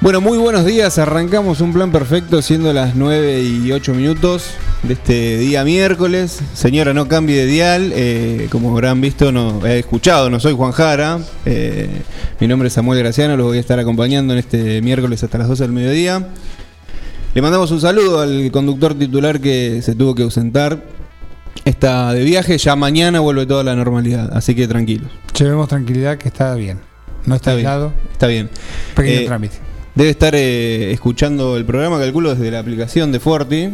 Bueno, muy buenos días. Arrancamos un plan perfecto siendo las 9 y 8 minutos de este día miércoles. Señora, no cambie de dial. eh, como habrán visto, no he escuchado, no soy Juan Jara. eh, mi nombre es Samuel Graciano, los voy a estar acompañando en este miércoles hasta las 12 del mediodía. Le mandamos un saludo al conductor titular que se tuvo que ausentar. Está de viaje, ya mañana vuelve toda la normalidad, así que tranquilos. Llevemos tranquilidad que está bien. No está, Está bien. aislado. Está bien. Pequeño Eh, trámite. Debe estar eh, escuchando el programa, calculo, desde la aplicación de Forti,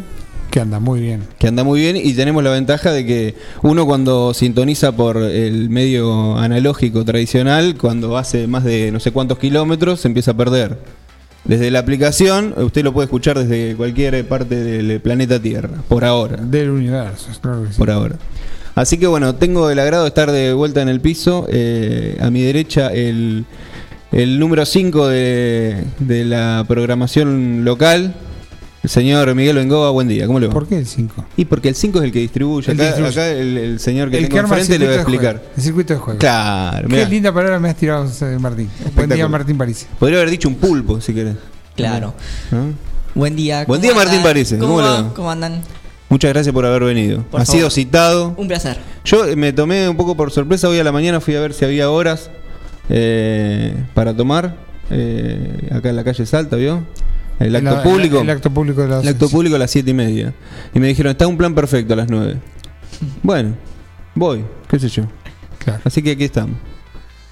Que anda muy bien. que anda muy bien, y tenemos la ventaja de que uno cuando sintoniza por el medio analógico tradicional, cuando hace más de no sé cuántos kilómetros, se empieza a perder. Desde la aplicación, usted lo puede escuchar desde cualquier parte del planeta Tierra, por ahora. Del universo, claro que sí. Por ahora. Así que bueno, tengo el agrado de estar de vuelta en el piso. eh, a mi derecha el, el número 5 de, de la programación local, el señor Miguel Bengoa. Buen día, ¿cómo le va? ¿Por qué el 5? Y porque el 5 es el que distribuye. El acá, distribuye. acá el, el señor que El tengo que enfrente le voy a explicar. El circuito de juego. Claro, Qué mirá. linda palabra me has tirado, eh, Martín. Buen día. Martín París. Podría haber dicho un pulpo, si querés. Claro. Buen día. Buen ¿cómo día, Martín? Parece. ¿Cómo, ¿Cómo le va? va? ¿Cómo andan? Muchas gracias por haber venido. Por ha favor. sido citado. Un placer. Yo eh, me tomé un poco por sorpresa hoy a la mañana, fui a ver si había horas eh, para tomar eh, acá en la calle Salta, ¿vio? El acto La- público. El, acto público de El acto público a las siete y media. Y me dijeron, está un plan perfecto a las 9. Bueno, voy, qué sé yo. Claro. Así que aquí estamos.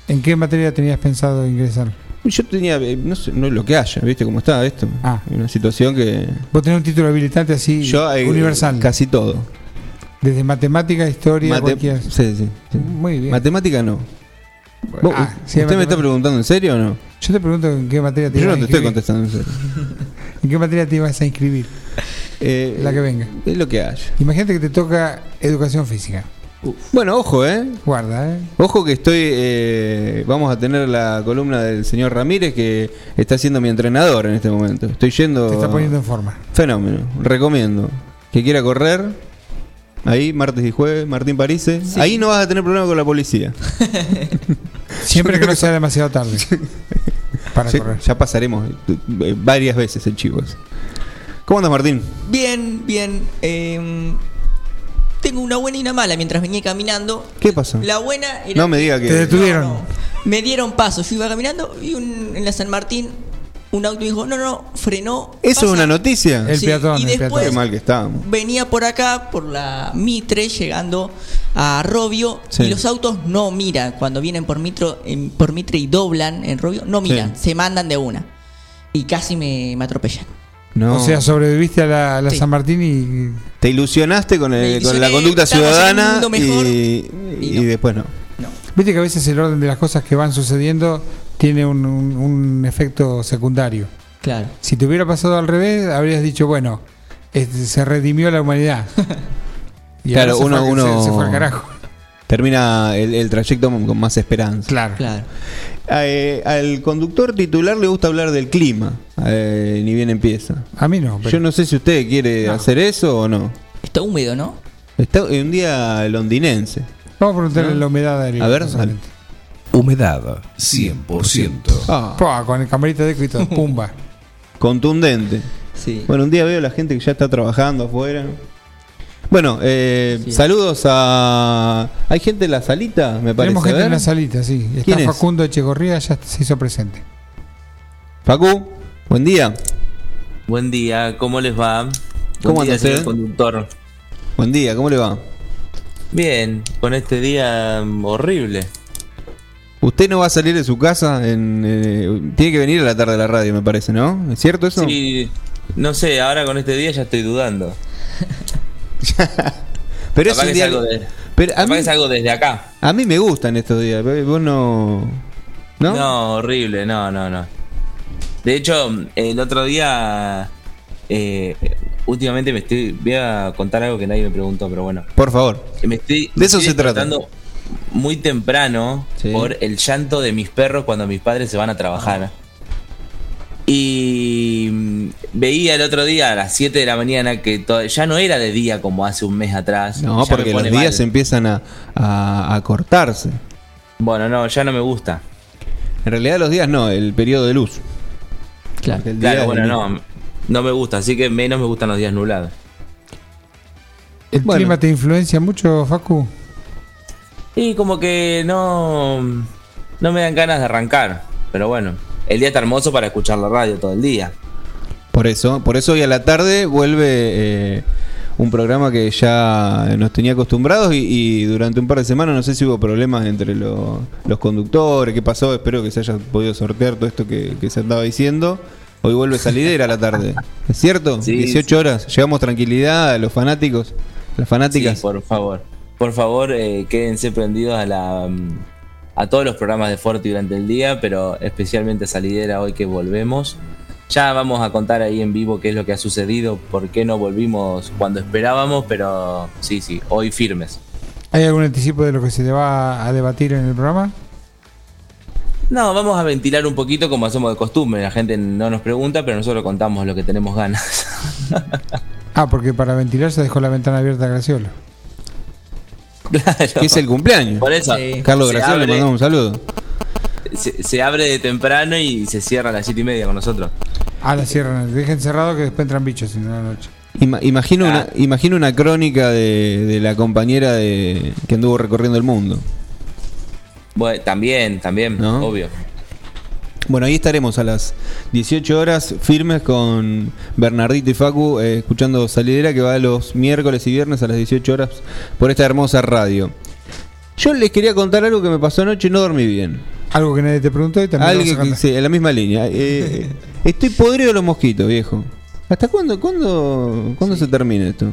¿En qué materia tenías pensado ingresar? Yo tenía, eh, no sé, no es lo que haya, ¿viste cómo está esto? Ah. Una situación que... Vos tenés un título habilitante así Yo, eh, universal. Casi todo. Desde matemática, historia, Mate- cualquier. sí, sí, sí. Muy bien. Matemática no. ¿Vos- Ah, ¿Usted me está preguntando en serio o no? Yo te pregunto en qué materia te Yo no te estoy contestando en serio. ¿En qué materia te ibas a inscribir? Eh, La que venga. Es lo que haya. Imagínate que te toca educación física. Bueno, ojo, ¿eh? Guarda, ¿eh? Ojo que estoy. eh, vamos a tener la columna del señor Ramírez que está siendo mi entrenador en este momento. Estoy yendo. Te está poniendo en forma. Fenómeno. Recomiendo. Que quiera correr. Ahí, martes y jueves, Martín Parise. Ahí no vas a tener problema con la policía. Siempre que no sea demasiado tarde. Para Ya, correr. ya pasaremos eh, varias veces el chicos. ¿Cómo andas, Martín? Bien, bien. eh, tengo una buena y una mala mientras venía caminando. ¿Qué pasó? La buena era. No me diga que. Te detuvieron. No, no. Me dieron paso. Yo iba caminando y un- en la San Martín un auto dijo: No, no, frenó. ¿Eso es pasa". una noticia? El Sí, peatón, y el después- peatón. Qué mal que estábamos. venía por acá, por la Mitre, llegando a Robio, Sí. y los autos no miran. Cuando vienen por, mitro, en- por Mitre y doblan en Robio, no miran, Sí. se mandan de una. Y casi me, me atropellan. No. O sea, sobreviviste a la, a la Sí. San Martín y. Te ilusionaste con, el- la conducta ciudadana mejor, y, y y no. después no. No. Viste que a veces el orden de las cosas que van sucediendo tiene un, un- un efecto secundario. Claro. Si te hubiera pasado al revés, habrías dicho, bueno, este, se redimió la humanidad. Y Claro, ahora se uno- fue, uno- se, se fue al carajo. Termina el, el trayecto con más esperanza. Claro. Claro. Eh, al conductor titular le gusta hablar del clima, eh, ni bien empieza. A mí no. pero- Yo no sé si usted quiere No. hacer eso o no. Está húmedo, ¿no? Está en un día londinense. Vamos a preguntarle ¿No? la humedad de A ver, justamente. Humedad 100%. Ah, Pua, con el camarita de todo, pumba. contundente. Sí. Bueno, un día veo a la gente que ya está trabajando afuera. Bueno, eh, Sí. saludos a... ¿Hay gente en la salita? Me parece. Tenemos gente ver. en la salita, sí. Está ¿Quién es? Facundo Echegorría, ya se hizo presente. Facu, buen día. Buen día, ¿cómo les va? ¿Cómo Buen día, señor usted? conductor. Buen día, ¿cómo le va? Bien, con este día mm, horrible. Usted no va a salir de su casa, en, eh, tiene que venir a la tarde a la radio, me parece, ¿no? ¿Es cierto eso? Sí, no sé, ahora con este día ya estoy dudando. Pero es un día... salgo de- Pero a mí, que salgo desde acá. a mí me gustan estos días, vos no... ¿No? ¿No? horrible, no, no, no. De hecho, el otro día, eh, últimamente me estoy, voy a contar algo que nadie me preguntó, pero bueno, Por favor. me estoy, De eso estoy se trata. Muy temprano Sí. por el llanto de mis perros cuando mis padres se van a trabajar. Y mm, veía el otro día a las 7 de la mañana que ya no era de día como hace un mes atrás. No, Ya porque los días mal. empiezan a, a- a cortarse. Bueno, no, ya no me gusta. En realidad los días no, el periodo de luz. Claro. Porque el día Claro, bueno, no, no me gusta, así que menos me gustan los días nublados. ¿El Bueno. clima te influencia mucho, Facu? Y como que no, no me dan ganas de arrancar, pero bueno, el día está hermoso para escuchar la radio todo el día. Por eso, por eso hoy a la tarde vuelve eh, un programa que ya nos tenía acostumbrados y, y durante un par de semanas no sé si hubo problemas entre lo- los conductores, qué pasó, espero que se haya podido sortear todo esto que, que se andaba diciendo. Hoy vuelve salidera a la tarde. ¿Es cierto? Sí, 18 sí. horas. Llevamos tranquilidad a los fanáticos, las fanáticas. Sí, por favor, por favor, eh, quédense prendidos a la mm, a todos los programas de Forti durante el día, pero especialmente a Salidera hoy que volvemos. Ya vamos a contar ahí en vivo qué es lo que ha sucedido, por qué no volvimos cuando esperábamos, pero sí, sí, hoy firmes. ¿Hay algún anticipo de lo que se le va a debatir en el programa? No, vamos a ventilar un poquito como hacemos de costumbre. La gente no nos pregunta, pero nosotros contamos lo que tenemos ganas. Ah, porque para ventilar se dejó la ventana abierta a Graciolo. Claro. Que es el cumpleaños. Por eso. Sí. Carlos se Graciela, le mandamos un saludo. se, se abre de temprano y se cierra a las siete y media con nosotros. Ah, la cierran. Dejen cerrado que después entran bichos en la noche. Ima- imagino, una, Ah. imagino una crónica de, de la compañera de, que anduvo recorriendo el mundo. Bueno, también, también, ¿No? obvio. Bueno, ahí estaremos a las 18 horas firmes con Bernardito y Facu eh, escuchando Salidera que va los miércoles y viernes a las 18 horas por esta hermosa radio. Yo les quería contar algo que me pasó anoche y no dormí bien. Algo que nadie te preguntó y también lo Alguien vas a que, sí, en la misma línea. Eh, estoy podrido de los mosquitos, viejo. ¿Hasta cuándo, cuándo, cuándo se termina esto?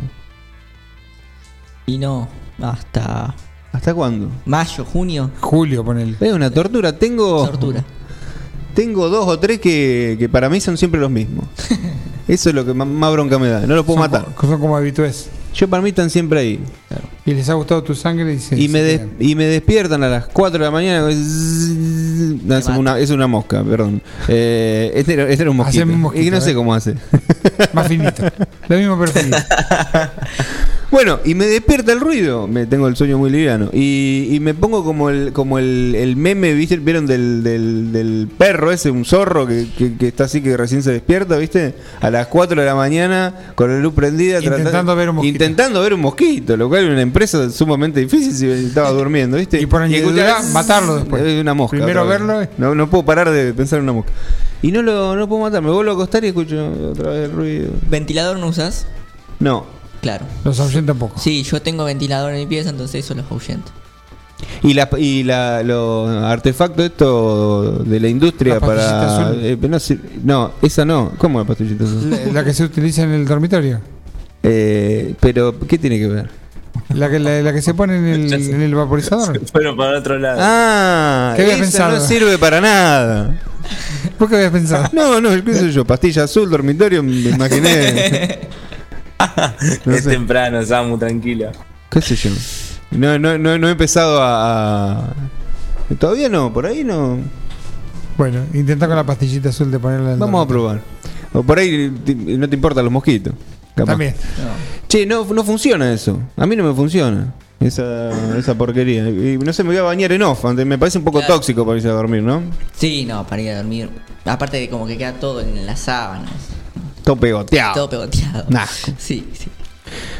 Y no, hasta ¿Hasta cuándo? mayo, junio, Julio, ponele. Es una tortura. Tengo. tortura. Tengo dos o tres que, que para mí son siempre los mismos. Eso es lo que más, bronca me da. No los puedo Son matar. co- Son como habitués. Yo para mí están siempre ahí. Y les ha gustado tu sangre y se. Y me, se y me despiertan a las 4 de la mañana. No, es, una, es una mosca, perdón. Eh, este, era, este era un mosquito. Un mosquito, y no sé eh. cómo hace. Más finito. Lo mismo pero finito. Bueno, y me despierta el ruido. Me tengo el sueño muy liviano. Y, y me pongo como el, como el, el meme, ¿viste? ¿Vieron del, del, del perro ese, un zorro que, que- que está así que recién se despierta, ¿viste? A las 4 de la mañana, con la luz prendida. Intentando ver un mosquito. Intentando ver un mosquito, lo cual es una empresa sumamente difícil si estaba durmiendo, ¿viste? Y por escuchás- matarlo después. Es una mosca. Primero verlo No, no puedo parar de pensar en una mosca. Y no lo, no lo puedo matar, me vuelvo a acostar y escucho otra vez el ruido. ¿Ventilador no usas? No. Claro. Los ahuyenta un poco. Sí, yo tengo ventilador en mi pieza, entonces eso los ahuyento. Y, la, y la, los artefactos esto de la industria La para... azul. eh, no, no, esa no. ¿Cómo la pastillita azul? La, la que se utiliza en el dormitorio. Eh, pero, ¿qué tiene que ver? La que, la, la que se pone en el, en vaporizador. Fueron para otro lado. Ah, ¿Qué habías esa pensado? no sirve para nada. ¿Por qué habías pensado? No, no, qué sé yo, pastilla azul, dormitorio, me imaginé. no es sé. temprano, Samu, tranquila. ¿Qué sé yo? No, no, no, no he empezado a, Todavía no, por ahí no. Bueno, intenta con la pastillita azul de ponerla en Vamos a probar. O por ahí te- no te importan los mosquitos. capaz. También. Che, no, no funciona eso. A mí no me funciona. Esa, esa porquería. Y no sé, me voy a bañar en off. antes- Me parece un poco Claro. tóxico para irse a dormir, ¿no? Sí, no, para ir a dormir. Aparte de como que queda todo en las sábanas. Todo pegoteado. Todo pegoteado. Asco. Sí, sí.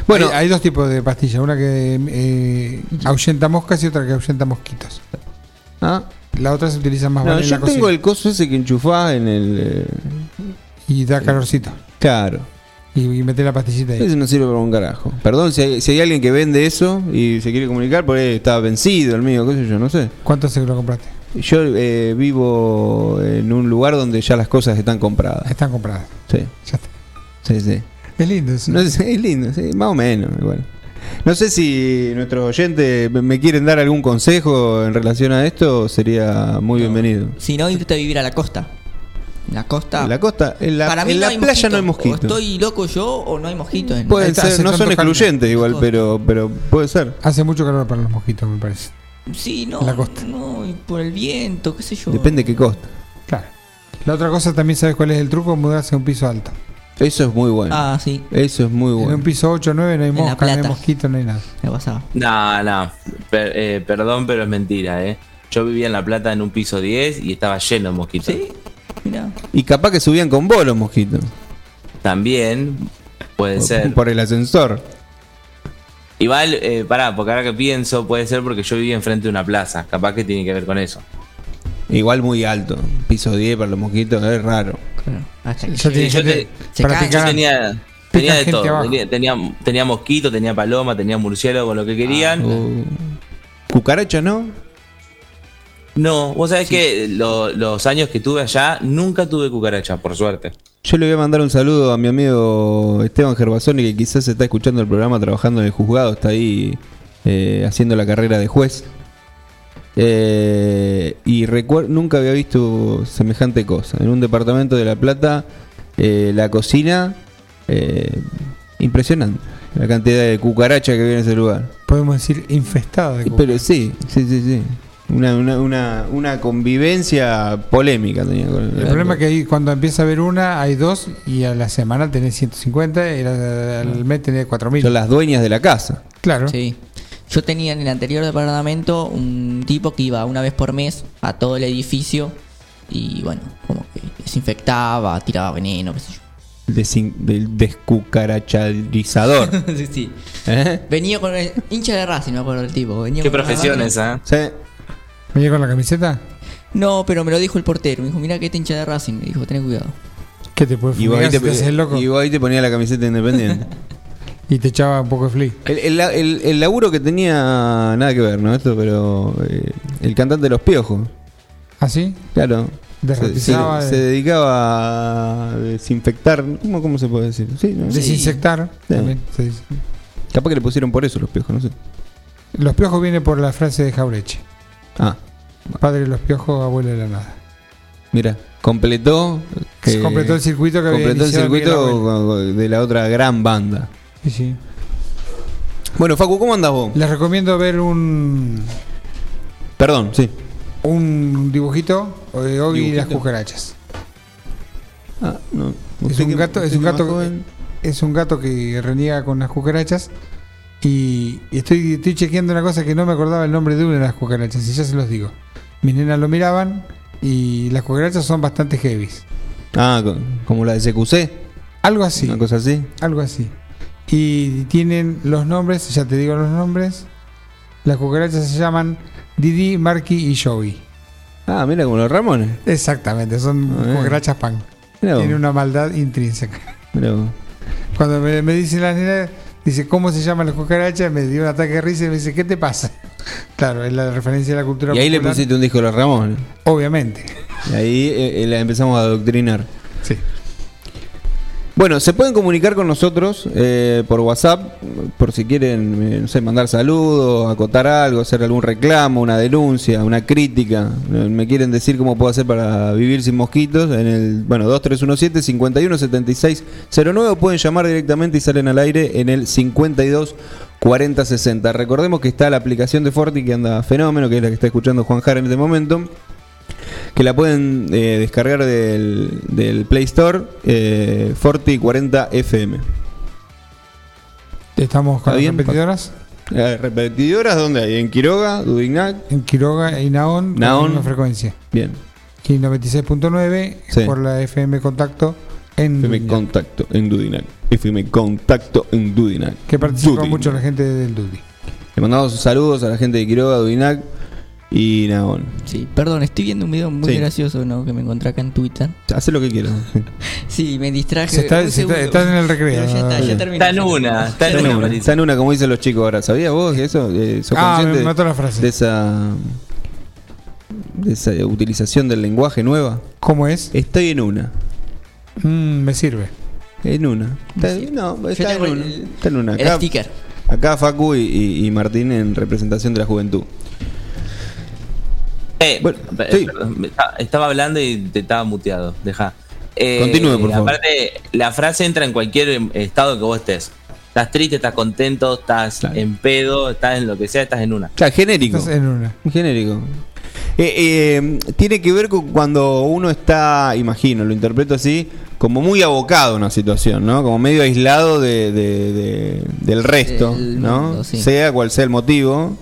Bueno, hay, hay dos tipos de pastillas. Una que eh, ahuyenta moscas y otra que ahuyenta mosquitos. ah, La otra se utiliza más no, vale en yo la tengo cocina. el coso ese que enchufás en el. eh, Y da calorcito. claro. Y y, la pastillita ahí. Eso no sirve para un carajo. Perdón si hay, si hay alguien que vende eso y se quiere comunicar, por ahí está vencido el mío, qué sé yo, no sé. ¿Cuánto se lo compraste? Yo eh, vivo en un lugar donde ya las cosas están compradas. Están compradas. Sí, Ya está. sí, sí. Es lindo eso. No sé, es lindo, sí, más o menos. Igual. No sé si nuestros oyentes me- me quieren dar algún consejo en relación a esto, sería muy bienvenido. Si no, irte a vivir a la costa. En la costa. En la costa, en la, Para mí en no la hay playa no hay O mosquitos. estoy loco yo o no hay mosquitos. en- Pueden ser, no son excluyentes igual, pero, pero puede ser. Hace mucho calor para los mosquitos, me parece. Sí, no. En la costa. No, y por el viento, qué sé yo. Depende de qué costa. Claro. La otra cosa también, ¿sabes cuál es el truco? Mudarse a un piso alto. Eso es muy bueno. Ah, sí, Eso es muy En bueno. un piso 8 o 9 no hay En mosca, no hay mosquito, no hay nada. me pasaba. No, no. Per- eh, perdón, pero es mentira, ¿eh? Yo vivía en La Plata en un piso 10 y estaba lleno de mosquitos. Sí, mira. Y capaz que subían con vos los mosquitos. También puede ser. Por el ascensor. Igual, eh, pará, porque ahora que pienso, puede ser porque yo vivía enfrente de una plaza. Capaz que tiene que ver con eso. Igual muy alto. Piso 10 para los mosquitos es raro. Claro, hasta que tiene yo te- tenía, tenía de todo. Tenía, tenía, tenía mosquito, tenía paloma, tenía murciélago, con lo que querían. Uh, cucaracha, ¿no? No, vos sabés que lo- los años que tuve allá, nunca tuve cucaracha, por suerte. Yo le voy a mandar un saludo a mi amigo Esteban Gervasoni, que quizás está escuchando el programa trabajando en el juzgado, está ahí eh, haciendo la carrera de juez. Eh, y recuer- nunca había visto semejante cosa. En un departamento de La Plata, eh, la cocina, eh, impresionante. La cantidad de cucaracha que había en ese lugar. Podemos decir infestada de Pero sí, sí, sí, sí. Una, una, una, una convivencia polémica tenía con El problema es que ahí, cuando empieza a haber una, hay dos y a la semana tenés 150 y al mes tenés 4000. son las dueñas de la casa. Claro. Sí. Yo tenía en el anterior departamento un tipo que iba una vez por mes a todo el edificio y bueno, como que desinfectaba, tiraba veneno, qué sé yo. Desin- del descucarachalizador. sí, sí. ¿Eh? Venía con el hincha de Racing, me acuerdo del tipo. Venía Qué profesión esa, ¿eh? Sí. ¿Me llegó con la camiseta? No, pero me lo dijo el portero. Me dijo, mira que este hincha de Racing. Me dijo, ten cuidado. ¿Qué te puede Y vos, ahí te, te haces el loco? y vos ahí te ponía la camiseta independiente. Y te echaba un poco de flea. el, el, el- el laburo que tenía, nada que ver, ¿no? Esto, pero eh, el cantante de los piojos, ¿Ah, sí? claro. Se, se- Derratizaba, se dedicaba a desinfectar, ¿cómo, cómo se puede decir? Sí, ¿no? desinsectar. Sí. también se dice. Capaz que le pusieron por eso los piojos, no sé. Los piojos viene por la frase de Jaureche. Ah, Padre de los piojos, abuelo de la nada. mira, completó. Se completó el circuito que había completó el circuito de la otra gran banda. Sí, sí. Bueno, Facu, ¿cómo andas vos? Les recomiendo ver un, Perdón, sí. un dibujito de Oggy y las cucarachas. Ah, no. Es un gato, es un gato, es un gato que reniega con las cucarachas y, y estoy, estoy chequeando una cosa que no me acordaba el nombre de una de las cucarachas y ya se los digo. Mis nenas lo miraban y las cucarachas son bastante heavies. Ah, co- como la de CQC, Algo así, una cosa así. algo así. Y tienen los nombres, ya te digo los nombres. Las cucarachas se llaman Didi, Marky y Joey. Ah, mira como los Ramones. Exactamente, son Ah, cucarachas pan. Tienen una maldad intrínseca. Cuando me, me dicen las nenas, dice, ¿cómo se llaman las cucarachas? Me dio un ataque de risa y me dice, ¿qué te pasa? Claro, es la referencia de la cultura Y ahí le pusiste un disco de los Ramones. Obviamente. Y ahí eh, eh, la empezamos a adoctrinar. Sí. Bueno, se pueden comunicar con nosotros eh, por WhatsApp, por si quieren, eh, no sé, mandar saludos, acotar algo, hacer algún reclamo, una denuncia, una crítica. Eh, Me quieren decir cómo puedo hacer para vivir sin mosquitos en el, bueno, 2317 517609 o pueden llamar directamente y salen al aire en el 52 40 60. Recordemos que está la aplicación de Forti que anda fenómeno, que es la que está escuchando Juan Jara en este momento que la pueden eh, descargar del, del Play Store, eh, Forti 40 FM. Estamos con ¿Está las bien? repetidoras. Eh, ¿Repetidoras dónde hay? ¿En Quiroga? ¿Dudignac? En Quiroga y Naón, Naón. la misma frecuencia. Bien. Y 96.9 Sí. por la FM Contacto en FM Dudignac, Contacto en Dudinac. FM Contacto en Dudinac. que participa Dudinac. mucho la gente del Dudi. Le mandamos saludos a la gente de Quiroga, Dudinac. Y nada, bueno. Sí, perdón, estoy viendo un video muy Sí. gracioso ¿no? que me encontré acá en Twitter. Haz lo que quieras. Sí, me distraje. Se está- un se está- segundo. estás en el recreo. Pero ya está, ya terminé. Está en una, está en una, está en una, como dicen los chicos ahora. ¿Sabías vos que eso? Eh, ¿Sos Ah, me mató la frase. de esa, de esa utilización del lenguaje nueva? ¿Cómo es? Estoy en una. Mm, me sirve. En una. Está- no, está en una. el- Está en una. El Acá, sticker. acá Facu y, y- y Martín en representación de la juventud. Eh, Bueno, sí. estaba- hablando y te estaba muteado. Deja. Eh, Continúe, por favor. Aparte, la frase entra en cualquier em, estado que vos estés. Estás triste, estás contento, estás Claro. en pedo, estás en lo que sea, estás en una. Claro, genérico. Estás en una. Genérico. Eh, eh, tiene que ver con cuando uno está, imagino, lo interpreto así, como muy abocado a una situación, ¿no? Como medio aislado de, de- de- del resto, ¿no? mundo, sí. Sea cual sea el motivo.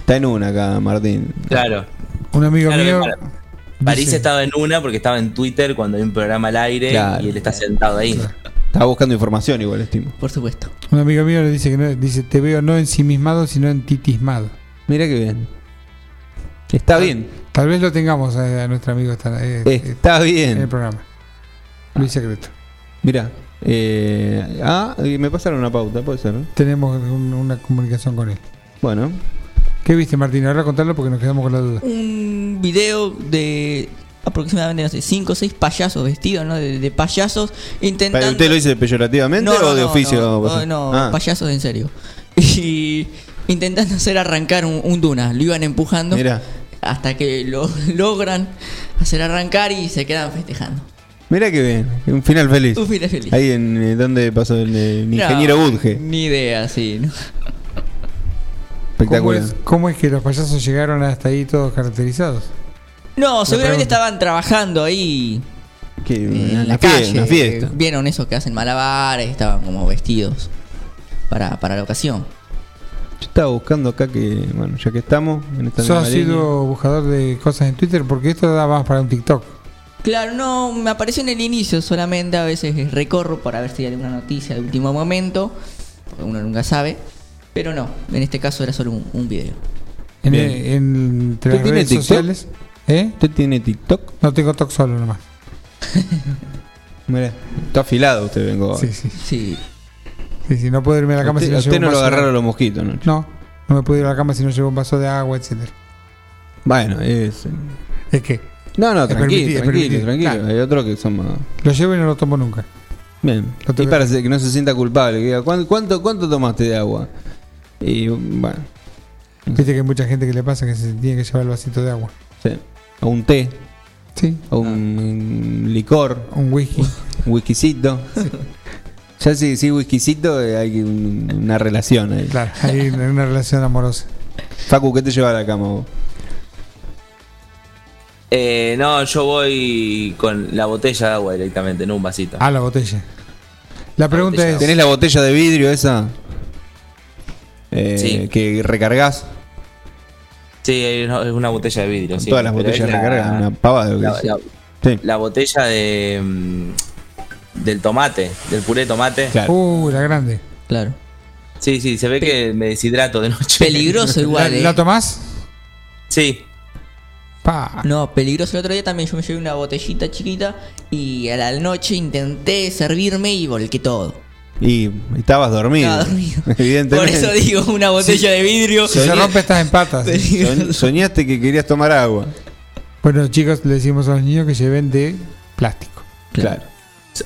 Está en una acá, Martín. Claro. Un amigo Claro, mío. París dice- estaba en una porque estaba en Twitter cuando hay un programa al aire Claro. y él está sentado ahí. Estaba buscando información igual, estimo. Por supuesto. Un amigo mío le dice que no, dice, te veo no ensimismado, sino entitismado. Mira qué bien. Está bien. Tal vez lo tengamos a, a nuestro amigo esta- eh, eh, Está en el bien. programa. Luis Secreto. Mira. Eh, ah, y me pasaron una pauta, puede ser. ¿no? Tenemos un- una comunicación con él. Bueno. ¿Qué viste, Martín? Ahora contarlo porque nos quedamos con la duda. Un video de aproximadamente, no sé, 5 o 6 payasos vestidos, ¿no? De, de payasos intentando. ¿Usted lo dice peyorativamente No, no, o de oficio? No, no, no, Ah. payasos en serio. Y intentando hacer arrancar un, un Duna. Lo iban empujando hasta que lo logran hacer arrancar y se quedan festejando. Mira que bien, un final feliz. Un final feliz. Ahí en eh, donde pasó el, No, ingeniero Budge. Ni idea, sí. ¿no? ¿Cómo es, ¿Cómo es que los payasos llegaron hasta ahí todos caracterizados? No, seguramente pregunta. estaban trabajando ahí Que, eh, en la calle. una fiesta. Vieron eso que hacen malabares, estaban como vestidos para, para la ocasión. Yo estaba buscando acá que, bueno, ya que estamos en esta ¿Sos sido buscador de cosas en Twitter? Porque esto da más para un TikTok. Claro, no, me apareció en el inicio solamente, a veces recorro para ver si hay alguna noticia de último momento, porque uno nunca sabe, pero no, en este caso era solo un, un video. En, Bien. en- entre ¿Usted las tiene redes TikTok? sociales. ¿Eh? ¿Usted tiene TikTok? No tengo TikTok solo nomás. Mira, está afilado usted, vengo. Sí, sí. Sí, Sí, sí, no puedo irme a la cama usted si no usted llevo no un lo vaso de agarraron agua. los mosquitos, ¿no? No, no me puedo ir a la cama si no llevo un vaso de agua, etcétera. Bueno, es. Es que No, no, tranquilo, tranquilo, tranquilo. Claro. Hay otros que son más. lo llevo y no lo tomo nunca. Bien. Lo Y para que no se sienta culpable, que diga, ¿cuánto, cuánto, cuánto tomaste de agua? Y bueno, Viste que hay mucha gente que le pasa que se tiene que llevar el vasito de agua. sí. O un té, Sí, o un licor, un whisky. un whiskycito. Ya si sí, whiskycito, eh, hay un- una relación ahí. Claro, hay una una relación amorosa. Facu, ¿qué te lleva a la cama vos? Eh, no, yo voy con la botella de agua directamente, no un vasito. Ah, la botella. La pregunta botella. es: ¿Tenés la botella de vidrio esa? Eh, Sí. Que recargas. Sí, es una- botella de vidrio. Con sí, todas las botellas es la- recargadas. Una pavada. lo que la, la- Sí, la botella de mm, del tomate, del puré de tomate. claro. Uh, la grande. claro. Sí, sí, se ve que me deshidrato de noche. Peligroso ¿La, igual, ¿eh? la tomás? Sí, Pa. No, peligroso el otro día también yo me llevé una botellita chiquita y a la noche intenté servirme y volqué todo. Y estabas dormido. Estaba dormido. Evidentemente. Por eso digo, una botella de vidrio. Si se rompe, estás en patas. Soñ- soñaste que querías tomar agua. Bueno, chicos, le decimos a los niños que lleven de plástico. Claro.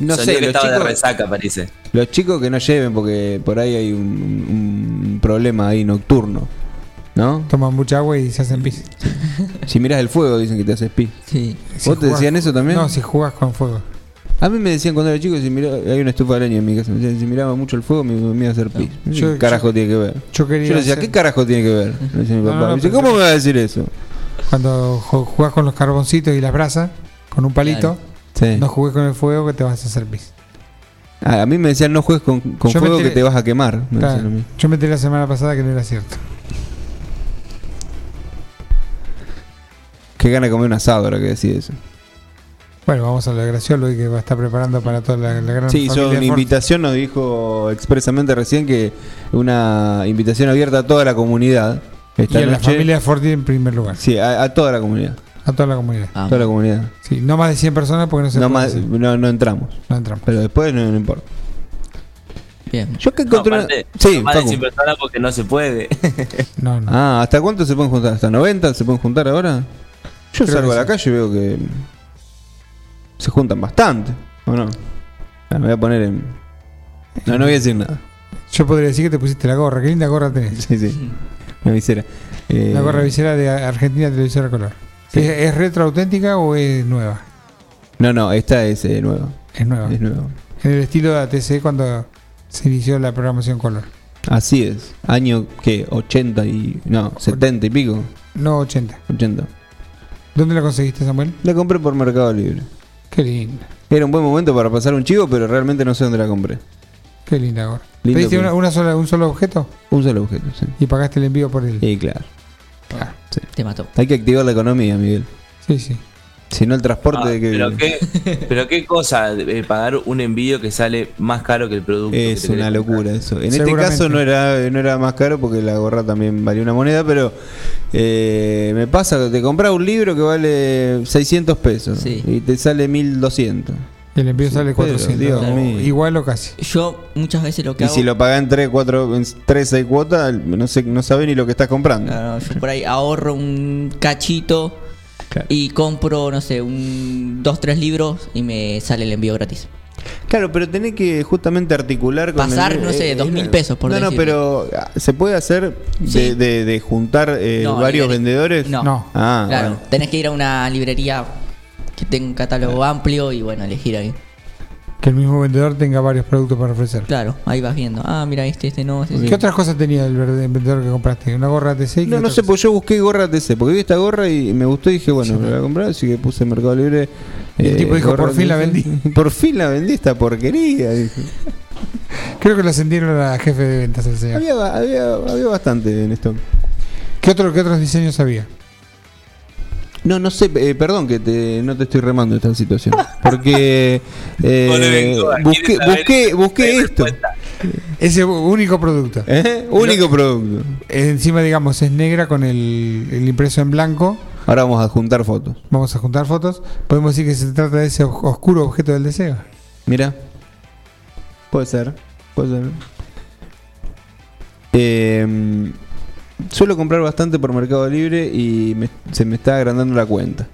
No soñé sé, que los estaba de chicos- resaca, parece. Los chicos que no lleven porque por ahí hay un, un problema ahí nocturno. ¿No? Toman mucha agua y se hacen pis. Si miras el fuego dicen que te haces pis. Sí. Si ¿Vos te jugás- decían eso también? No, si jugás con fuego. A mí me decían cuando era chico, si mira, hay una estufa de leña en mi casa, me decían, si miraba mucho el fuego me, me iba a hacer pis. Yo- ¿Qué carajo tiene que ver? Yo quería. Yo le decía, hacer- ¿qué carajo tiene que ver? Me decía mi papá. no, Me ¿cómo me va a decir eso? Cuando ju- jugás con los carboncitos y las brasas, con un palito, Sí. no jugues con el fuego que te vas a hacer pis. Ah, a mí me decían, no juegues con, fuego que te vas a quemar. Me Claro. Yo me enteré la semana pasada que no era cierto. Qué gana de comer un asado ahora que decís eso. Bueno, vamos a lo de Graciolo que va a estar preparando para toda la, la gran Sí, hizo familia una Ford. invitación, nos dijo expresamente recién que una invitación abierta a toda la comunidad Esta y a la noche- familia Forti en primer lugar. Sí, a, a toda la comunidad. A toda la comunidad. Ah, toda la comunidad. Sí, no más de 100 personas porque no se No, puede más, no, no entramos. No entramos. Pero después no, no importa. bien. Yo que No, encontré. una- Sí, más de Facu. 100 personas porque no se puede. No, no. Ah, ¿hasta cuánto se pueden juntar? ¿Hasta 90 se pueden juntar ahora? Yo Creo salgo a la sí. calle y veo que se juntan bastante, ¿o no? Ah, me voy a poner en... No, no voy a decir nada. Yo podría decir que te pusiste la gorra. Qué linda gorra tenés. Sí, sí. Una visera. Eh, La gorra visera de Argentina Televisora Color. Sí. ¿Es, es retro auténtica o es nueva? No, no, esta es eh, nueva. Es nueva. Es nueva. En el estilo de ATC cuando se inició la programación Color. Así es. Año, ¿qué? 80 y... No, 70 y pico. No 80. 80. ¿Dónde la conseguiste, Samuel? La compré por Mercado Libre. Qué linda. Era un buen momento para pasar un chivo, pero realmente no sé dónde la compré. Qué linda gorra. Lindo ¿Pediste una, una sola, un solo objeto Un solo objeto, sí. y pagaste el envío por él? Y claro. Claro. sí. Te mató. Hay que activar la economía, Miguel. Sí, sí. Si no, el transporte Ah, de que... pero, qué, pero qué cosa, eh, pagar un envío que sale más caro que el producto. que Es una comprar. locura eso. En este caso no era, no era más caro porque la gorra también valía una moneda, pero eh, me pasa que te compras un libro que vale 600 pesos Sí. y te sale 1200. Y el envío Sí, sale pero, 400. Dios o mío. igual o casi. Yo muchas veces lo que Y hago. si lo pagás en 3, 4, en 3, 6 cuotas, no, sé, no sabes ni lo que estás comprando. Claro, yo por ahí ahorro un cachito Claro. y compro, no sé, un dos, tres libros y me sale el envío gratis. Claro, pero tenés que justamente articular con Pasar, el- no sé, eh, dos mil eh, pesos, por No, no, decirlo. pero ah, ¿se puede hacer de, Sí. de- de juntar eh, No, varios vendedores? No. No. Ah, claro, bueno. tenés que ir a una librería que tenga un catálogo amplio y bueno, elegir ahí. Que el mismo vendedor tenga varios productos para ofrecer. Claro, ahí vas viendo. Ah, mira, este, este no, este sí. ¿Qué otras cosas tenía el vendedor que compraste? ¿Una gorra ATC? y No, no sé, cosa? pues yo busqué gorra TC, porque vi esta gorra y me gustó y dije, bueno, me la voy a comprar, así que puse en Mercado Libre. eh, Y el tipo dijo, "Por fin la TC". vendí. Por fin la vendí esta porquería. dije. Creo que lo sentieron a jefe de ventas el señor. Había, había, había bastante en esto. ¿Qué, otro, ¿Qué otros diseños había? No, no sé, eh, perdón que te, no te estoy remando esta situación. Porque eh, busqué, busqué, busqué esto. Ese único producto. ¿Eh? Único producto. Encima, digamos, es negra con el, el impreso en blanco. Ahora vamos a juntar fotos. Vamos a juntar fotos. Podemos decir que se trata de ese os- oscuro objeto del deseo. Mira. Puede ser. Puede ser. Eh, suelo comprar bastante por Mercado Libre y me- se me está agrandando la cuenta.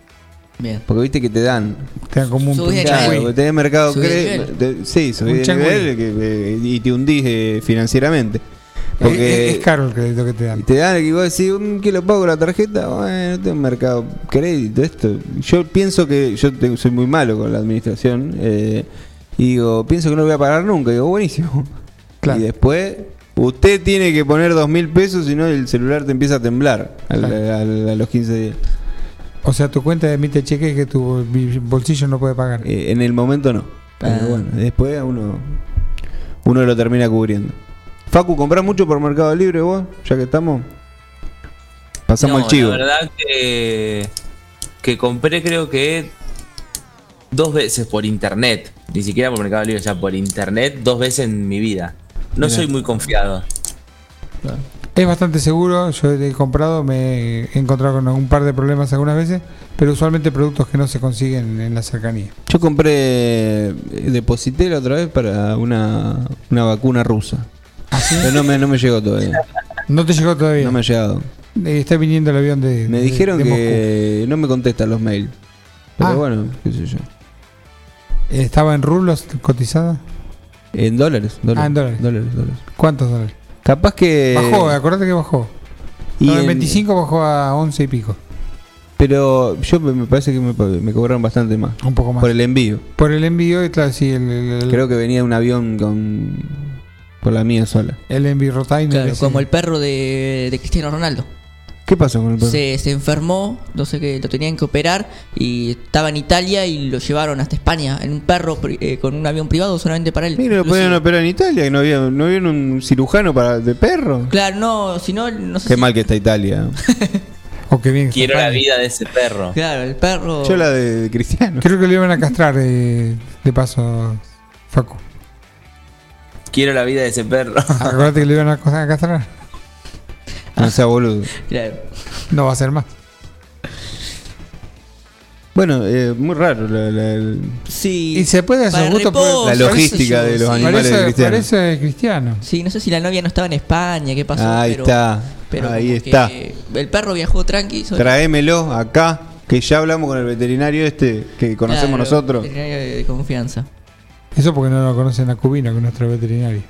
Bien. Porque viste que te dan. Te dan como un Subí de punto. nivel. Claro, tenés Mercado Cre- te- Sí, subí Un de nivel que, eh, y te hundís eh, financieramente. Es, Porque es- es caro el crédito que te y dan. te dan que vos decís, "Mm, ¿qué lo pago con la tarjeta? Bueno, tengo mercado crédito, esto. Yo pienso que yo te- soy muy malo con la administración. eh, y digo, pienso que no lo voy a pagar nunca. Y digo, buenísimo. Claro. Y después, usted tiene que poner dos mil pesos, si no el celular te empieza a temblar al- Claro. al- a los 15 días. O sea, tu cuenta emite cheques que tu bolsillo no puede pagar. Eh, en el momento no. Pero Ah. bueno, después uno, uno lo termina cubriendo. Facu, ¿comprás mucho por Mercado Libre vos? Ya que estamos. Pasamos No, al chivo. La verdad que, que compré creo que dos veces por internet. Ni siquiera por Mercado Libre, ya por internet, dos veces en mi vida. No soy muy confiado. Es bastante seguro, yo he comprado, me he encontrado con un par de problemas algunas veces, pero usualmente productos que no se consiguen en la cercanía. Yo compré, eh, deposité la otra vez para una, una vacuna rusa. Pero no me, no me llegó todavía. No te llegó todavía. No me ha llegado. Eh, Está viniendo el avión de. Me de- dijeron de que no me contestan los mails. Pero Ah. bueno, qué sé yo. ¿Estaba en rublos cotizada? En dólares, dólares. Ah, en dólares. dólares, dólares. ¿Cuántos dólares? Capaz que. bajó, acordate que bajó. y Estaba en en- 25 bajó a 11 y pico. Pero yo me parece que me, me cobraron bastante más. Un poco más. Por el envío. Por el envío, y claro, sí, el, el, el, Creo que venía un avión con. Por la mía sola. el envío. Claro, como el perro de, de Cristiano Ronaldo. ¿Qué pasó con el perro? Se, se enfermó, no sé qué, lo tenían que operar y estaba en Italia y lo llevaron hasta España en un perro eh, con un avión privado solamente para él. Mira, lo podían operar en Italia, que no había, no había un cirujano para de perro. Claro, no, si no, no sé Qué si- mal que está Italia. O que bien. Quiero la vida de ese perro. Claro, el perro. Yo la de, de Cristiano. Creo que lo iban a castrar eh, de paso, Facu. Quiero la vida de ese perro. Acuérdate que lo iban a castrar. No sea boludo. Claro. No va a ser más. Bueno, eh, muy raro la, la- el- Sí. Y se puede hacer gusto por- la logística de los sí. animales de Parece, cristiano. parece cristiano. Sí, no sé si la novia no estaba en España, qué pasó. Ahí pero, está. pero Ahí está. El perro viajó tranqui. Tráemelo acá, que ya hablamos con el veterinario este que conocemos Claro, nosotros. veterinario de, de confianza. Eso porque no lo conocen a Cubino, que es nuestro veterinario.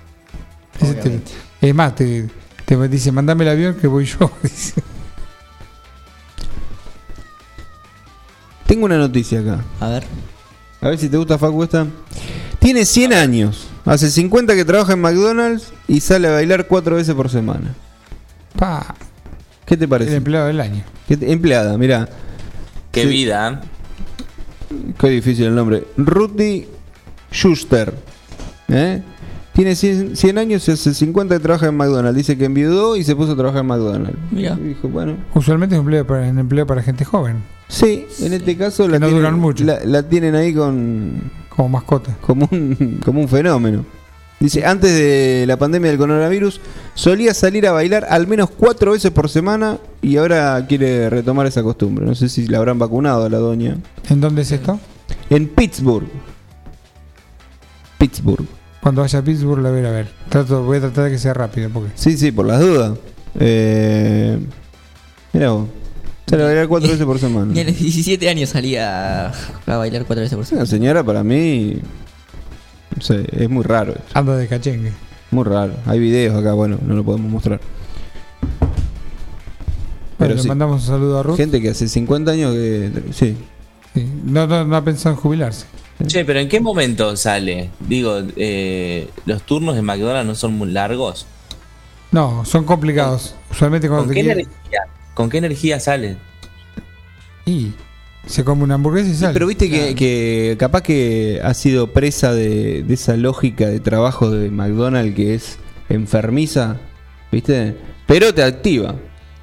Ese te- Obviamente. es más, te, te dice, mandame el avión que voy yo. Dice. Tengo una noticia acá. A ver. A ver si te gusta Facu esta. Tiene 100 años. Hace 50 que trabaja en McDonald's y sale a bailar cuatro veces por semana. Pa, ¿Qué te el parece? empleado del año. ¿Qué te- empleada, mira. Qué Sí. vida. ¿eh? Qué difícil el nombre. Ruthie Schuster. ¿Eh? Tiene 100, 100 años y hace 50 que trabaja en McDonald's. Dice que enviudó y se puso a trabajar en McDonald's. Mira. Y dijo, bueno. Usualmente es empleo para, un empleo para gente joven, Sí, en este caso la, no tienen, duran mucho. La, la tienen ahí con como mascota. como un, como un fenómeno. Dice, antes de la pandemia del coronavirus, solía salir a bailar al menos cuatro veces por semana y ahora quiere retomar esa costumbre. No sé si la habrán vacunado a la doña. ¿En dónde es esto? En Pittsburgh. Pittsburgh. Cuando vaya a Pittsburgh la voy a ir a ver. Trato, voy a tratar de que sea rápido porque Sí, sí, por las dudas. Eh, mira vos. Sale a bailar cuatro veces por semana. Ni a los 17 años salía a bailar cuatro veces por Una semana. señora para mí... No sé, es muy raro. esto. anda de cachengue. Muy raro. Hay videos acá, bueno, no lo podemos mostrar. Pero Bueno, le sí. mandamos un saludo a Ruth. Gente que hace 50 años que... Sí. Sí. No, no, no ha pensado en jubilarse. Che, pero ¿en qué momento sale? Digo, eh, los turnos de McDonald's no son muy largos. No, son complicados. Usualmente cuando ¿Con te qué, energía, ¿Con qué energía sale? Y se come una hamburguesa y Sí, sale. pero viste que, que capaz que ha sido presa de, de esa lógica de trabajo de McDonald's que es enfermiza, ¿viste? Pero te activa.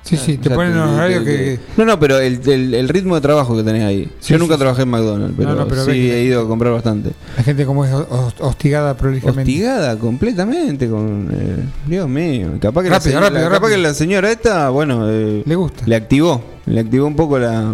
Sí, sí, te sea, ponen unos horarios que... No, no, pero el, el- el ritmo de trabajo que tenés ahí. Sí, Yo nunca sí, trabajé en McDonald's, pero, No, no, pero sí he ido a comprar bastante. La gente como es hos- hostigada prolijamente. Hostigada completamente con... eh, Dios mío. Capaz que, la, Rápido, rápido, capaz rápido. que la señora esta, bueno... eh, Le gusta. le activó. Le activó un poco la...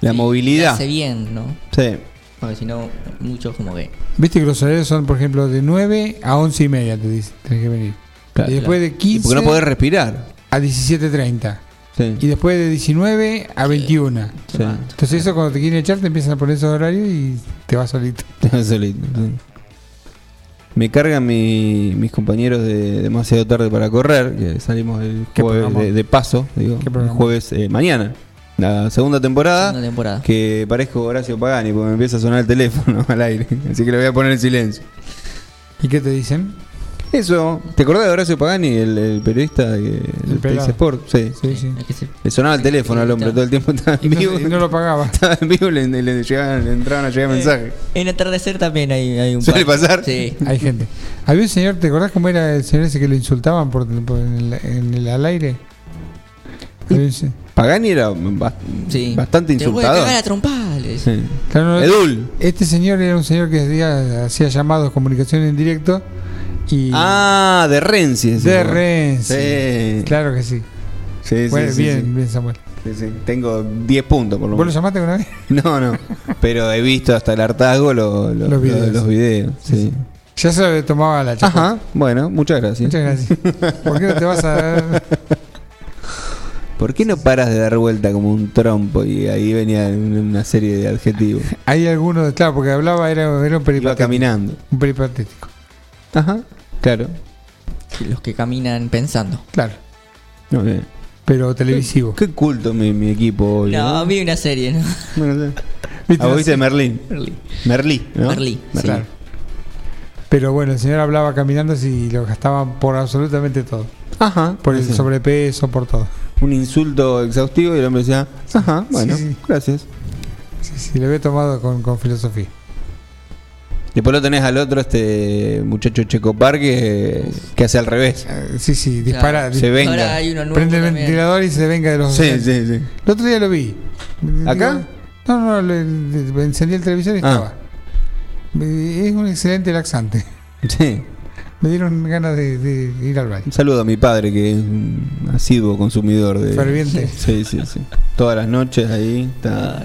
La Sí, movilidad. Hace bien, ¿no? Sí. Porque si no, muchos como que. Viste que los horarios son, por ejemplo, de 9 a 11 y media, te dice. Tenés que venir. Claro, y después de Y 15 porque no podés respirar. A 17.30. Sí. Y después de 19 a 21. Sí. Entonces eso cuando te quieren echar te empiezan a poner esos horarios y te vas solito. Solito, sí. Me cargan mi- mis compañeros de demasiado tarde para correr, que salimos el ¿Qué jueves de, de paso, digo, ¿Qué el jueves eh, mañana. La segunda temporada, Segunda temporada. que parezco Horacio Pagani porque me empieza a sonar el teléfono al aire, así que lo voy a poner en silencio. ¿Y qué te dicen? Eso, ¿te acordás de Horacio Pagani, el, el periodista que. Teis Sport? Sí. Sí, sí. Le sonaba el teléfono al hombre todo el tiempo, estaba Y en no, vivo. y no lo pagaba. Estaba en vivo y le, le llegaban- le entraban a llegar mensajes. En atardecer también hay, hay un ¿Suele par. pasar? Sí. Hay gente. Había un señor, ¿te acordás cómo era el señor ese que lo insultaban por, por- en, el, en el- al aire? Había un Pagani era ba- sí. bastante Te voy a insultador. cagar a. Sí. Claro, Edul. Este señor era un señor que hacía, hacía llamados, comunicación en directo y Ah, de Renzi. de juego. Renzi. Sí. Claro que sí. Sí, sí, Bueno, sí, bien, sí. bien Samuel. Sí, sí. Tengo 10 puntos por lo ¿Vos lo menos. llamaste alguna vez? No, no. Pero he visto hasta el hartazgo lo- lo- Los videos. lo- los videos. Sí. Ya se lo tomaba la chapa. Ajá. Bueno, muchas gracias. Muchas gracias. ¿Por qué no te vas a.? ¿Por qué no paras de dar vuelta como un trompo? Y ahí venía una serie de adjetivos. Hay algunos, claro, porque hablaba, era, era un Iba peripatético. caminando. Un peripatético. Ajá. Claro. Los que caminan pensando. Claro. Pero televisivo. Qué culto mi, mi equipo hoy. No, ¿no? vi una serie, ¿no? Bueno, sí. ¿Viste Ah, vos viste serie? Merlín. Merlí. Merlí, ¿no? Merlí, sí. Claro. Pero bueno, el señor hablaba caminando y lo gastaban por absolutamente todo. Ajá. Por el Sí. sobrepeso, por todo. Un insulto exhaustivo y el hombre decía, ajá, bueno, Sí, sí. gracias. Sí, sí, lo había tomado con, con filosofía. Después lo tenés al otro, este muchacho Checopar que, que hace al revés. Eh, sí, sí, dispara. Se venga. Ahora hay uno nuevo. Prende el también. ventilador y se venga de los. Sí, sí, sí. El otro día lo vi. ¿Acá? No, no, le, le- encendí el televisor y Ah. estaba. Es un excelente laxante. Sí. Me dieron ganas de, de ir al baño. Un saludo a mi padre que es un asiduo consumidor de. Ferviente. Sí, sí, sí. Todas las noches ahí está.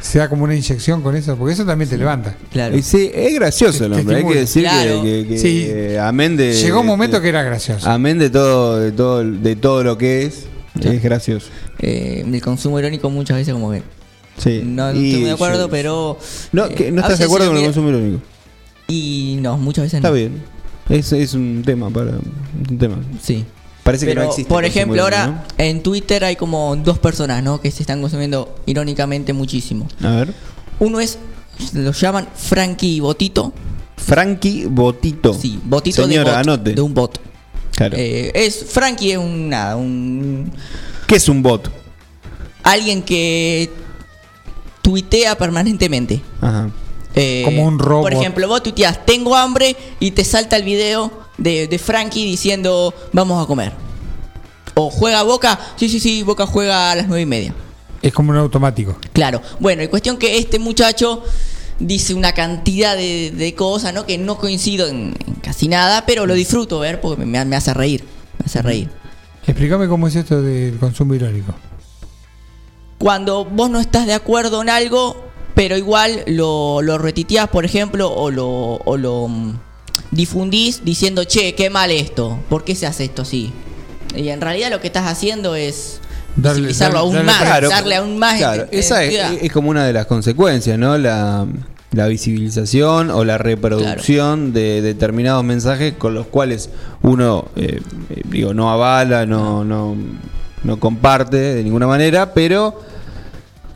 Se da como una inyección con eso, porque eso también te levanta. Claro. Y sí, es gracioso el hombre, hay que decir que, Claro. que- que, Sí. eh, amén de. Llegó un momento de- que era gracioso. Amén de todo, de todo, de todo lo que es, es gracioso. Eh, el consumo irónico muchas veces como que Sí. no Y estoy muy de acuerdo, yo- pero... No, eh, que no a estás de acuerdo con el consumo irónico. Y no, muchas veces Está no. bien. Es, es un tema para. Un tema. Sí. Parece que no existe. por ejemplo, ahora en Twitter hay como dos personas, ¿no? Que se están consumiendo irónicamente muchísimo. A ver. Uno es, lo llaman Frankie Botito. Frankie Botito. Sí, Botito Señora, de, bot, anote. de un bot. Claro. Eh, es Frankie es un nada, un ¿Qué es un bot? alguien que tuitea permanentemente. Ajá. Eh, Como un robot. Por ejemplo, vos tuiteás, tengo hambre y te salta el video de, de Frankie diciendo, vamos a comer. O juega Boca, sí, sí, sí, Boca juega a las nueve y media. Es como un automático. Claro. Bueno, y cuestión que este muchacho dice una cantidad de, de cosas, ¿no? Que no coincido en, en casi nada, pero lo disfruto ver porque me, me hace reír. Me hace reír. Explícame cómo es esto del consumo irónico. Cuando vos no estás de acuerdo en algo, pero igual lo, lo retiteás, por ejemplo, o lo, o lo mm, difundís diciendo, che, qué mal esto, ¿por qué se hace esto así? Y en realidad lo que estás haciendo es Darle- visibilizarlo darle- aún darle más, Claro, darle aún más. Claro, ent- esa es como una de las consecuencias, ¿no? La, la visibilización o la reproducción de determinados mensajes con los cuales uno, eh, eh, digo, no avala, no, no, no comparte de ninguna manera, pero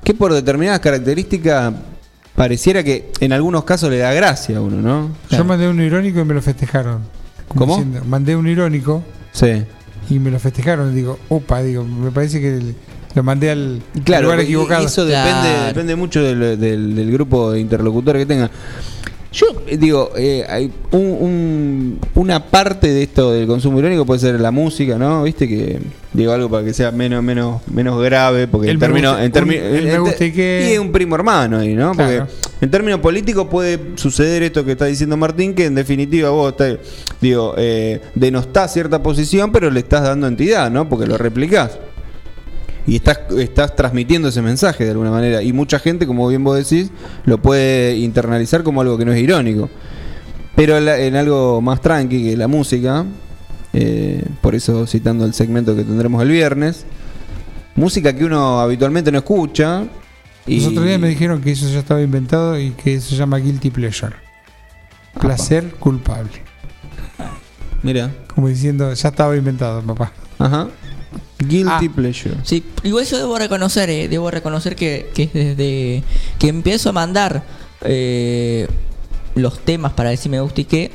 que por determinadas características pareciera que en algunos casos le da gracia a uno, ¿no? Yo mandé un irónico y me lo festejaron. ¿Cómo? diciendo, mandé un irónico Sí. y me lo festejaron. Digo, opa, digo, me parece que el- lo mandé al Claro, lugar equivocado. Eso Claro. depende, depende mucho del, del- del grupo de interlocutores que tengan. Yo eh, digo, eh, hay un- un- una parte de esto del consumo irónico puede ser la música, ¿no? Viste que digo algo para que sea menos menos menos grave, porque El en términos en gusta y es un primo hermano ahí, ¿no? Porque Claro. en términos políticos puede suceder esto que está diciendo Martín, que en definitiva vos estás, digo, eh, denostás cierta posición, pero le estás dando entidad, ¿no? Porque lo replicás. Y estás, estás transmitiendo ese mensaje de alguna manera. Y mucha gente, como bien vos decís, lo puede internalizar como algo que no es irónico. Pero en algo más tranqui que la música, eh, por eso citando el segmento que tendremos el viernes, música que uno habitualmente no escucha. Y Los otros días me dijeron que eso ya estaba inventado y que se llama guilty pleasure. Placer culpable. Mira, Como diciendo, ya estaba inventado, papá. ajá. Guilty Ah. pleasure. Sí, igual yo debo reconocer, eh, debo reconocer que, que desde que empiezo a mandar eh, los temas para decir me gusta y qué,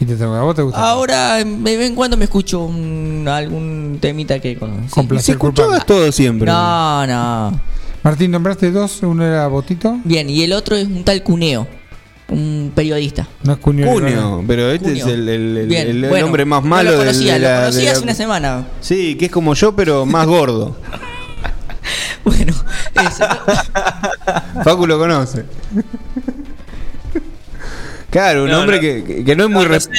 Y te a vos te gusta. ahora de vez en cuando me escucho un- algún temita que con, Con Y placer se todo siempre. No, no. Martín, nombraste dos, uno era Botito, Bien, y el otro es un tal Cuneo, un periodista. no es Cunio. Cunio, pero este es el, el- el- Bien, el bueno, hombre más no malo lo conocía, de lo la- de conocí la- hace una semana. Sí, que es como yo, pero más gordo. Bueno, ese. Facu lo conoce. Claro, un No, hombre no. que, que- no es muy... no, sé,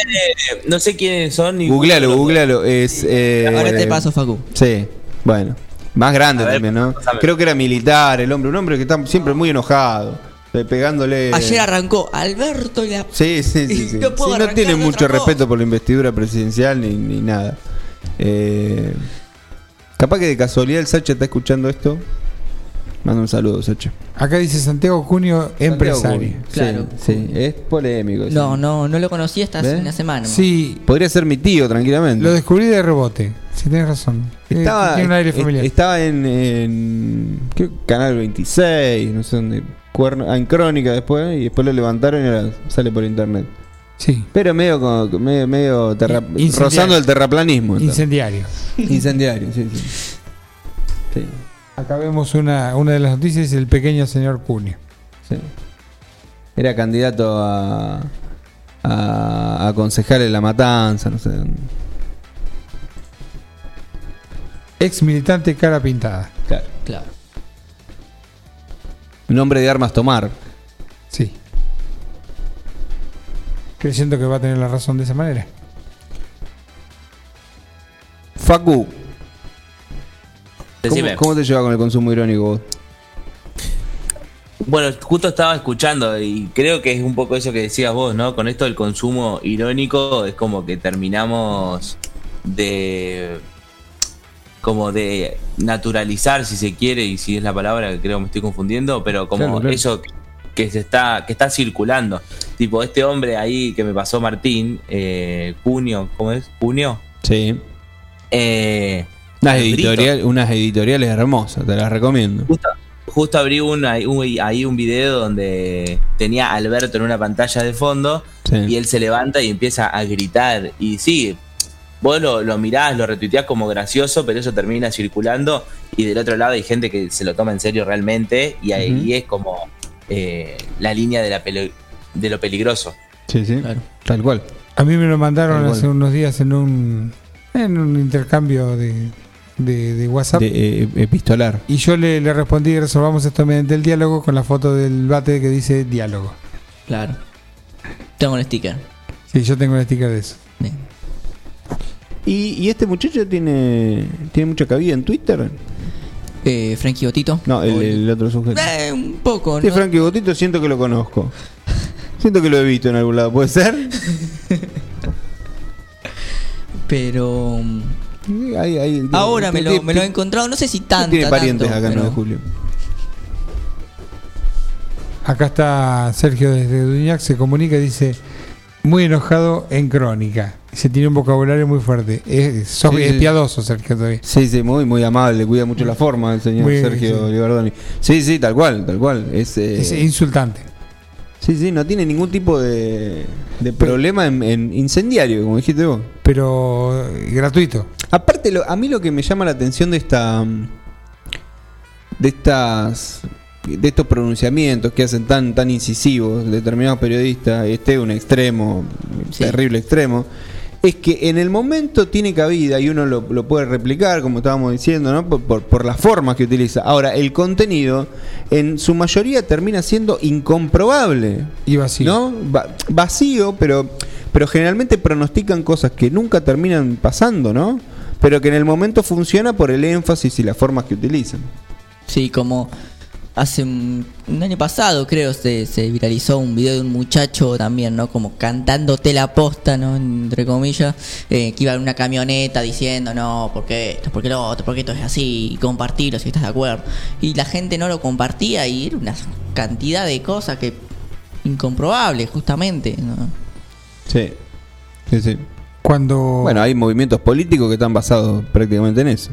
no sé quiénes son. ni- Googlealo, googlealo. Es, eh, Ahora te paso, Facu. Sí, bueno. Más grande ver, también, ¿no? pásame. Creo que era militar el hombre, un hombre que está siempre muy enojado, eh, pegándole... Ayer arrancó Alberto y la... Sí, sí, sí. sí. No puedo Sí, no tiene mucho respeto por la investidura presidencial ni, ni nada. Eh, capaz que de casualidad el Sacha está escuchando esto. Manda un saludo, Sacha. Acá dice Santiago Cunio, empresario. Sí, Claro. Sí, es polémico. sí. No, no, no lo conocí hasta hace una semana. Sí, Podría ser mi tío, tranquilamente. lo descubrí de rebote. Si tienes razón. Eh, Estaba, tiene un aire familiar. estaba en, en creo Canal 26, no sé dónde. Cuerno- en Crónica después, y después lo levantaron y ahora sale por internet. Sí, Pero medio, como- medio, medio terra- rozando el terraplanismo. entonces. incendiario. Incendiario, sí, sí. Sí, Acá vemos una, una de las noticias, el pequeño señor Cunio. sí. Era candidato a, a, a concejal en la matanza, no sé. Ex militante cara pintada. Claro. Claro nombre de armas tomar. Sí. Creyendo que va a tener la razón de esa manera. Facu. ¿Cómo, ¿Cómo, te lleva con el consumo irónico vos? Bueno, justo estaba escuchando y creo que es un poco eso que decías vos, ¿no? Con esto del consumo irónico es como que terminamos de como de naturalizar si se quiere y si es la palabra que creo que me estoy confundiendo, pero como Claro, claro. eso que se está que está circulando. Tipo este hombre ahí que me pasó Martín, eh, Cunio, ¿cómo es? Cunio. Sí. Eh, Unas, editorial, unas editoriales hermosas, te las recomiendo. Justo, justo abrí un, ahí un- ahí un video donde tenía a Alberto en una pantalla de fondo Sí. y él se levanta y empieza a gritar. Y sí, vos lo, lo mirás, lo retuiteás como gracioso, pero eso termina circulando y del otro lado hay gente que se lo toma en serio realmente y ahí es como eh, la línea de, la pele- de lo peligroso. Sí, sí. Claro. Tal cual. A mí me lo mandaron Tal cual. hace unos días en un, en un intercambio de, de, de WhatsApp. De, eh, epistolar. Y yo le, le respondí, resolvamos esto mediante el diálogo con la foto del bate que dice diálogo. Claro. Tengo el sticker. Sí, yo tengo el sticker de eso. Bien. ¿Y, y este muchacho tiene, tiene mucha cabida en Twitter? Eh, Frankie Botito. No, el, otro sujeto. Eh, un poco, Sí, ¿no? Frankie Botito siento que lo conozco. Siento que lo he visto en algún lado, ¿puede ser? Pero ahí- ahí- ahora me tiene- lo, me lo he encontrado, no sé si tanto. Tiene parientes acá en pero... de Julio. Acá está Sergio desde Duñac, se comunica y dice, muy enojado en crónica. Se tiene un vocabulario muy fuerte. Es, sos- Sí, es sí. piadoso, Sergio, todavía. Sí, sí, muy, muy amable, cuida mucho la forma el señor Muy- Sergio. Libardoni. Sí, sí, tal cual, tal cual. Es, eh, Es insultante. sí, sí, no tiene ningún tipo de, de problema en, en incendiario, como dijiste vos. Pero gratuito. Aparte, lo- a mí lo que me llama la atención de esta. de estas. De estos pronunciamientos que hacen tan, tan incisivos determinados periodistas, este es un extremo, Sí. terrible extremo, es que en el momento tiene cabida y uno lo, lo puede replicar, como estábamos diciendo, ¿no? por, por, por las formas que utiliza. Ahora, el contenido en su mayoría termina siendo incomprobable. Y vacío. ¿no? Va- vacío, pero, pero generalmente pronostican cosas que nunca terminan pasando, ¿no? Pero que en el momento funciona por el énfasis y las formas que utilizan. Sí, como hace un, un año pasado, creo, se, se viralizó un video de un muchacho también, ¿no? Como cantándote la posta, ¿no? Entre comillas, eh, que iba en una camioneta diciendo, no, ¿por qué esto? ¿Por qué lo otro? ¿Por qué esto es así? Y compartirlo si estás de acuerdo. Y la gente no lo compartía y era una cantidad de cosas que incomprobables, justamente, ¿no? Sí. Sí, sí. Cuando Bueno, hay movimientos políticos que están basados prácticamente en eso.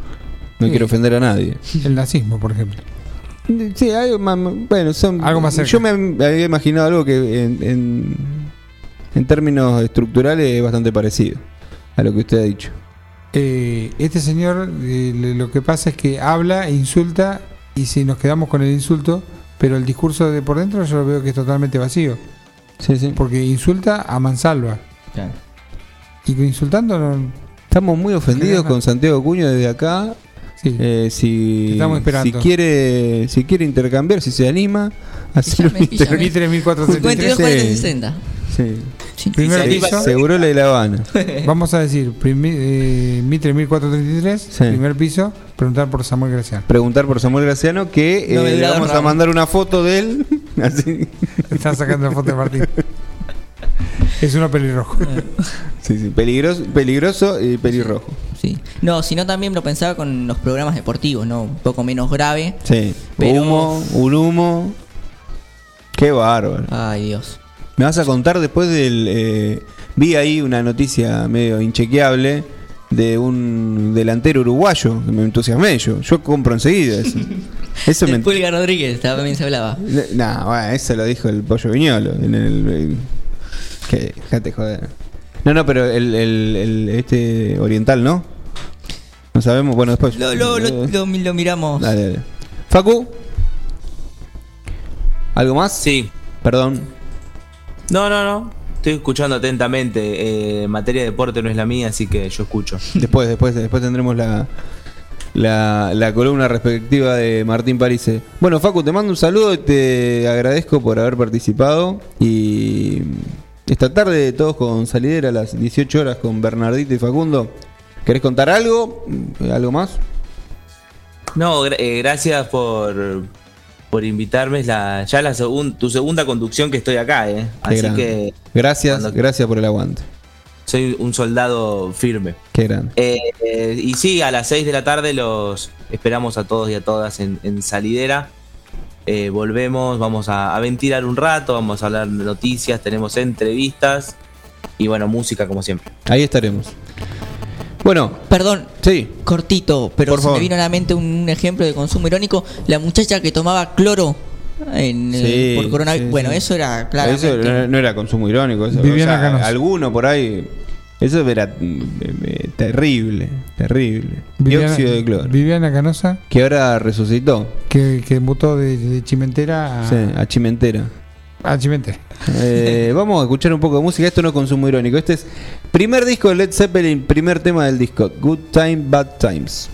No Sí. quiero ofender a nadie. el nazismo, por ejemplo. Sí, algo más, bueno, son, Algo más cerca. Yo me había imaginado algo que en, en, en términos estructurales es bastante parecido a lo que usted ha dicho. Eh, este señor eh, lo que pasa es que habla, e insulta y si nos quedamos con el insulto, pero el discurso de por dentro yo lo veo que es totalmente vacío, Sí, sí. porque insulta a mansalva y que insultando no, Estamos muy ofendidos con Santiago Cuño desde acá. Sí. Eh, si, Estamos esperando. si quiere si quiere intercambiar, si se anima, hacer un Llame, inter- llame. Mitre 1473. 52, 40, Sí. 60. Sí. Piso. Seguro la de La Habana. Vamos a decir, eh, Mitre 1433, Sí. primer piso, preguntar por Samuel Gracián. Preguntar por Samuel Graciano que No eh, me le vamos a mandar una foto de él. Así. Están sacando la foto de Martín. Es uno pelirrojo. Sí, sí. Peligroso, peligroso y pelirrojo. Sí. No, sino también lo pensaba con los programas deportivos, ¿no? Un poco menos grave. Sí. Pero- Humo, un humo. Qué bárbaro. Ay, Dios. Me vas a contar después del. eh, vi ahí una noticia medio inchequeable de un delantero uruguayo que me entusiasmé yo. Yo compro enseguida eso. Eso me. El Pulga Rodríguez también se hablaba. No, bueno, eso lo dijo el pollo viñolo. En el, el- que dejate joder. No, no, pero el, el, el- este oriental, ¿no? No sabemos, bueno, después. Lo, lo, lo, lo- lo miramos. Dale, dale. Facu. ¿Algo más? Sí. Perdón. No, no, no. Estoy escuchando atentamente. Eh, materia de deporte no es la mía, así que yo escucho. Después, después, después tendremos la, la, la columna respectiva de Martín Parise. Bueno, Facu, te mando un saludo y te agradezco por haber participado. Y esta tarde, todos con salidera a las 18 horas con Bernardito y Facundo. ¿Querés contar algo? ¿Algo más? No, eh, gracias por, por invitarme. Es la, ya la segun- tu segunda conducción que estoy acá, ¿eh? Así que Gracias, cuando- gracias por el aguante. soy un soldado firme. Qué grande. Eh, eh, y sí, a las 6 de la tarde los esperamos a todos y a todas en, en Salidera. Eh, volvemos, vamos a, a ventilar un rato, vamos a hablar de noticias, tenemos entrevistas y bueno, música como siempre. Ahí estaremos. Bueno, Perdón, sí. cortito, pero Por se favor. me vino a la mente un ejemplo de consumo irónico. La muchacha que tomaba cloro en, eh, Sí, por coronavirus. sí, bueno, sí. eso era claramente. Eso no, no era consumo irónico. Eso, o sea, alguno por ahí. Eso era mm, eh, terrible, terrible. Dióxido de cloro. Viviana Canosa, Que ahora resucitó. que, que mutó de, de Chimentera a, Sí, a Chimentera. a Chimentera. Eh, vamos a escuchar un poco de música. Esto no es consumo irónico. Este es primer disco de Led Zeppelin, primer tema del disco. Good Time, Bad Times.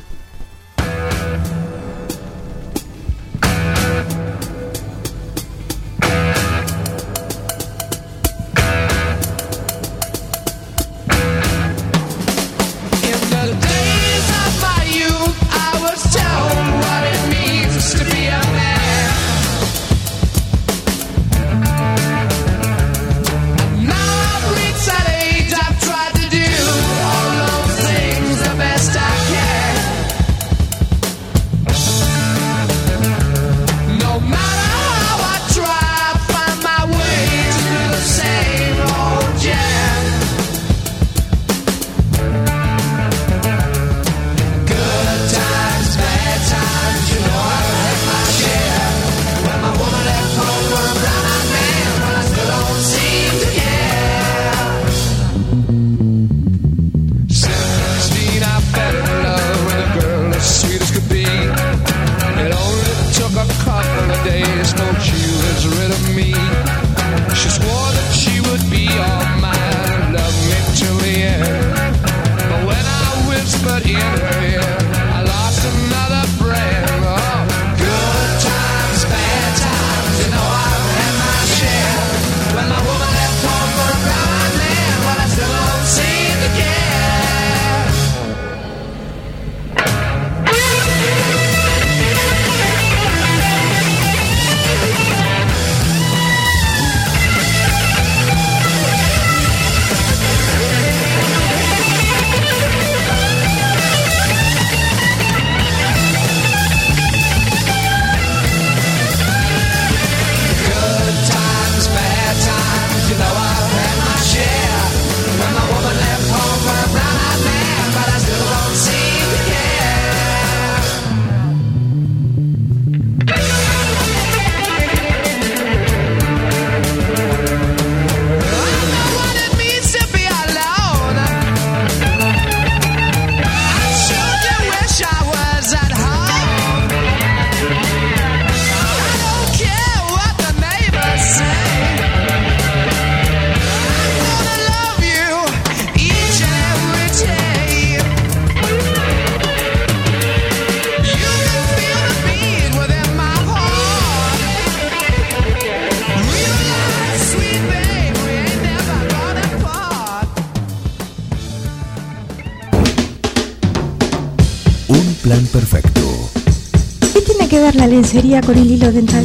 La lencería con el hilo dental?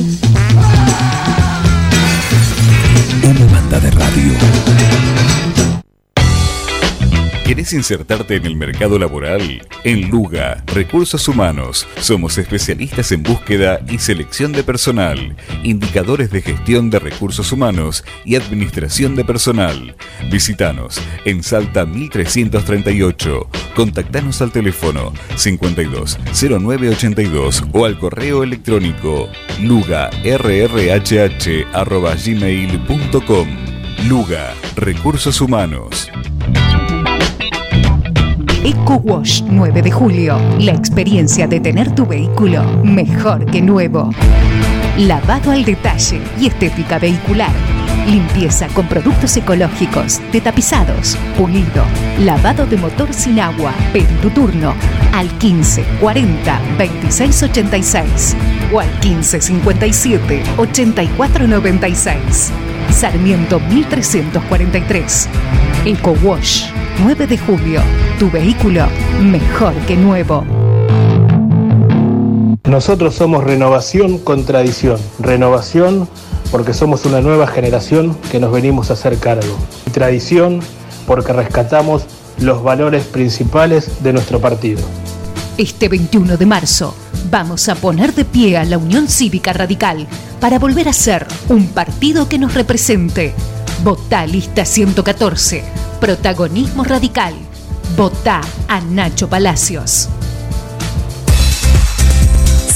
Una banda de radio. ¿Querés insertarte en el mercado laboral? En Luga, Recursos Humanos, somos especialistas en búsqueda y selección de personal, indicadores de gestión de recursos humanos y administración de personal. Visítanos en Salta 1338. Contactanos al teléfono 52 0982 o al correo electrónico lugarrhh@gmail.com. Luga, Recursos Humanos. Eco Wash 9 de julio. La experiencia de tener tu vehículo mejor que nuevo. Lavado al detalle y estética vehicular. Limpieza con productos ecológicos, de tapizados, pulido, lavado de motor sin agua. Pedí tu turno al 15 40 26 86 o al 15 57 84 96. Sarmiento 1343. Eco Wash 9 de julio. Tu vehículo mejor que nuevo. Nosotros somos renovación con tradición. Renovación porque somos una nueva generación que nos venimos a hacer cargo. Y tradición porque rescatamos los valores principales de nuestro partido. Este 21 de marzo vamos a poner de pie a la Unión Cívica Radical para volver a ser un partido que nos represente. Votá lista 114. Protagonismo radical. Votá a Nacho Palacios.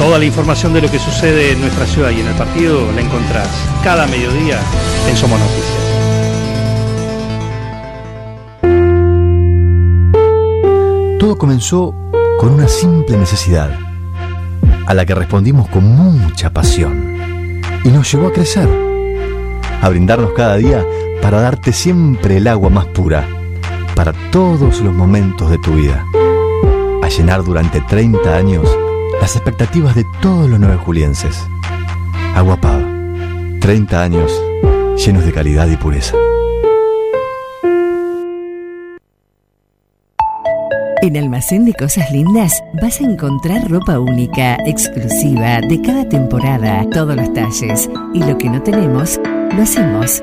Toda la información de lo que sucede en nuestra ciudad y en el partido la encontrás cada mediodía en Somos Noticias. Todo comenzó con una simple necesidad, a la que respondimos con mucha pasión, y nos llevó a crecer, a brindarnos cada día para darte siempre el agua más pura, para todos los momentos de tu vida, a llenar durante 30 años las expectativas de todos los nueve julienses. Agua Pava, 30 años llenos de calidad y pureza. En Almacén de Cosas Lindas vas a encontrar ropa única, exclusiva, de cada temporada, todos los talles. Y lo que no tenemos, lo hacemos.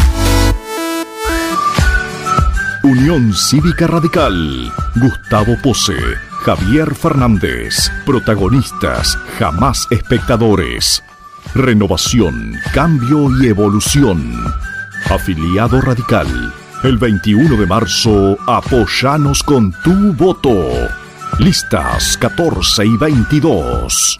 Unión Cívica Radical. Gustavo Pose. Javier Fernández. Protagonistas, jamás espectadores. Renovación, cambio y evolución. Afiliado Radical. El 21 de marzo, apoyanos con tu voto. Listas 14 y 22.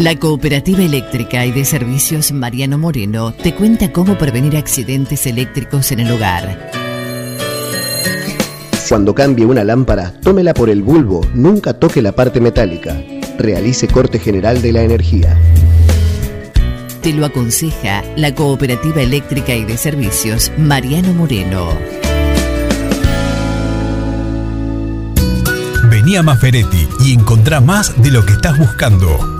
La Cooperativa Eléctrica y de Servicios Mariano Moreno te cuenta cómo prevenir accidentes eléctricos en el hogar. Cuando cambie una lámpara, tómela por el bulbo, nunca toque la parte metálica. Realice corte general de la energía. Te lo aconseja la Cooperativa Eléctrica y de Servicios Mariano Moreno. Vení a Maferetti y encontrá más de lo que estás buscando.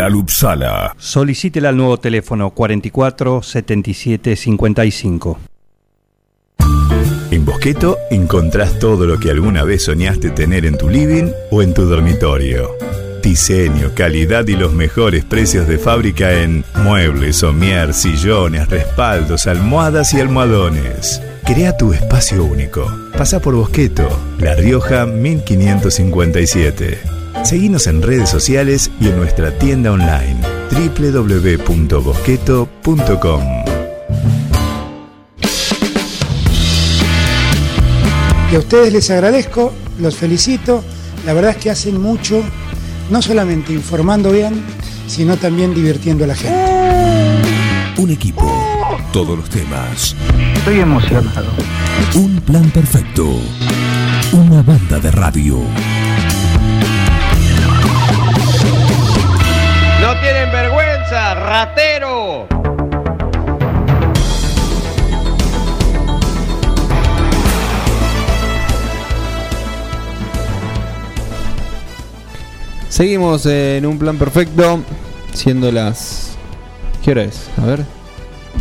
Agua Mineral Upsala. Solicítela al nuevo teléfono 44 77 55. En Bosqueto encontrás todo lo que alguna vez soñaste tener en tu living o en tu dormitorio. Diseño, calidad y los mejores precios de fábrica en muebles, somier, sillones, respaldos, almohadas y almohadones. Crea tu espacio único. Pasa por Bosqueto, La Rioja 1557. Seguinos en redes sociales y en nuestra tienda online www.bosqueto.com. Y a ustedes les agradezco, los felicito. La verdad es que hacen mucho, no solamente informando bien, sino también divirtiendo a la gente. Un equipo, todos los temas, Estoy emocionado. un plan perfecto, una banda de radio. Ratero! Seguimos en un plan perfecto, siendo las. ¿Qué hora es? A ver.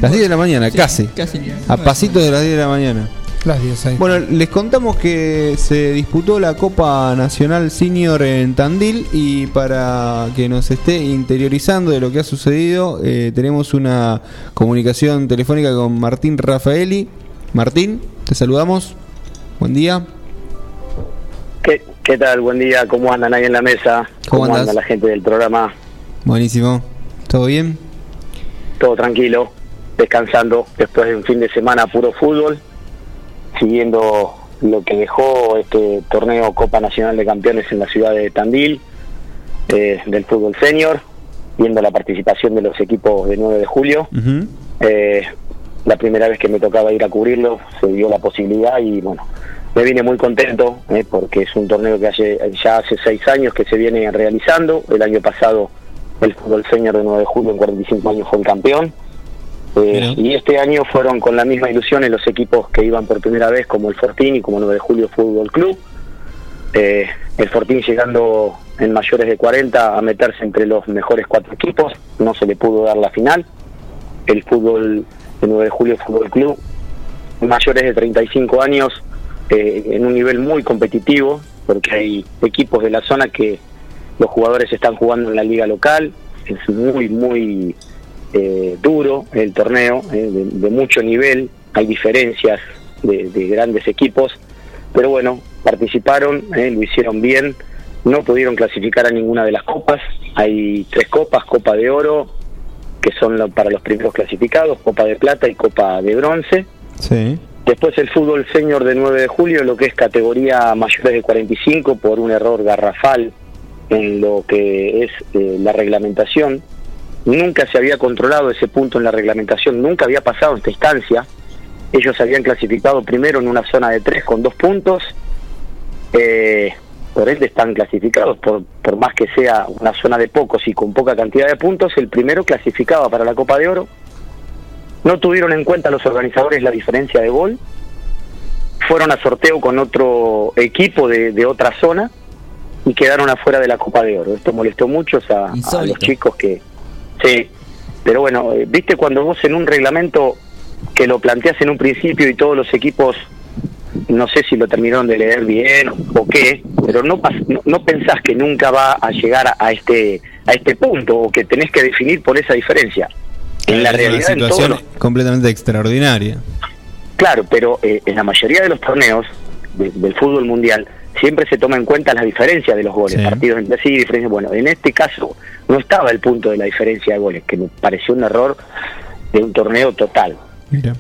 Las 10 de la mañana, Sí, casi. casi. A pasitos de las 10 de la mañana. Las 10 ahí. Bueno, les contamos que se disputó la Copa Nacional Senior en Tandil y para que nos esté interiorizando de lo que ha sucedido, eh, tenemos una comunicación telefónica con Martín Rafaeli. Martín, te saludamos. Buen día. ¿Qué, ¿Qué tal? Buen día. ¿Cómo andan ahí en la mesa? ¿Cómo anda la gente del programa? Buenísimo. ¿Todo bien? Todo tranquilo, descansando después de un fin de semana puro fútbol, siguiendo lo que dejó este torneo Copa Nacional de Campeones en la ciudad de Tandil, eh, del fútbol senior, viendo la participación de los equipos de 9 de julio. Eh, la primera vez que me tocaba ir a cubrirlo se dio la posibilidad y bueno, me vine muy contento eh, porque es un torneo que hace, ya hace seis años que se viene realizando. El año pasado el fútbol senior de 9 de julio en 45 años fue el campeón. Eh, y este año fueron con la misma ilusión en los equipos que iban por primera vez como el Fortín y como 9 de julio Fútbol Club. Eh, el Fortín llegando en mayores de 40 a meterse entre los mejores cuatro equipos, no se le pudo dar la final. El fútbol de 9 de julio Fútbol Club, mayores de 35 años, eh, en un nivel muy competitivo, porque hay equipos de la zona que los jugadores están jugando en la liga local, es muy, muy eh, duro el torneo, eh, de, de mucho nivel, hay diferencias de, de grandes equipos, pero bueno, participaron, eh, lo hicieron bien, no pudieron clasificar a ninguna de las copas, hay tres copas, Copa de Oro, que son lo- para los primeros clasificados, Copa de Plata y Copa de Bronce. Sí. Después el fútbol senior de 9 de julio, lo que es categoría mayores de 45 por un error garrafal en lo que es eh, la reglamentación. Nunca se había controlado ese punto en la reglamentación, nunca había pasado esta instancia. Ellos habían clasificado primero en una zona de tres con dos puntos. Eh, por ende están clasificados, por, por más que sea una zona de pocos y con poca cantidad de puntos, el primero clasificaba para la Copa de Oro. No tuvieron en cuenta los organizadores la diferencia de gol. Fueron a sorteo con otro equipo de, de otra zona y quedaron afuera de la Copa de Oro. Esto molestó mucho a, a los chicos que... Sí, pero bueno, eh, viste cuando vos en un reglamento que lo planteas en un principio y todos los equipos, no sé si lo terminaron de leer bien o qué, pero no, pas- no, no pensás que nunca va a llegar a, este a este punto o que tenés que definir por esa diferencia. En la Es una realidad, en todos situación los- completamente extraordinaria. Claro, pero eh, en la mayoría de los torneos de- del fútbol mundial, siempre se toma en cuenta las diferencias de los goles, Sí. partidos entre sí, diferencias. Bueno, en este caso no estaba el punto de la diferencia de goles, que me pareció un error de un torneo total.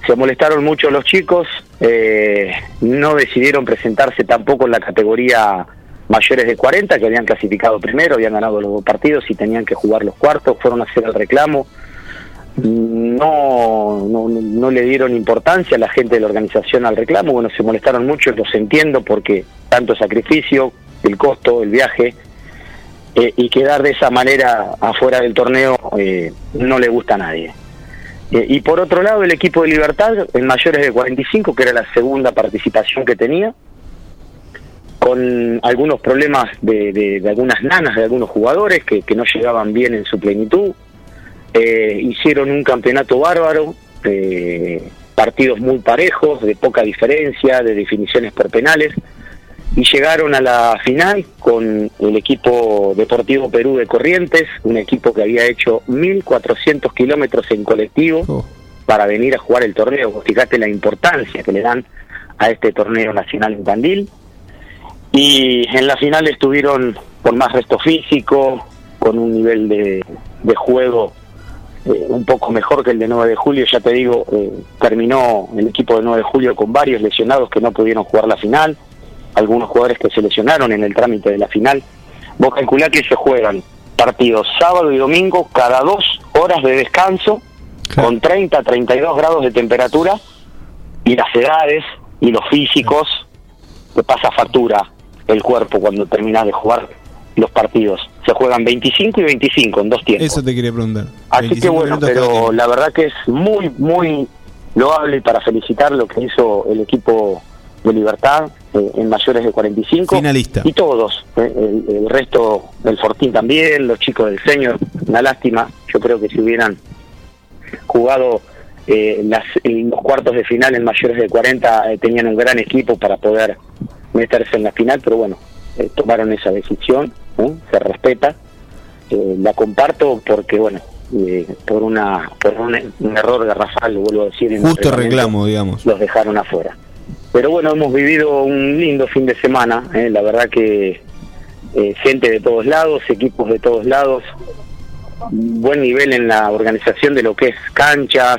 Se molestaron mucho los chicos, eh, no decidieron presentarse tampoco en la categoría mayores de 40, que habían clasificado primero, habían ganado los dos partidos y tenían que jugar los cuartos, fueron a hacer el reclamo. No, no, no le dieron importancia a la gente de la organización al reclamo, bueno, se molestaron mucho, los entiendo porque tanto sacrificio, el costo, el viaje, eh, y quedar de esa manera afuera del torneo eh, no le gusta a nadie. Eh, y por otro lado, el equipo de Libertad, en mayores de 45, que era la segunda participación que tenía, con algunos problemas de, algunas nanas de algunos jugadores que, que no llegaban bien en su plenitud. Eh, hicieron un campeonato bárbaro, eh, partidos muy parejos, de poca diferencia, de definiciones por penales, y llegaron a la final con el equipo Deportivo Perú de Corrientes, un equipo que había hecho 1.400 kilómetros en colectivo para venir a jugar el torneo. Fíjate la importancia que le dan a este torneo nacional en Tandil. Y en la final estuvieron con más resto físico, con un nivel de, de juego eh, un poco mejor que el de 9 de julio. Ya te digo, eh, terminó el equipo de 9 de julio con varios lesionados que no pudieron jugar la final, algunos jugadores que se lesionaron en el trámite de la final. Vos calculá que se juegan partidos sábado y domingo cada dos horas de descanso, con 30, 32 grados de temperatura, y las edades y los físicos te pasa factura el cuerpo cuando terminas de jugar los partidos. Se juegan 25 y 25 en dos tiempos. Eso te quería preguntar. Así que 25 bueno, pero la verdad que es muy, muy loable para felicitar lo que hizo el equipo de Libertad eh, en mayores de 45. Finalista. Y todos, eh, el, el resto del Fortín también, los chicos del Señor, una lástima. Yo creo que si hubieran jugado eh, las, en los cuartos de final en mayores de 40 eh, tenían un gran equipo para poder meterse en la final, pero bueno, eh, tomaron esa decisión, se respeta. Eh, la comparto porque, bueno, eh, por una por un, un error garrafal, lo vuelvo a decir. Justo reclamo, digamos. Los dejaron afuera. Pero bueno, hemos vivido un lindo fin de semana, ¿eh? la verdad que eh, gente de todos lados, equipos de todos lados, buen nivel en la organización de lo que es canchas,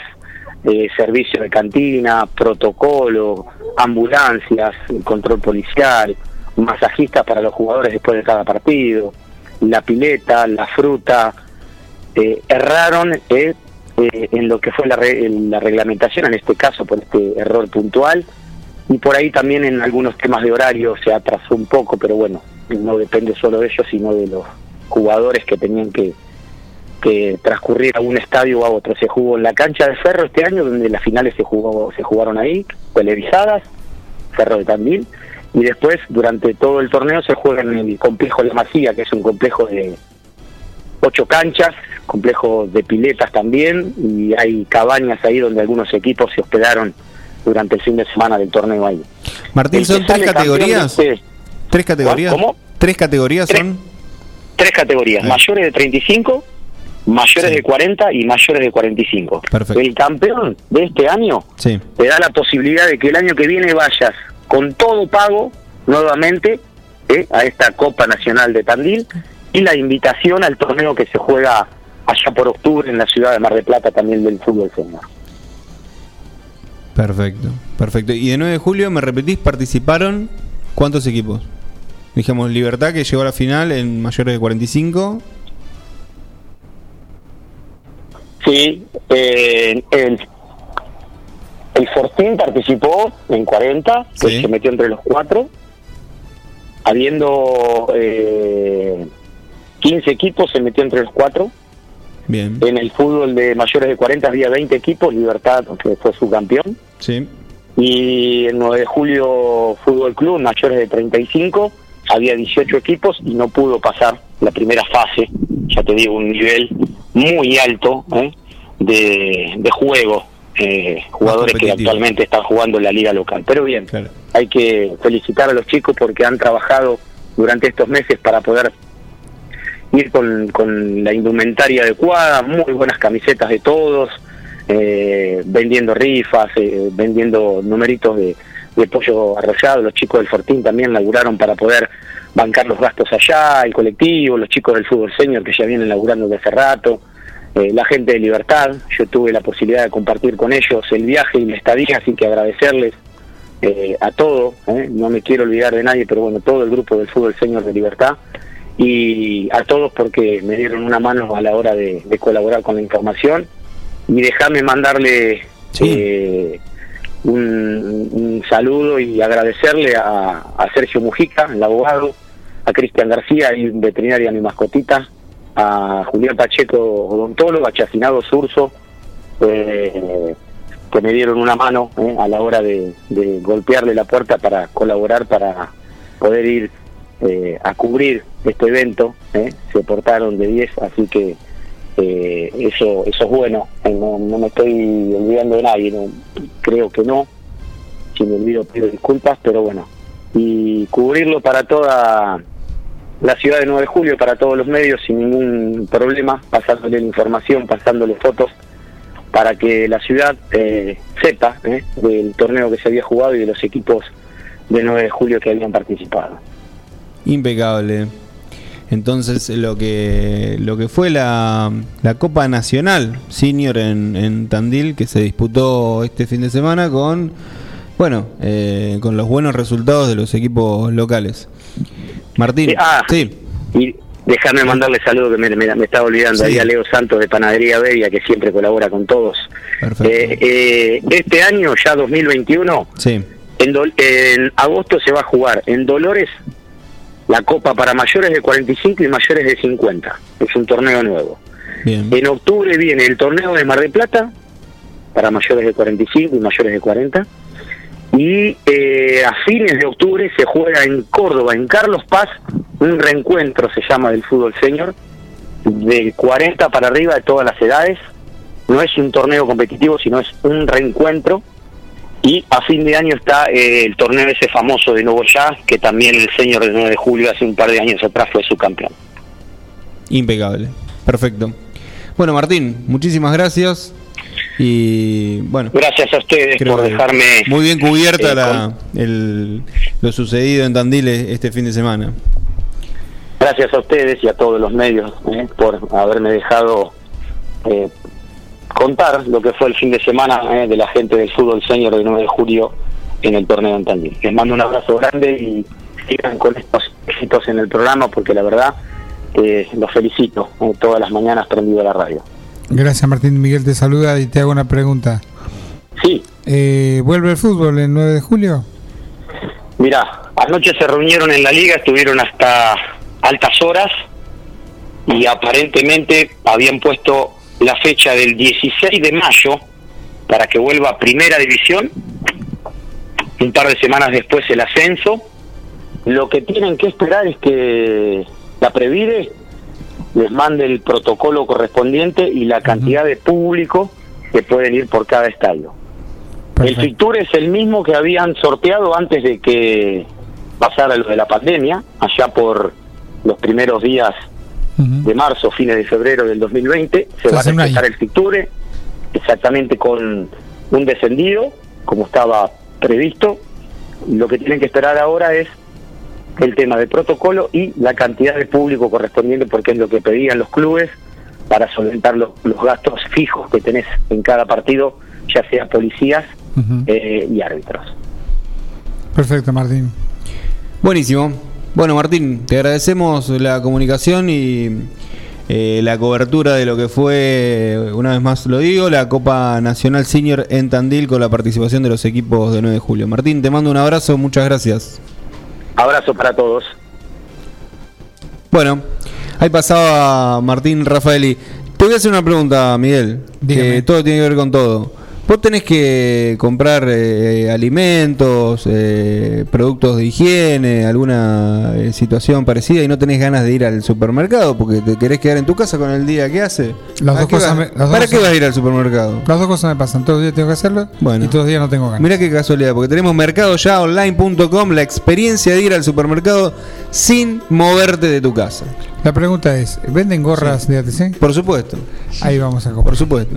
eh, servicio de cantina, protocolo, ambulancias, control policial, masajistas para los jugadores después de cada partido, la pileta, la fruta. Eh, erraron eh, eh, en lo que fue la, re- la reglamentación, en este caso por este error puntual, y por ahí también en algunos temas de horario se atrasó un poco, pero bueno, no depende solo de ellos, sino de los jugadores que tenían que, que transcurrir a un estadio o a otro. Se jugó en la cancha de Ferro este año, donde las finales se jugó, se jugaron ahí, televisadas, Ferro de Tandil, y después durante todo el torneo se juega en el complejo La Masía, que es un complejo de ocho canchas, complejo de piletas también, y hay cabañas ahí donde algunos equipos se hospedaron durante el fin de semana del torneo ahí. Martín, El ¿son tres categorías? de este- ¿Tres categorías? ¿Cómo? ¿Tres categorías son? tres categorías, mayores de 35, mayores de 40 y mayores de 45. Perfecto. El campeón de este año Sí. te da la posibilidad de que el año que viene vayas con todo pago nuevamente eh, a esta Copa Nacional de Tandil y la invitación al torneo que se juega allá por octubre en la ciudad de Mar del Plata también del fútbol senior. Perfecto, perfecto. Y de 9 de julio, ¿me repetís? ¿Participaron cuántos equipos? Dijimos Libertad que llegó a la final en mayores de 45. Sí, eh, el, el Fortín participó en 40, que se metió entre los cuatro, habiendo eh, 15 equipos, se metió entre los cuatro. Bien. En el fútbol de mayores de 40 había 20 equipos, Libertad que fue su campeón. Sí. Y el 9 de julio Fútbol Club, mayores de 35, había 18 equipos y no pudo pasar la primera fase, ya te digo, un nivel muy alto ¿eh? de, de juego, eh, jugadores que actualmente están jugando en la liga local. Pero bien, hay que felicitar a los chicos porque han trabajado durante estos meses para poder ir con, con la indumentaria adecuada, muy buenas camisetas de todos, eh, vendiendo rifas, eh, vendiendo numeritos de, de Pollo Arrollado, los chicos del Fortín también laburaron para poder bancar los gastos allá, el colectivo, los chicos del Fútbol Senior que ya vienen laburando desde hace rato, eh, la gente de Libertad, yo tuve la posibilidad de compartir con ellos el viaje y la estadía, así que agradecerles eh, a todo, ¿eh? no me quiero olvidar de nadie, pero bueno, todo el grupo del Fútbol Senior de Libertad y a todos porque me dieron una mano a la hora de, de colaborar con la información. Y déjame mandarle eh, un, un saludo y agradecerle a, a Sergio Mujica, el abogado, a Cristian García, y veterinaria mi mascotita, a Julián Pacheco, odontólogo, a Chacinado Surso, eh, que me dieron una mano eh, a la hora de, de golpearle la puerta para colaborar, para poder ir eh, a cubrir este evento. eh. Se portaron de 10, así que eh, eso eso es bueno. Eh, no, no me estoy olvidando de nadie, no, creo que no. Si me olvido, pido disculpas, pero bueno. Y cubrirlo para toda la ciudad de 9 de julio, para todos los medios, sin ningún problema, pasándole la información, pasándole fotos, para que la ciudad eh, sepa del torneo que se había jugado y de los equipos de 9 de julio que habían participado. Impecable. Entonces lo que lo que fue la, la Copa Nacional Senior en, en Tandil que se disputó este fin de semana con bueno eh, con los buenos resultados de los equipos locales. Martín, ah, sí, Y déjame mandarle saludos que me, me- me estaba olvidando ahí a Leo Santos de Panadería Beria, que siempre colabora con todos. Eh, eh, este año, ya 2021, sí, en, en agosto se va a jugar en Dolores la Copa para mayores de 45 y mayores de 50. Es un torneo nuevo. bien, En octubre viene el torneo de Mar del Plata para mayores de 45 y mayores de 40. Y eh, a fines de octubre se juega en Córdoba, en Carlos Paz, un reencuentro, se llama, del fútbol senior, de 40 para arriba de todas las edades. No es un torneo competitivo, sino es un reencuentro. Y a fin de año está eh, el torneo ese famoso de Nuevo Ya, que también el señor del 9 de julio hace un par de años atrás fue su campeón. impecable, perfecto. Bueno Martín, muchísimas gracias y bueno. Gracias a ustedes por dejarme... Muy bien cubierta eh, la, el, lo sucedido en Tandil este fin de semana. Gracias a ustedes y a todos los medios eh, por haberme dejado eh, contar lo que fue el fin de semana eh, de la gente del fútbol senior del 9 de julio en el torneo en Tandil. Les mando un abrazo grande y sigan con estos éxitos en el programa porque la verdad eh, los felicito eh, todas las mañanas prendido a la radio. Gracias Martín. Miguel te saluda y te hago una pregunta. Sí. ¿Vuelve el fútbol el 9 de julio? Mira, anoche se reunieron en la liga, estuvieron hasta altas horas y aparentemente habían puesto la fecha del 16 de mayo para que vuelva a primera división, un par de semanas después el ascenso. Lo que tienen que esperar es que la Previde les mande el protocolo correspondiente y la cantidad de público que pueden ir por cada estadio. El Ficture es el mismo que habían sorteado antes de que pasara lo de la pandemia, allá por los primeros días de marzo, fines de febrero del 2020. Se va a respetar el Ficture, exactamente con un descendido, como estaba previsto. Lo que tienen que esperar ahora es el tema del protocolo y la cantidad de público correspondiente, porque es lo que pedían los clubes para solventar lo- los gastos fijos que tenés en cada partido, ya sea policías eh, y árbitros. Perfecto, Martín. Buenísimo. Bueno, Martín, te agradecemos la comunicación y eh, la cobertura de lo que fue, una vez más lo digo, la Copa Nacional Senior en Tandil con la participación de los equipos de 9 de julio. Martín, te mando un abrazo, muchas gracias. Abrazo para todos. Bueno, ahí pasaba Martín Rafaeli. Te voy a hacer una pregunta, Miguel, que todo tiene que ver con todo. Vos tenés que comprar eh, alimentos, eh, productos de higiene, alguna eh, situación parecida y no tenés ganas de ir al supermercado porque te querés quedar en tu casa con el día que hace. Las ¿Para dos qué cosas vas- me- las dos ¿Para qué cosas- vas a ir al supermercado? Las dos cosas me pasan. Todos los días tengo que hacerlo Bueno. y todos los días no tengo ganas. Mira qué casualidad, porque tenemos mercadoyaonline.com, la experiencia de ir al supermercado sin moverte de tu casa. La pregunta es, ¿venden gorras de ATC? Por supuesto. Ahí vamos a comprar. Por supuesto.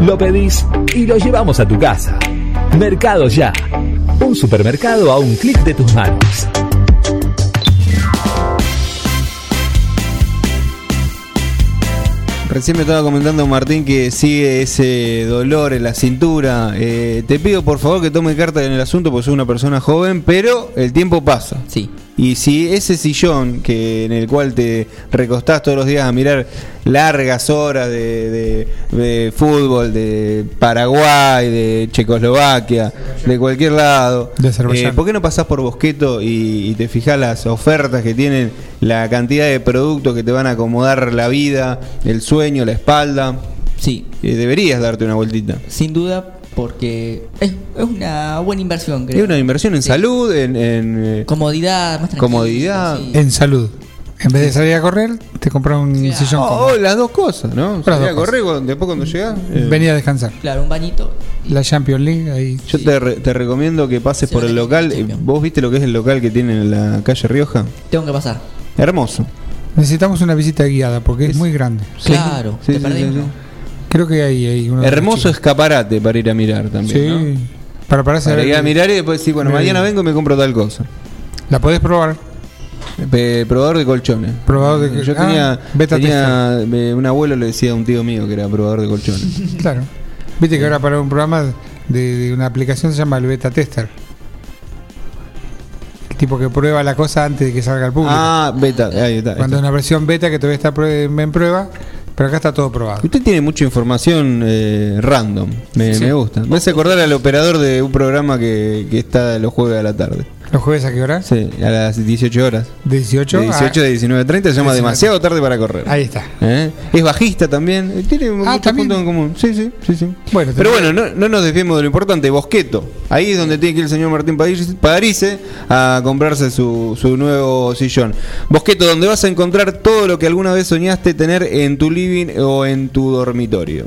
Lo pedís y lo llevamos a tu casa. Mercado Ya. Un supermercado a un clic de tus manos. Recién me estaba comentando Martín que sigue ese dolor en la cintura. Eh, te pido por favor que tome carta en el asunto porque soy una persona joven, pero el tiempo pasa. Sí. Y si ese sillón que en el cual te recostás todos los días a mirar largas horas de, de- de fútbol, de Paraguay, de Checoslovaquia, de cualquier lado, De eh, ¿por qué no pasás por Bosqueto y, y te fijás las ofertas que tienen, la cantidad de productos que te van a acomodar la vida, el sueño, la espalda? Sí. Eh, deberías darte una vueltita. Sin duda, porque es, es una buena inversión, creo. Es una inversión en salud, en, en, eh, Comodidad, más comodidad. En salud. En vez de salir a correr, te compras un sillón Oh, oh, las dos cosas, ¿no? Las Salir a correr cuando- después cuando llegás. eh, Venía a descansar. Claro, un bañito. La Champions League ahí. Yo te, re- te recomiendo que pases por el local. Eh, ¿Vos viste lo que es el local que tiene en la calle Rioja? Tengo que pasar. Hermoso. Necesitamos una visita guiada porque es, muy grande. Claro, Sí, te sí, perdés, sí, ¿no? sí. Creo que hay, hay Hermoso escaparate para ir a mirar también. Sí. ¿no? Para pararse a Para ir a mirar y después decir, bueno, mañana vengo y me compro tal cosa. La podés probar. Pe- probador de colchones. Probador de- Yo ah, tenía, beta tenía un abuelo le decía a un tío mío que era probador de colchones. Claro. Viste que ahora para un programa de, de una aplicación se llama el beta tester. El tipo que prueba la cosa antes de que salga al público. Ah, beta, ahí está. ahí Cuando está. es una versión beta que todavía está en prueba, pero acá está todo probado. Usted tiene mucha información eh, random, me, Sí. me gusta. Me hace acordar al operador de un programa que, que está los jueves a la tarde. ¿Los jueves a qué hora? Sí, a las 18 horas. ¿De 18? De 18 Ah, de 19.30 se llama 19. demasiado tarde para correr. Ahí está. ¿Eh? Es bajista también. Tiene muchos ¿también? puntos en común. Sí, sí, sí, sí. Bueno, Pero bueno, no, no nos desviemos de lo importante. Bosqueto. Ahí es donde tiene que ir el señor Martín Padarice a comprarse su, su nuevo sillón. Bosqueto, donde vas a encontrar todo lo que alguna vez soñaste tener en tu living o en tu dormitorio.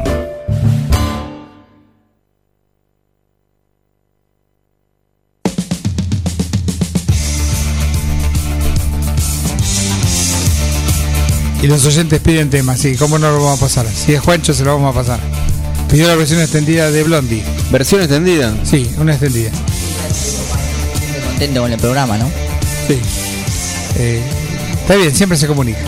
Y los oyentes piden temas, sí, ¿cómo no lo vamos a pasar? Si es Juancho, se lo vamos a pasar. Pidió la versión extendida de Blondie. ¿Versión extendida? Sí, una extendida. Contento con el programa, ¿no? Sí. Eh, está bien, siempre se comunica.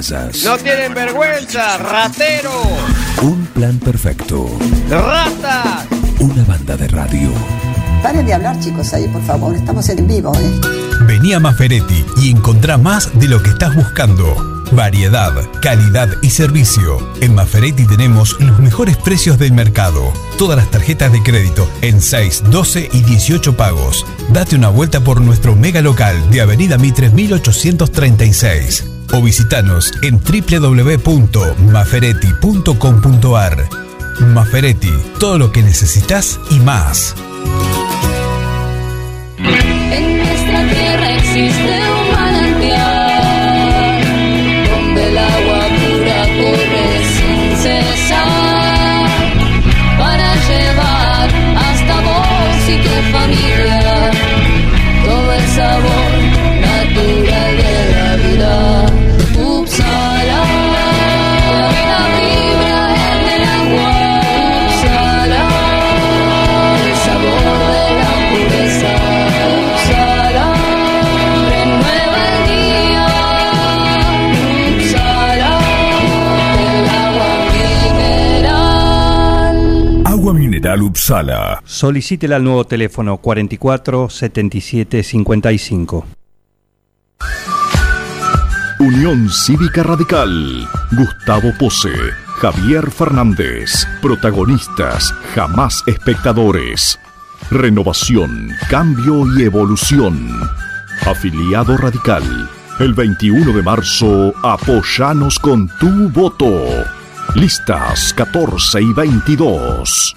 No tienen vergüenza, ratero. Un plan perfecto. Ratas. Una banda de radio. Paren de hablar, chicos, ahí, por favor. Estamos en vivo, ¿eh? Vení a Maferetti y encontrá más de lo que estás buscando. Variedad, calidad y servicio. En Maferetti tenemos los mejores precios del mercado. Todas las tarjetas de crédito en 6, 12 y 18 pagos. Date una vuelta por nuestro mega local de Avenida Mitre 1836 o visitanos en www.maferetti.com.ar. Maferetti, todo lo que necesitas y más. En nuestra tierra existe un manantial donde el agua pura corre sin cesar para llevar hasta vos y tu familia todo el sabor Solicítela al nuevo teléfono 44 77 55. Unión Cívica Radical. Gustavo Pose. Javier Fernández. Protagonistas, jamás espectadores. Renovación, cambio y evolución. Afiliado Radical. El 21 de marzo, apoyanos con tu voto. Listas 14 y 22.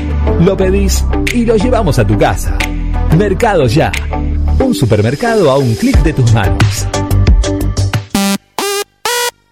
Lo pedís y lo llevamos a tu casa. Mercado Ya. Un supermercado a un clic de tus manos.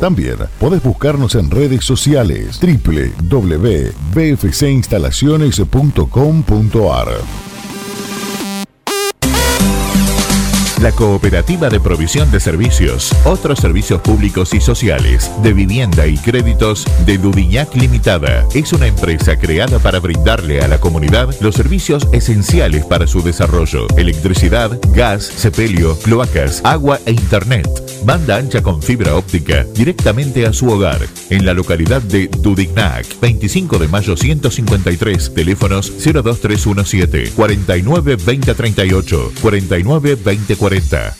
También podés buscarnos en redes sociales www.bfcinstalaciones.com.ar. La Cooperativa de Provisión de Servicios, otros servicios públicos y sociales, de vivienda y créditos de Dudiñac Limitada, es una empresa creada para brindarle a la comunidad los servicios esenciales para su desarrollo: electricidad, gas, sepelio, cloacas, agua e internet. Banda ancha con fibra óptica directamente a su hogar, en la localidad de Dudignac, 25 de mayo 153, teléfonos 02317 49 2038, 49 2040.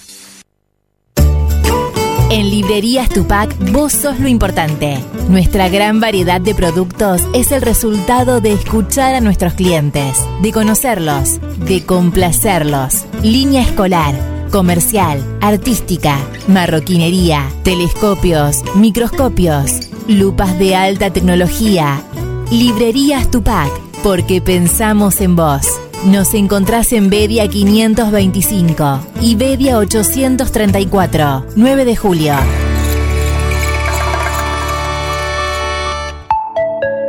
En Librerías Tupac, vos sos lo importante. Nuestra gran variedad de productos es el resultado de escuchar a nuestros clientes, de conocerlos, de complacerlos. Línea escolar, comercial, artística, marroquinería, telescopios, microscopios, lupas de alta tecnología. Librerías Tupac, porque pensamos en vos. Nos encontrás en Bedia 525 y Bedia 834, 9 de julio.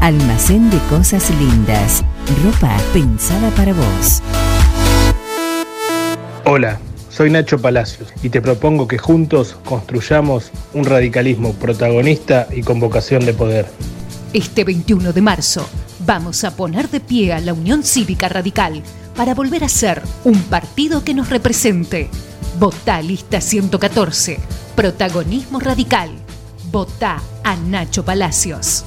Almacén de Cosas Lindas. Ropa pensada para vos. Hola, soy Nacho Palacios y te propongo que juntos construyamos un radicalismo protagonista y con vocación de poder. Este 21 de marzo vamos a poner de pie a la Unión Cívica Radical para volver a ser un partido que nos represente. Votá lista 114, protagonismo radical. Votá a Nacho Palacios.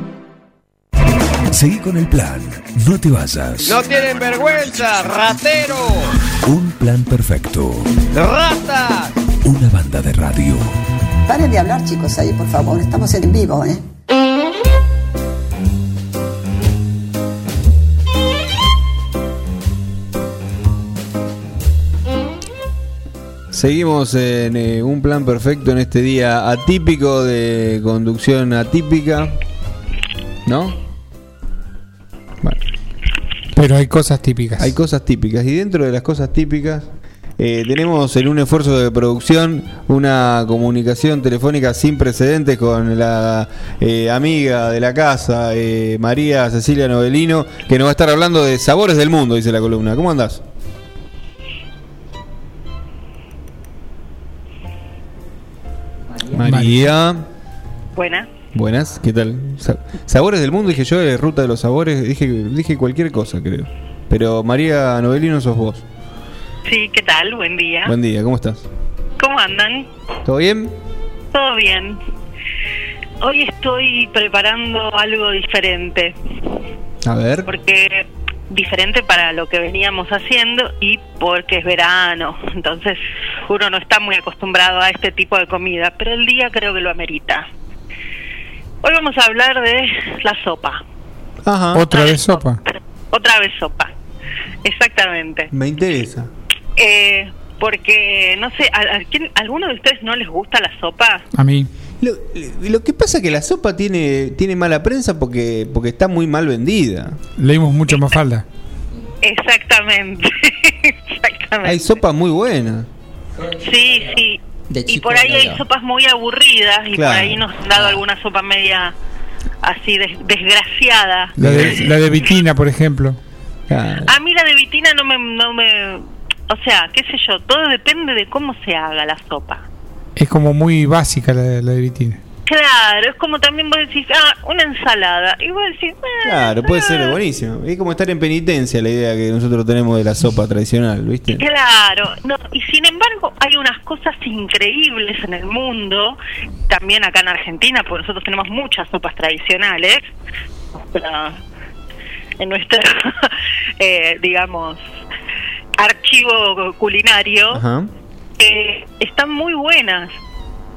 Seguí con el plan. No te vayas. No tienen vergüenza, ratero. Un plan perfecto. Ratas. Una banda de radio. Paren de hablar, chicos, ahí, por favor. Estamos en vivo, ¿eh? Seguimos en eh, un plan perfecto en este día atípico de conducción atípica. ¿No? Pero hay cosas típicas. Hay cosas típicas. Y dentro de las cosas típicas, eh, tenemos en un esfuerzo de producción una comunicación telefónica sin precedentes con la eh, amiga de la casa, eh, María Cecilia Novelino, que nos va a estar hablando de sabores del mundo, dice la columna. ¿Cómo andás? María. Buena. Buenas, ¿qué tal? Sa- sabores del mundo, dije yo, de ruta de los sabores, dije, dije cualquier cosa, creo. Pero María Novelino sos vos. Sí, ¿qué tal? Buen día. Buen día, ¿cómo estás? ¿Cómo andan? ¿Todo bien? Todo bien. Hoy estoy preparando algo diferente, A ver. porque diferente para lo que veníamos haciendo y porque es verano, entonces uno no está muy acostumbrado a este tipo de comida, pero el día creo que lo amerita. Hoy vamos a hablar de la sopa, Ajá. Otra vez sopa. otra vez sopa, exactamente. Me interesa. Eh, porque, no sé, ¿a, a quién- ¿alguno de ustedes no les gusta la sopa? A mí. Lo, lo que pasa es que la sopa tiene, tiene mala prensa porque, porque está muy mal vendida. Leímos mucho más falda. Exactamente, exactamente. Hay sopa muy buena. Sí, sí. Y chico por ahí hay sopas muy aburridas y Claro. por ahí nos han dado alguna sopa media así des- desgraciada. La de, la de Vitina, por ejemplo. A mí la de vitina no me, no me... O sea, qué sé yo, todo depende de cómo se haga la sopa. Es como muy básica la, de- la de Vitina. Claro, es como también vos decís, ah, una ensalada. Y vos decís, ah, Claro, puede ser buenísimo. Es como estar en penitencia la idea que nosotros tenemos de la sopa tradicional, ¿viste? Claro, no, y sin embargo hay unas cosas increíbles en el mundo, también acá en Argentina, porque nosotros tenemos muchas sopas tradicionales, nuestra- en nuestro, eh, digamos, archivo culinario, Ajá. que están muy buenas,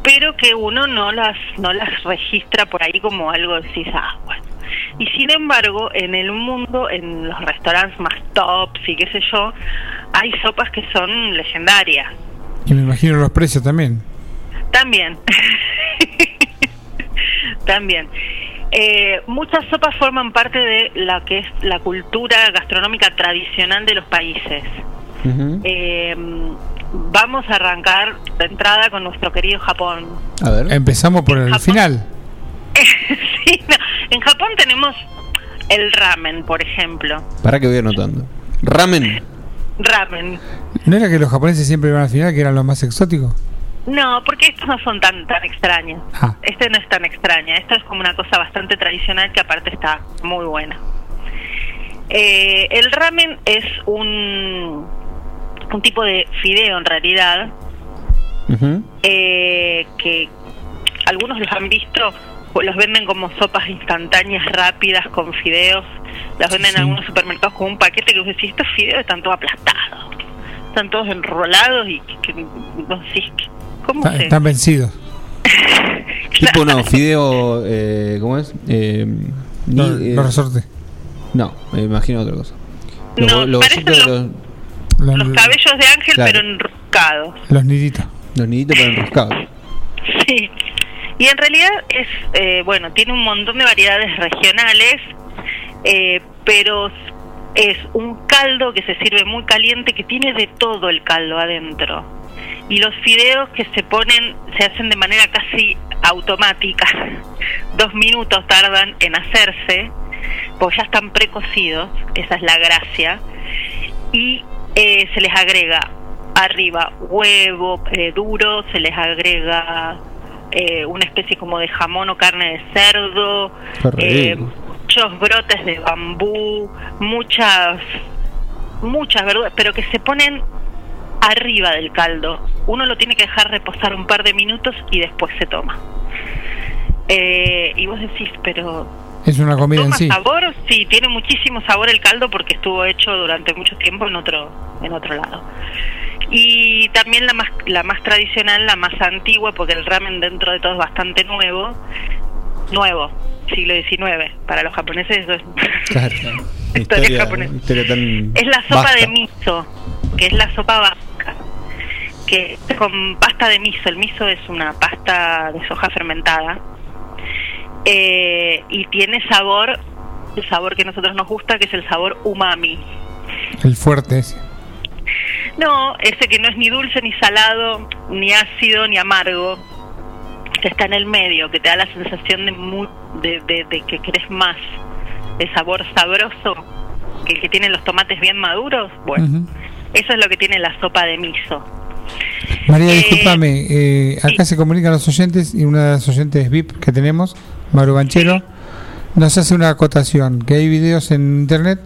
pero que uno no las no las registra por ahí como algo decís, ah, bueno. Y sin embargo, en el mundo, en los restaurantes más tops y qué sé yo, hay sopas que son legendarias. Y me imagino los precios también. También. También. Eh, muchas sopas forman parte de la que es la cultura gastronómica tradicional de los países. Eh, vamos a arrancar de entrada con nuestro querido Japón. A ver. Empezamos por el final. Sí, no. En Japón tenemos el ramen, por ejemplo. Para que voy anotando. Ramen. Ramen. ¿No era que los japoneses siempre iban al final, que eran los más exóticos? No, porque estos no son tan tan extraños. Ah. Este no es tan extraña. Esto es como una cosa bastante tradicional que aparte está muy buena. Eh, el ramen es un, un tipo de fideo en realidad eh, que algunos los han visto, los venden como sopas instantáneas rápidas con fideos. Las venden en algunos supermercados con un paquete que vos decís, estos fideos están todos aplastados. Están todos enrolados y que, que- no sé, que- ¿cómo Está-? Están vencidos. Tipo no, fideo, eh, ¿cómo es? Eh, ni- Los- eh, los resortes. No, me imagino otra cosa. Los, No, los parecen bollitos de los, Los cabellos de ángel, Claro. pero enroscados. Los niditos. los niditos para enroscados. Sí. Y en realidad es, eh, bueno, tiene un montón de variedades regionales, eh, pero es un caldo que se sirve muy caliente, que tiene de todo el caldo adentro. Y los fideos que se ponen se hacen de manera casi automática. Dos minutos tardan en hacerse, porque ya están precocidos, esa es la gracia. Y eh, se les agrega arriba huevo eh, duro, se les agrega eh, una especie como de jamón o carne de cerdo, eh, muchos brotes de bambú, muchas muchas verduras, pero que se ponen arriba del caldo. Uno lo tiene que dejar reposar un par de minutos y después se toma. Eh, y vos decís, pero Es una comida en ¿Toma sí. sabor? Sí, tiene muchísimo sabor el caldo porque estuvo hecho durante mucho tiempo en otro en otro lado. Y también la más la más tradicional, la más antigua, porque el ramen dentro de todo es bastante nuevo, nuevo, siglo XIX. Para los japoneses eso es Claro. Historia Historia, japonesa. historia tan es la sopa vasta. de miso, que es la sopa vasca, que es con pasta de miso. El miso es una pasta de soja fermentada eh, y tiene sabor, el sabor que a nosotros nos gusta, que es el sabor umami. El fuerte ese. No, ese que no es ni dulce ni salado, ni ácido ni amargo, que está en el medio, que te da la sensación de, mu- de, de- de que querés más, el sabor sabroso, que el que tienen los tomates bien maduros, bueno, eso es lo que tiene la sopa de miso. María, discúlpame, eh, acá se comunican los oyentes y una de las oyentes VIP que tenemos, Maru Banchero, nos hace una acotación, que hay videos en internet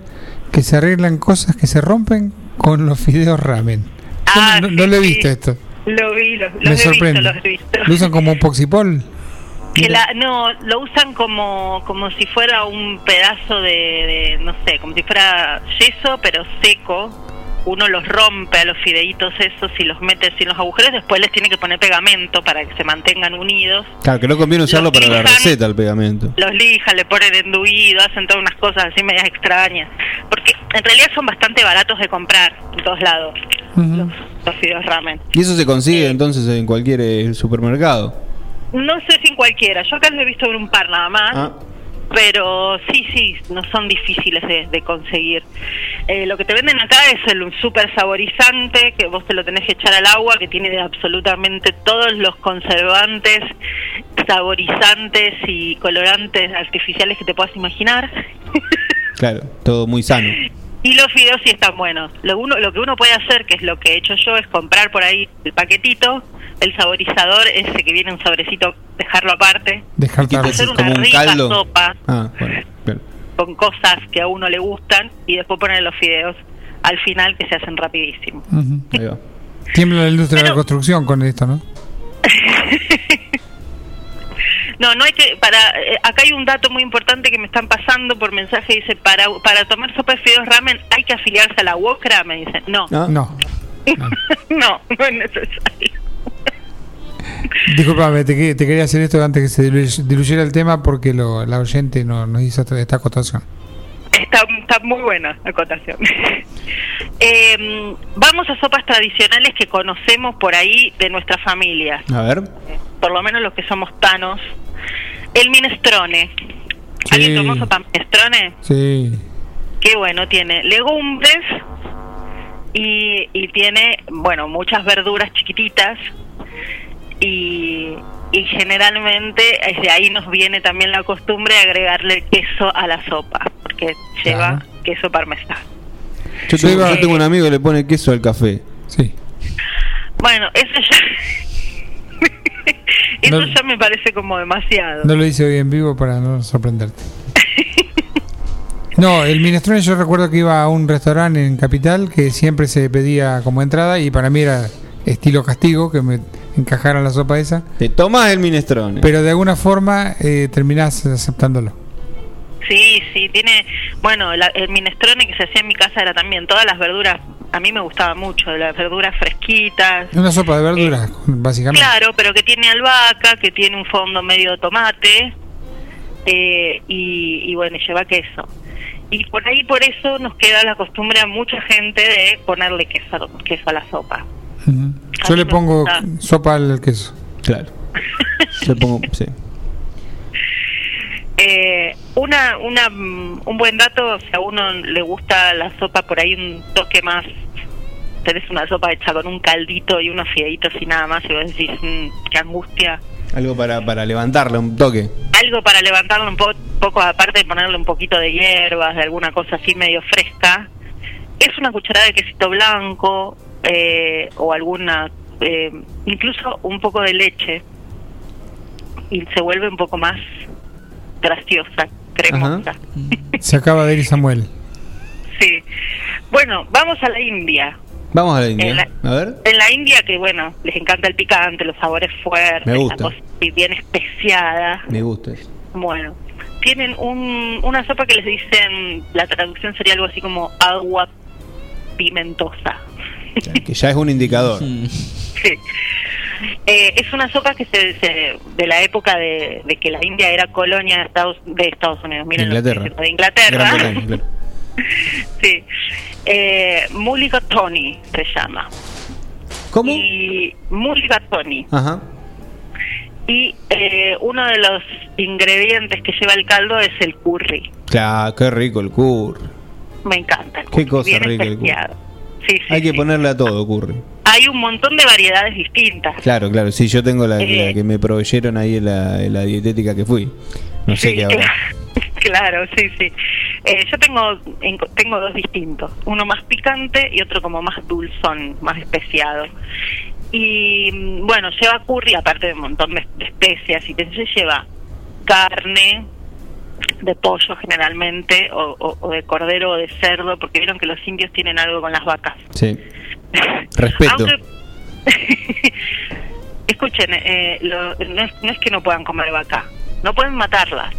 que se arreglan cosas que se rompen con los fideos ramen. Yo no, lo he visto esto. Lo vi, los Me he sorprende. visto, los he visto. Lo usan como un poxipol. Que la, no, lo usan como, como si fuera un pedazo de, de, no sé, como si fuera yeso, pero seco. Uno los rompe a los fideitos esos y los mete sin los agujeros, después les tiene que poner pegamento para que se mantengan unidos. Claro, que no conviene usarlo Los para la receta, el pegamento. Los lijan, le ponen enduido, hacen todas unas cosas así medias extrañas. Porque en realidad son bastante baratos de comprar en todos lados, los fideos ramen. Y eso se consigue entonces en cualquier eh, supermercado. No sé si en cualquiera, yo acá lo he visto en un par nada más. Ah. Pero sí, sí, no son difíciles de, de conseguir. Eh, lo que te venden acá es el super saborizante que vos te lo tenés que echar al agua, que tiene absolutamente todos los conservantes, saborizantes y colorantes artificiales que te puedas imaginar. Claro, todo muy sano. Y los fideos sí están buenos. Lo, uno, lo que uno puede hacer, que es lo que he hecho yo, es comprar por ahí el paquetito, el saborizador, ese que viene un sobrecito, dejarlo aparte, Dejar tarde. hacer una como un rica caldo. sopa Ah, bueno, con cosas que a uno le gustan y después poner los fideos al final que se hacen rapidísimo. Ahí va. Tiembla la industria de la construcción con esto, ¿no? No, no hay que para eh, acá hay un dato muy importante que me están pasando por mensaje dice para para tomar sopa de fideos ramen hay que afiliarse a la UOCRA, me dicen. No. No. no, no es necesario. Disculpame, te, te quería hacer esto antes que se dilu- diluyera el tema porque lo, la oyente no, nos hizo esta- acotación. Está, está muy buena la acotación. Eh, vamos a sopas tradicionales que conocemos por ahí de nuestras familias, A ver. por lo menos los que somos tanos. El minestrone. ¿Alguien tomó sopa minestrone? Sí. Qué bueno, tiene legumbres y, y tiene, bueno, muchas verduras chiquititas y, y generalmente desde ahí nos viene también la costumbre de agregarle queso a la sopa, porque lleva queso parmesano. Yo tengo, yo tengo un amigo que le pone queso al café. Sí. Bueno, eso ya, eso ya me parece como demasiado. No lo hice hoy en vivo para no sorprenderte. No, el minestrone yo recuerdo que iba a un restaurante en Capital que siempre se pedía como entrada y para mí era estilo castigo que me encajaran la sopa esa. Te tomás el minestrone. Pero de alguna forma eh, terminás aceptándolo. Sí, sí, tiene, bueno, la- el minestrone que se hacía en mi casa era también todas las verduras, a mí me gustaba mucho, las verduras fresquitas. Una sopa de verduras, básicamente. Claro, pero que tiene albahaca, que tiene un fondo medio de tomate eh, y, y bueno, lleva queso. Y por ahí, por eso, nos queda la costumbre a mucha gente de ponerle queso, queso a la sopa. Yo le pongo gusta. sopa al queso. Claro. Le pongo, sí. Eh, una, una, un buen dato, si a uno le gusta la sopa por ahí un toque más, tenés una sopa hecha con un caldito y unos fideitos y nada más, y vos decís, "Mm, qué angustia. Algo para, para levantarle un toque. Algo para levantarlo un po- poco, aparte de ponerle un poquito de hierbas, de alguna cosa así medio fresca, es una cucharada de quesito blanco eh, o alguna, eh, incluso un poco de leche, y se vuelve un poco más graciosa, cremosa. Se acaba de ir Samuel. Sí. Bueno, vamos a la India. Vamos a la India. En la- A ver. En la India, que bueno, les encanta el picante, los sabores fuertes, Me gusta. la cosa bien especiada. Me gusta eso. Bueno, tienen un, una sopa que les dicen, la traducción sería algo así como agua pimentosa. Que ya es un indicador. Sí. Eh, es una sopa que se, se- de la época de, de que la India era colonia de Estados, de Estados Unidos, miren lo que Inglaterra. diciendo, de Inglaterra. Gran. Sí. Eh, mulligatawny se llama. ¿Cómo? Y mulligatawny. Ajá. Y eh, uno de los ingredientes que lleva el caldo es el curry. Claro, qué rico el curry. Me encanta. el Qué curry, cosa bien rica el curry. Especiado. Sí, sí, Hay que ponerle a todo curry. Hay un montón de variedades distintas. Claro, claro. Sí, yo tengo la, Eh. la que me proveyeron ahí en la, en la dietética que fui. No sé qué habrá. Claro, sí, sí. Eh, yo tengo en- tengo dos distintos, uno más picante y otro como más dulzón, más especiado. Y mm, bueno, lleva curry, aparte de un montón de, especias, y entonces lleva carne de pollo generalmente, o, o- o de cordero o de cerdo, porque vieron que los indios tienen algo con las vacas. Sí. Respeto. Aunque- Escuchen, eh, lo- no, es, no es que no puedan comer vaca, no pueden matarla.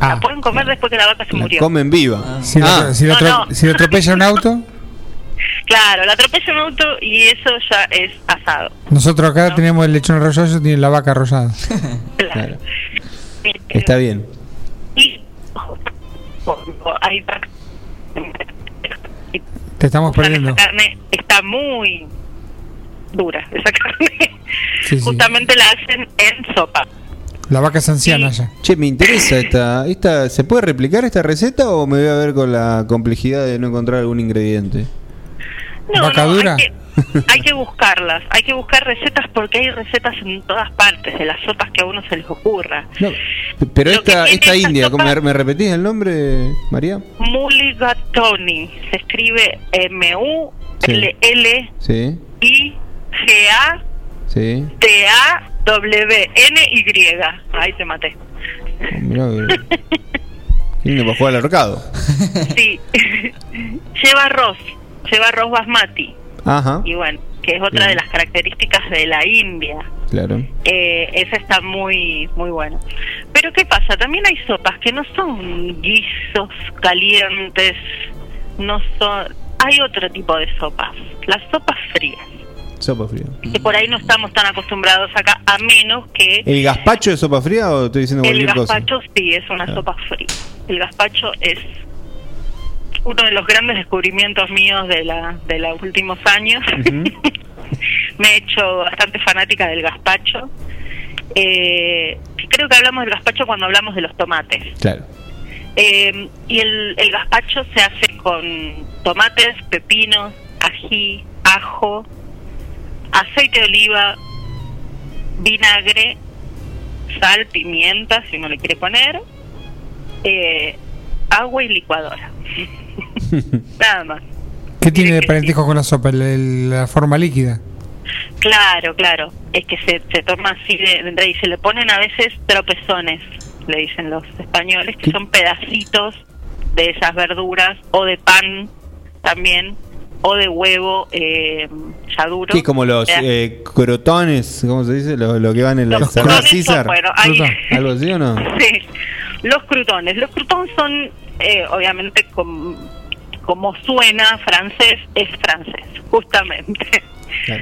la pueden comer después que la vaca se Ah, La murió. comen viva. Si, lo, Ah. si, No, atro- no. si lo atropella un auto, Claro, la atropella un auto y eso ya es asado. nosotros acá tenemos el lechón arrollado, ellos tienen la vaca arrollada. Claro. Está bien. Cuando hay Te estamos perdiendo. esa carne está muy dura. Esa carne Sí, sí. justamente la hacen en sopa. La vaca es anciana ya. Che, me interesa esta, esta. ¿Se puede replicar esta receta o me voy a ver con la complejidad de no encontrar algún ingrediente? No, ¿Vaca no? Hay que, hay que buscarlas, hay que buscar recetas porque hay recetas en todas partes de las sopas que a uno se les ocurra. Pero Lo que esta, esta india, ¿cómo- sopa- ¿me, me repetís el nombre, María? Mulligatawny se escribe M-U-L-L-I-G-A-T-A-W-N-Y. Sí. Sí. Ahí te maté. Oh, mirá Qué lindo para jugar al arcado. Sí. lleva arroz, lleva arroz basmati. Ajá. Y bueno, que es otra Bien. de las características de la India. Claro. Eh, esa está muy muy bueno. Pero ¿qué pasa? También hay sopas que no son guisos calientes, no son... hay otro tipo de sopas, las sopas frías, Sopa fría. que por ahí no estamos tan acostumbrados acá, a menos que ¿El gazpacho de sopa fría o estoy diciendo el cualquier cosa? gazpacho sí es una Ah. sopa fría. El gazpacho es uno de los grandes descubrimientos míos de la de los últimos años. Me he hecho bastante fanática del gazpacho. Eh, creo que hablamos del gazpacho cuando hablamos de los tomates. Claro. Eh, y el, el gazpacho se hace con tomates, pepinos, ají, ajo, aceite de oliva, vinagre, sal, pimienta, si uno le quiere poner, eh, agua y licuadora. Nada más. ¿Qué tiene de parentesco con la sopa? El- el- la forma líquida. Claro, claro. Es que se, se toma así de, de entrada y se le ponen a veces tropezones, le dicen los españoles, que son pedacitos de esas verduras o de pan también o de huevo eh, ya duro. ¿Qué? Como los eh, crotones, ¿cómo se dice? Lo, lo que van en la Los ensalada César. bueno, hay- ¿Algo así o no? Sí, los crutones. Los crutones son, eh, obviamente, com- como suena francés, es francés, justamente.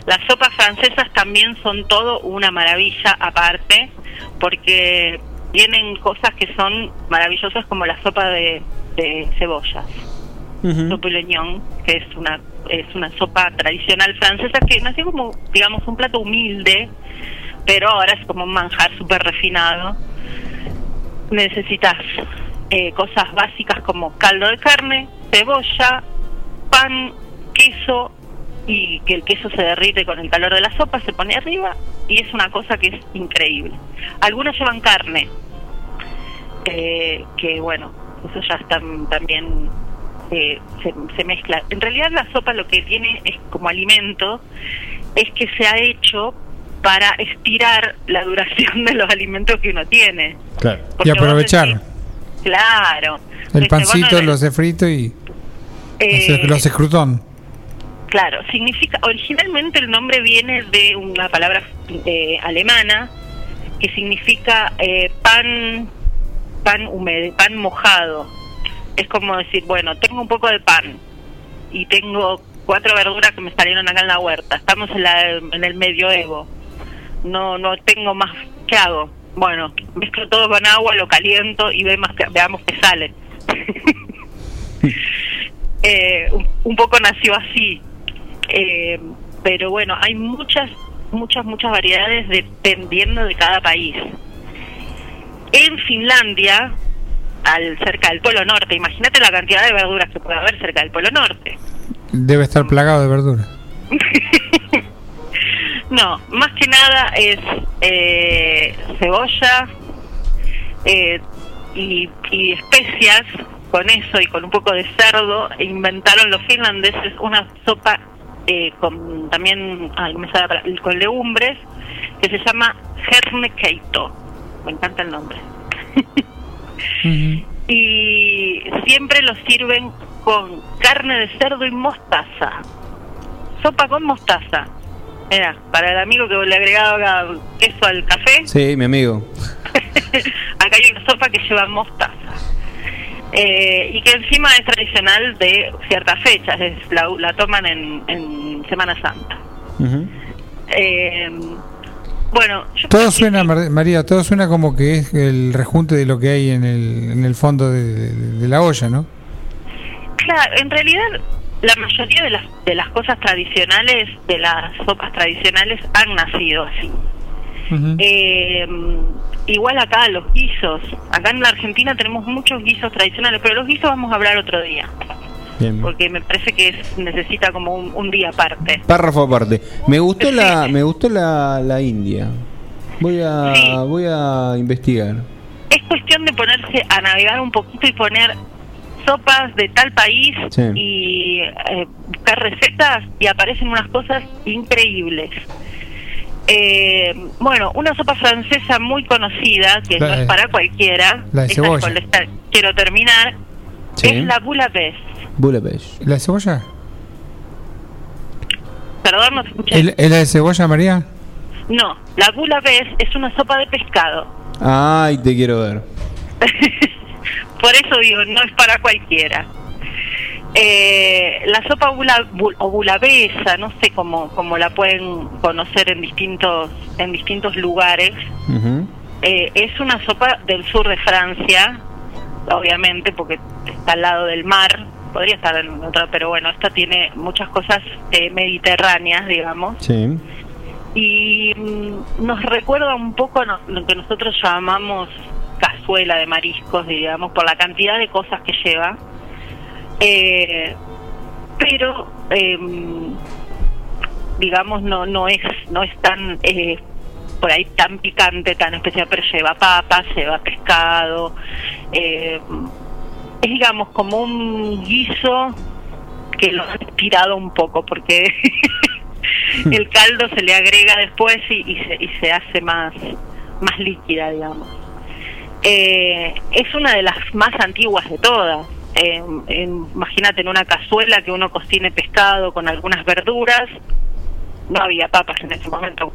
Las sopas francesas también son todo una maravilla aparte, porque tienen cosas que son maravillosas como la sopa de, de cebollas. Sopa leñón, que es una es una sopa tradicional francesa que nació como, digamos, un plato humilde, pero ahora es como un manjar súper refinado. Necesitas eh, cosas básicas como caldo de carne, cebolla, pan, queso y que el queso se derrite con el calor de la sopa, se pone arriba y es una cosa que es increíble. Algunas llevan carne, eh, que bueno, eso ya está también eh, se, se mezcla. En realidad la sopa lo que tiene es como alimento es que se ha hecho para estirar la duración de los alimentos que uno tiene. Claro. Y Porque aprovechar. Claro. El pancito bueno, lo hace frito y eh, lo hace crutón. Claro, significa, originalmente el nombre viene de una palabra eh, alemana que significa eh, pan, pan húmedo, pan mojado. Es como decir, bueno, tengo un poco de pan y tengo cuatro verduras que me salieron acá en la huerta. Estamos en, la, en el medioevo. No, no tengo más. ¿Qué hago? Bueno, mezclo todo con agua, lo caliento y ve más que- veamos qué sale. eh, un, un poco nació así. Eh, pero bueno, hay muchas, muchas, muchas variedades dependiendo de cada país. En Finlandia, al cerca del Polo Norte, imagínate la cantidad de verduras que puede haber cerca del Polo Norte. Debe estar plagado de verdura. No, más que nada es eh, cebolla eh, y, y especias. Con eso y con un poco de cerdo, inventaron los finlandeses una sopa eh, con también ay, me palabra, con legumbres que se llama hernekeito. Me encanta el nombre. y siempre lo sirven con carne de cerdo y mostaza. Sopa con mostaza. Mira, para el amigo que le agregaba queso al café, Sí, mi amigo. acá hay una sopa que lleva mostaza. Eh, y que encima es tradicional de ciertas fechas, es, la, la toman en, en Semana Santa. Eh, bueno, yo Todo suena, Mar- María, todo suena como que es el rejunte de lo que hay en el, en el fondo de, de- de la olla, ¿no? Claro, en realidad la mayoría de las, de las cosas tradicionales, de las sopas tradicionales, han nacido así. Eh, igual acá los guisos, acá en la Argentina tenemos muchos guisos tradicionales, pero los guisos vamos a hablar otro día, Bien. porque me parece que es- necesita como un, un día aparte. Párrafo aparte. Me gustó la, me gustó la, la India. Voy a, voy a investigar. Es cuestión de ponerse a navegar un poquito y poner sopas de tal país Sí. y eh, buscar recetas y aparecen unas cosas increíbles. Eh, bueno, una sopa francesa muy conocida, que La no de- es para cualquiera, la de cebolla. con la esta- quiero terminar, Sí. es la bouillabaisse. Budapest. ¿La de cebolla? Perdón, no te escuché. ¿Es es la de cebolla, María? No, la bouillabaisse es una sopa de pescado. Ay, te quiero ver. Por eso digo, no es para cualquiera. Eh, la sopa bula, bul- o no sé cómo, cómo la pueden conocer en distintos, en distintos lugares. Eh, es una sopa del sur de Francia, obviamente, porque está al lado del mar. Podría estar en otra, pero bueno, esta tiene muchas cosas eh, mediterráneas, digamos. Sí. Y mm, nos recuerda un poco no- lo que nosotros llamamos cazuela de mariscos, digamos, por la cantidad de cosas que lleva. Eh, pero, em, digamos, no no es no es tan eh, por ahí tan picante, tan especial, pero lleva papas, lleva pescado. eh, es, digamos, como un guiso que lo han tirado un poco, porque el caldo se le agrega después y, y se, y se hace más, más líquida, digamos. Eh, es una de las más antiguas de todas. Eh, en- imagínate en una cazuela que uno cocine pescado con algunas verduras. No había papas en ese momento.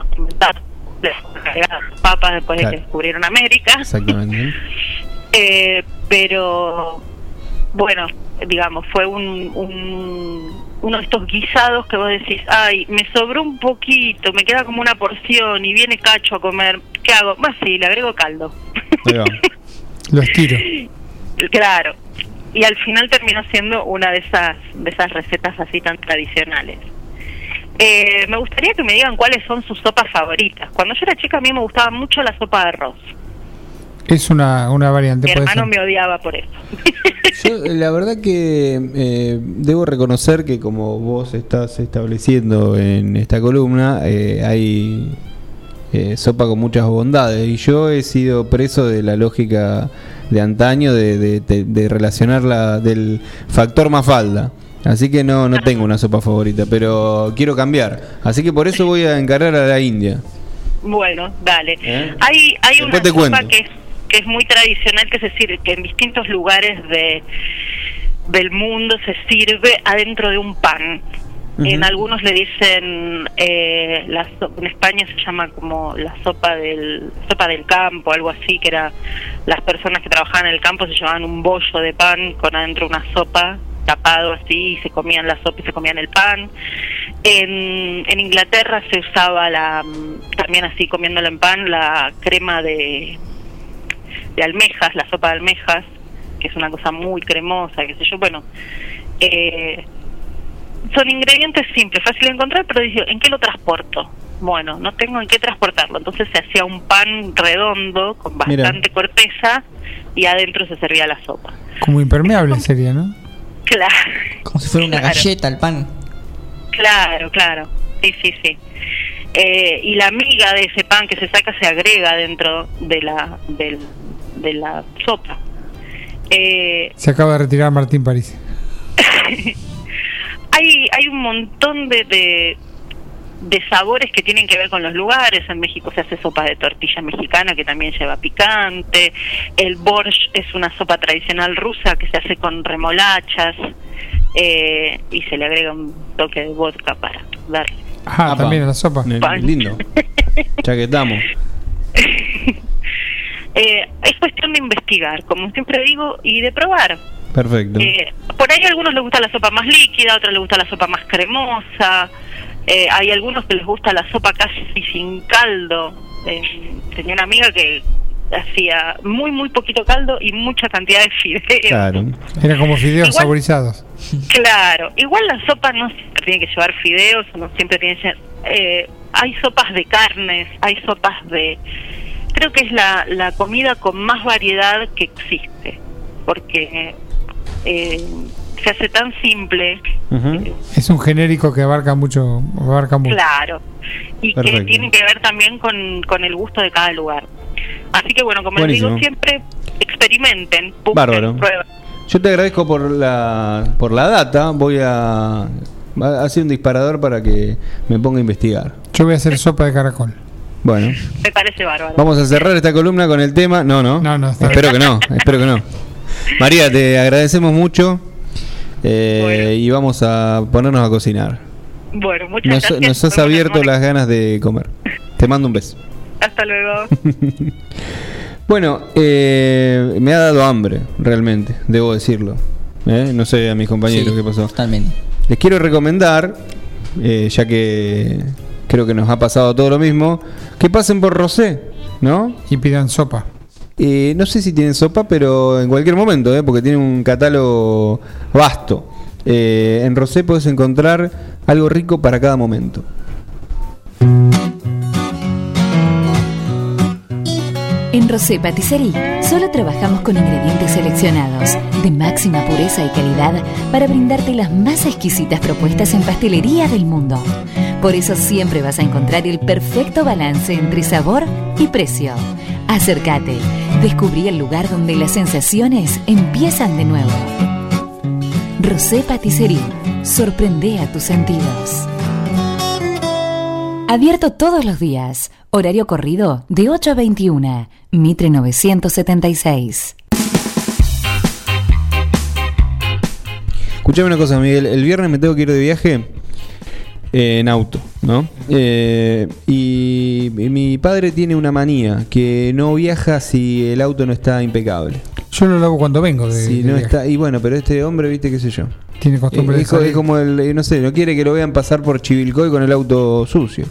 Papas después de que descubrieron América. Exactamente. Eh, pero bueno, digamos, fue un, un- uno de estos guisados que vos decís, ay, me sobró un poquito, me queda como una porción y viene cacho a comer, ¿qué hago? Más sí, le agrego caldo. Ahí va. Los tiro. Claro. Y al final terminó siendo una de esas de esas recetas así tan tradicionales. Eh, me gustaría que me digan cuáles son sus sopas favoritas. Cuando yo era chica a mí me gustaba mucho la sopa de arroz. Es una, una variante, Mi hermano ser. me odiaba por eso. Yo, eh, la verdad que eh, debo reconocer que como vos estás estableciendo en esta columna, eh, hay eh, sopa con muchas bondades y yo he sido preso de la lógica de antaño de, de, de- de relacionarla del factor Mafalda. Así que no, no tengo una sopa favorita, pero quiero cambiar. Así que por eso voy a encarar a la India. Bueno, dale. ¿Eh? Hay, hay una Después sopa cuento. que es, que es muy tradicional, que se sirve, que en distintos lugares de del mundo se sirve adentro de un pan. En algunos le dicen, eh, la so- en España se llama como la sopa del sopa del campo, algo así, que era las personas que trabajaban en el campo se llevaban un bollo de pan con adentro una sopa tapado así y se comían la sopa y se comían el pan. En, en Inglaterra se usaba la también así comiéndolo en pan la crema de de almejas, la sopa de almejas, que es una cosa muy cremosa, qué sé yo, bueno, eh, son ingredientes simples, fácil de encontrar, pero dice, ¿en qué lo transporto? Bueno, no tengo en qué transportarlo, entonces se hacía un pan redondo con Mira. bastante corteza y adentro se servía la sopa. Como impermeable sería, ¿no? Claro, Como si fuera una Claro. galleta el pan. claro, claro, sí, sí, sí. Eh, y la miga de ese pan que se saca se agrega dentro de la, del- de la sopa. Eh, Se acaba de retirar Martín París. hay, hay un montón de, de, de sabores que tienen que ver con los lugares. En México se hace sopa de tortilla mexicana que también lleva picante. El borscht es una sopa tradicional rusa que se hace con remolachas eh, y se le agrega un toque de vodka para darle. Ah, también la sopa. Pan. Lindo. Ya que estamos. Eh, es cuestión de investigar, como siempre digo, y de probar. Perfecto. Eh, por ahí a algunos les gusta la sopa más líquida, a otros les gusta la sopa más cremosa. Eh, hay algunos que les gusta la sopa casi sin caldo. Eh, tenía una amiga que hacía muy, muy poquito caldo y mucha cantidad de fideos. Claro. Era como fideos Igual- saborizados. Claro, igual la sopa no siempre tiene que llevar fideos, no siempre tiene que ser... eh, hay sopas de carnes, hay sopas de... Creo que es la, la comida con más variedad que existe, porque eh, se hace tan simple, Es un genérico que abarca mucho. Abarca mucho. claro, y que tiene que ver también con, con el gusto de cada lugar. Así que bueno, como les digo Buenísimo. siempre, experimenten, busquen, Bárbaro. prueben. Yo te agradezco por la, por la data. Voy a, a hacer un disparador para que me ponga a investigar. Yo voy a hacer sopa de caracol. Bueno, Me parece bárbaro. vamos a cerrar esta columna con el tema. No, no. espero que no. Espero que no. María, te agradecemos mucho. eh, Y vamos a ponernos a cocinar. Bueno, muchas Nos, gracias. nos has abierto las ganas de comer. Te mando un beso. Hasta luego. Bueno, eh, me ha dado hambre, realmente, debo decirlo. ¿eh? No sé a mis compañeros Sí, qué pasó. Totalmente. Les quiero recomendar, eh, ya que creo que nos ha pasado todo lo mismo, que pasen por Rosé, ¿no? Y pidan sopa. Eh, no sé si tienen sopa, pero en cualquier momento, ¿eh? porque tiene un catálogo vasto. Eh, en Rosé puedes encontrar algo rico para cada momento. En Rosé Patisserie solo trabajamos con ingredientes seleccionados de máxima pureza y calidad para brindarte las más exquisitas propuestas en pastelería del mundo. Por eso siempre vas a encontrar el perfecto balance entre sabor y precio. Acércate, descubrí el lugar donde las sensaciones empiezan de nuevo. Rosé Patisserie, sorprende a tus sentidos. Abierto todos los días. Horario corrido de 8 a 21. Mitre 976. Escuchame una cosa, Miguel. El viernes me tengo que ir de viaje en auto, ¿no? Eh, y mi padre tiene una manía que no viaja si el auto no está impecable. Yo lo hago cuando vengo. De, Si de no viaje. está, y bueno, pero este hombre, viste, qué sé yo. Tiene costumbre Eh, de es, es como el, eh, no sé, no quiere que lo vean pasar por Chivilcoy con el auto sucio.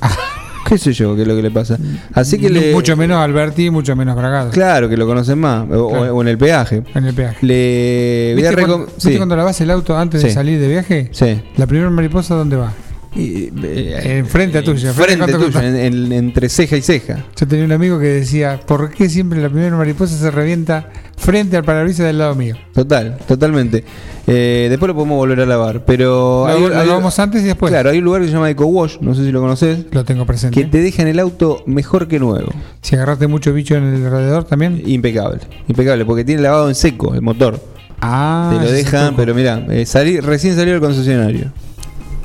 qué sé yo, qué es lo que le pasa. Así que le, Mucho menos Alberti, mucho menos Bragado. claro que lo conocen más, o, Claro. o en el peaje. En el peaje. Le voy a ¿Viste, cuando, sí. viste cuando lavas el auto antes de salir de viaje? Sí. La primera mariposa, ¿dónde va? Y, eh, Enfrente a tuya. frente ¿cuánto tuyo, en- en- entre ceja y ceja. Yo tenía un amigo que decía, ¿por qué siempre la primera mariposa se revienta frente al parabrisas del lado mío? Total, totalmente. Eh, después lo podemos volver a lavar, pero Lo- lo lavamos antes y después. Claro, hay un lugar que se llama Eco Wash, no sé si lo conoces, Lo tengo presente. que te dejan el auto mejor que nuevo. Si agarraste mucho bicho en el alrededor también. Impecable, impecable, porque tiene lavado en seco el motor. Ah, te lo dejan, pero mira, eh, salí- recién salió del concesionario.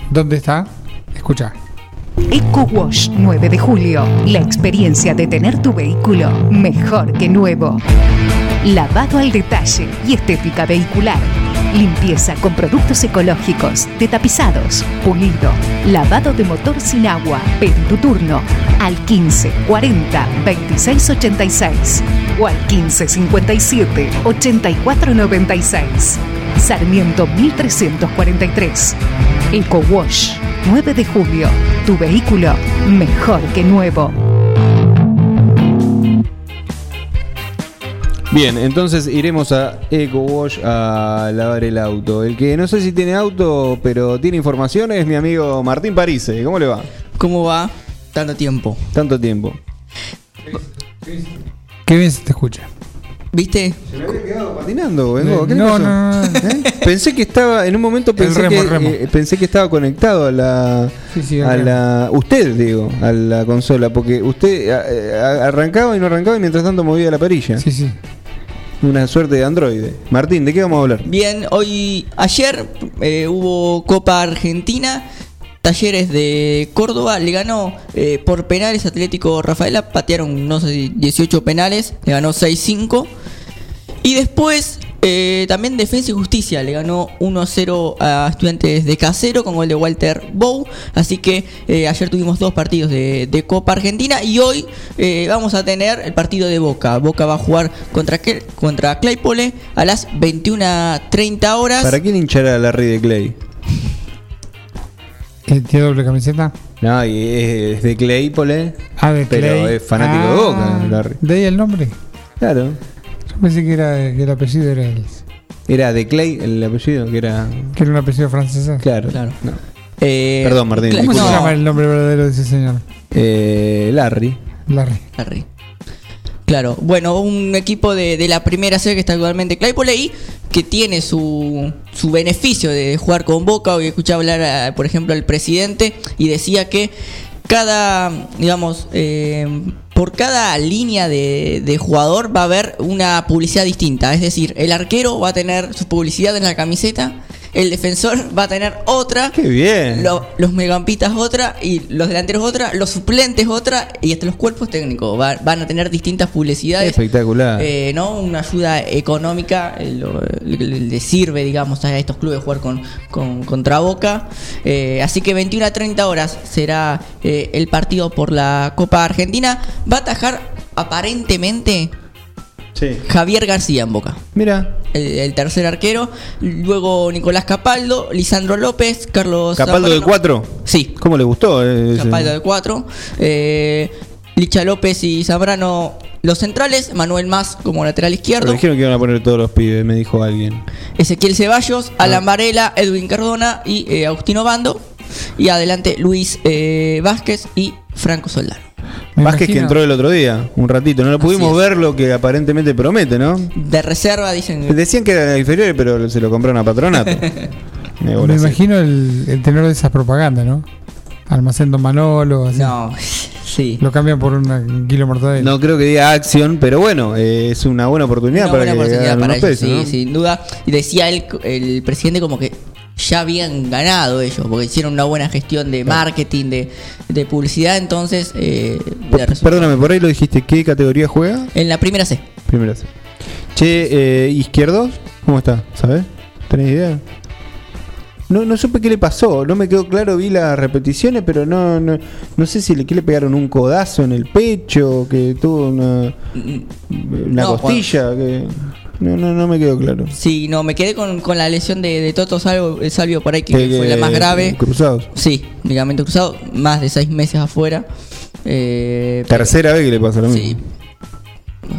¿Dónde está? Escucha. Eco Wash 9 de julio. La experiencia de tener tu vehículo mejor que nuevo. Lavado al detalle y estética vehicular. Limpieza con productos ecológicos, de tapizados, pulido, lavado de motor sin agua. Pedí tu turno al 15 40 26 86 o al 15 57 84 96. Sarmiento 1343. Eco Wash 9 de julio. Tu vehículo mejor que nuevo. Bien, entonces iremos a Eco Wash a lavar el auto. El que no sé si tiene auto, pero tiene información es mi amigo Martín Parise. ¿Cómo le va? ¿Cómo va? Tanto tiempo. Tanto tiempo. Qué bien se te escucha. ¿Viste? Se me había quedado patinando, vengo. ¿Qué le No, pasó? no, no. ¿Eh? Pensé que estaba, en un momento pensé, remo, que, remo. eh, pensé que estaba conectado a la, Sí, sí, a la, usted digo, a la consola, porque usted eh, a- arrancaba y no arrancaba y mientras tanto movía la perilla. Sí, sí. Una suerte de androide. Martín, ¿de qué vamos a hablar? Bien, hoy, ayer eh, hubo Copa Argentina. Talleres de Córdoba le ganó eh, por penales Atlético Rafaela. Patearon, no sé si 18 penales. Le ganó 6-5. Y después eh, también Defensa y Justicia le ganó 1-0 a Estudiantes de Casero con gol de Walter Bow. Así que eh, ayer tuvimos dos partidos de, de Copa Argentina y hoy eh, vamos a tener el partido de Boca. Boca va a jugar contra, contra Claypole a las 21.30 horas. ¿Para quién hinchará Larry de Clay? ¿Que ¿Tiene doble camiseta? No, y es, de Claypole, Ah, de pero Clay. es fanático de Ah, Boca, Larry. ¿De ahí el nombre? Claro. Pensé que, era, que el apellido era él. Era de Clay el apellido, que era. Que era un apellido francés. Claro. Claro. no. Eh, Perdón, Martín. ¿Cómo se llama el nombre verdadero de ese señor? Eh, Larry. Larry. Larry. Claro, bueno, un equipo de, de la primera serie que está actualmente Claypole y que tiene su, su beneficio de jugar con Boca. Hoy escuché hablar, a, por ejemplo, al presidente y decía que cada, digamos, eh, por cada línea de, jugador va a haber una publicidad distinta. Es decir, el arquero va a tener su publicidad en la camiseta, el defensor va a tener otra. ¡Qué bien! Lo- los megampitas otra y los delanteros otra, los suplentes otra y hasta los cuerpos técnicos va- van a tener distintas publicidades. Espectacular. Eh, ¿no? Una ayuda económica eh, lo- le, le- le sirve, digamos, a estos clubes jugar con, con- contra Boca. Eh, así que 21 a 30 horas será eh, el partido por la Copa Argentina. Va a atajar aparentemente Javier García en Boca. Mira. El, el tercer arquero. Luego Nicolás Capaldo, Lisandro López, Carlos. ¿Capaldo de. 4? Sí. ¿Cómo le gustó? eh, ese? Capaldo de 4. Licha López y Zambrano los centrales. Manuel Más como lateral Pero izquierdo. dijeron que iban a poner todos los pibes, me dijo alguien. Ezequiel Ceballos, Ah. Alan Varela, Edwin Cardona y eh, Agustino Bando. Y adelante Luis eh, Vázquez y Franco Soldano. Vázquez que entró el otro día, un ratito. No lo pudimos ver lo que aparentemente promete, ¿no? De reserva dicen. Decían que era inferior, pero se lo compraron a Patronato. Me Me imagino el, el tenor de esas propagandas, ¿no? Almacén Don Manolo. así. No, sí. Lo cambian por un kilo de mortadela. No creo que diga acción, pero bueno, eh, es una buena oportunidad Una para buena que oportunidad para ellos, pesos, sí, ¿no? sin duda. Y decía él, el presidente como que ya habían ganado ellos, porque hicieron una buena gestión de marketing, de, de publicidad, entonces... eh, de Perdóname, por ahí lo dijiste, ¿qué categoría juega? en la primera C. Primera C. Che, eh, izquierdos, ¿cómo está? ¿Sabes? ¿Tenés idea? No, no supe qué le pasó, no me quedó claro, vi las repeticiones, pero no, no, no sé si le, que le pegaron un codazo en el pecho, que tuvo una, una No, costilla, que no, no, no me quedó claro. Sí, no, me quedé con, con la lesión de, de Toto Salvo, eh, Salvio por ahí, que fue la más grave. Cruzados. Sí, ligamento cruzado, más de seis meses afuera. Eh, Tercera vez que le pasa lo mismo. Sí.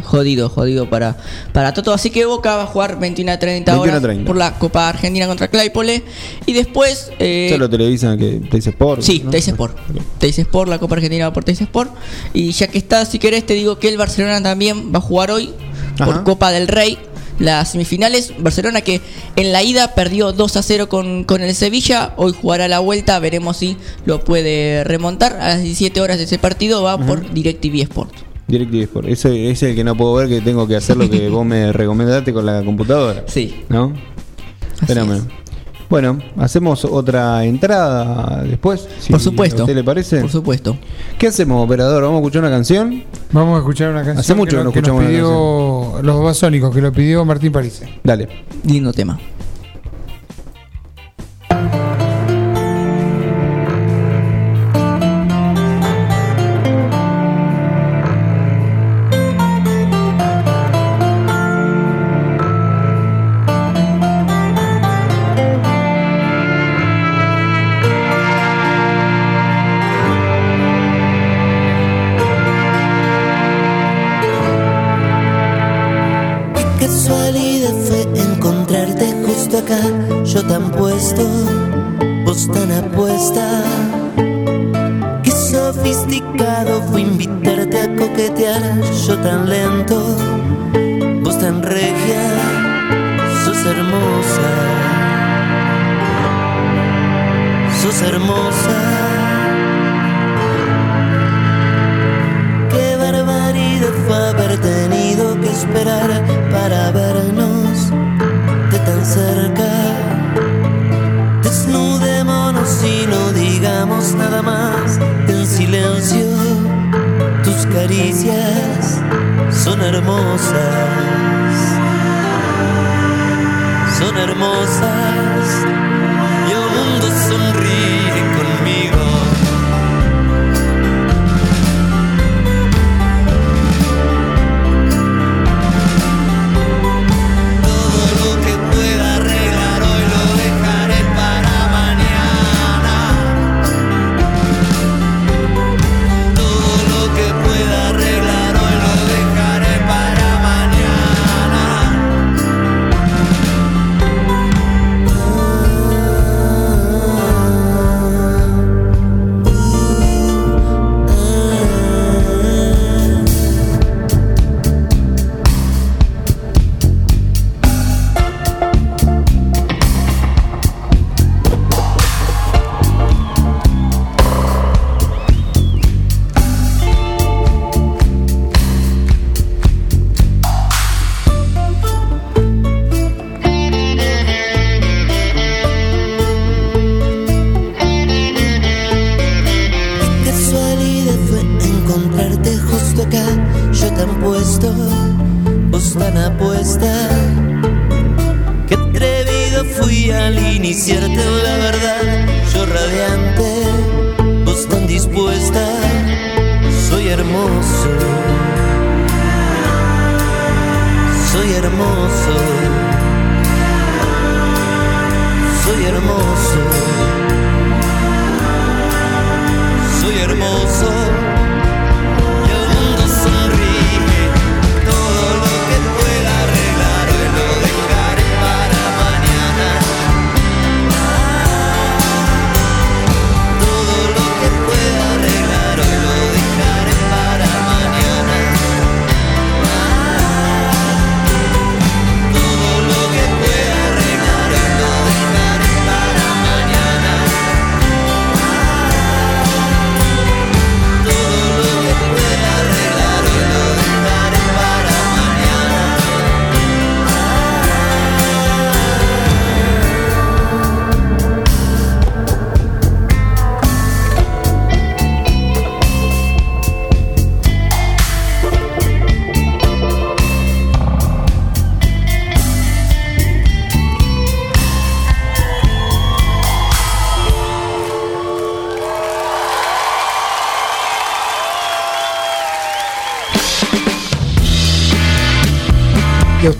Jodido, jodido para, para Toto. Así que Boca va a jugar 21 a 30 horas 21 por la Copa Argentina contra Claypole. Y después. eh, Eso lo televisan que te dice Sport. Sí, ¿no? Teis Sport. Teis Sport, la Copa Argentina va por Teis Sport. Y ya que está, si querés, te digo que el Barcelona también va a jugar hoy por Ajá. Copa del Rey. Las semifinales, Barcelona que en la ida perdió 2 a 0 con, con el Sevilla, hoy jugará la vuelta, veremos si lo puede remontar. A las 17 horas de ese partido va por DirecTV Sport. DirecTV Sport. Ese es el que no puedo ver, que tengo que hacer lo que vos me recomendaste con la computadora. Sí. ¿No? Fenómeno. Bueno, hacemos otra entrada después. si Por supuesto. ¿A usted le parece? Por supuesto. ¿Qué hacemos, operador? ¿Vamos a escuchar una canción? Vamos a escuchar una canción Hace mucho que, que no que escuchamos nos una pidió los basónicos, que lo pidió Martín París. Dale. Lindo tema.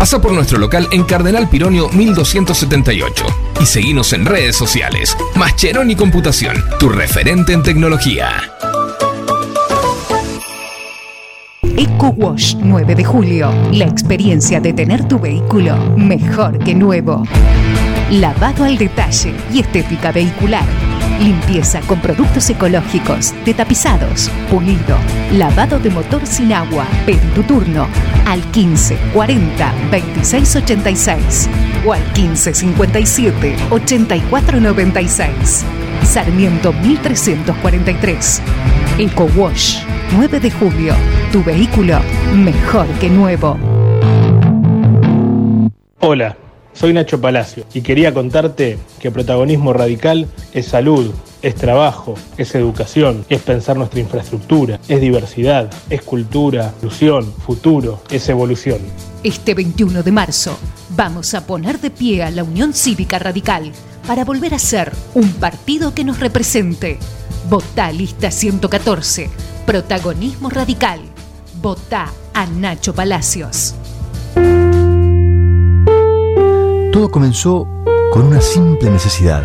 Pasa por nuestro local en Cardenal Pironio 1278 y seguinos en redes sociales. Mascheroni Computación, tu referente en tecnología. Eco Wash 9 de julio. La experiencia de tener tu vehículo mejor que nuevo. Lavado al detalle y estética vehicular. Limpieza con productos ecológicos, de tapizados, pulido, lavado de motor sin agua. Pedí tu turno al 15 40 26 86 o al 15 57 84 96. Sarmiento 1343. Eco Wash 9 de julio. Tu vehículo mejor que nuevo. Hola, soy Nacho Palacio y quería contarte que protagonismo radical es salud, es trabajo, es educación, es pensar nuestra infraestructura, es diversidad, es cultura, inclusión, futuro, es evolución. Este 21 de marzo vamos a poner de pie a la Unión Cívica Radical para volver a ser un partido que nos represente. Votá lista 114, protagonismo radical. Votá a Nacho Palacios. Todo comenzó con una simple necesidad,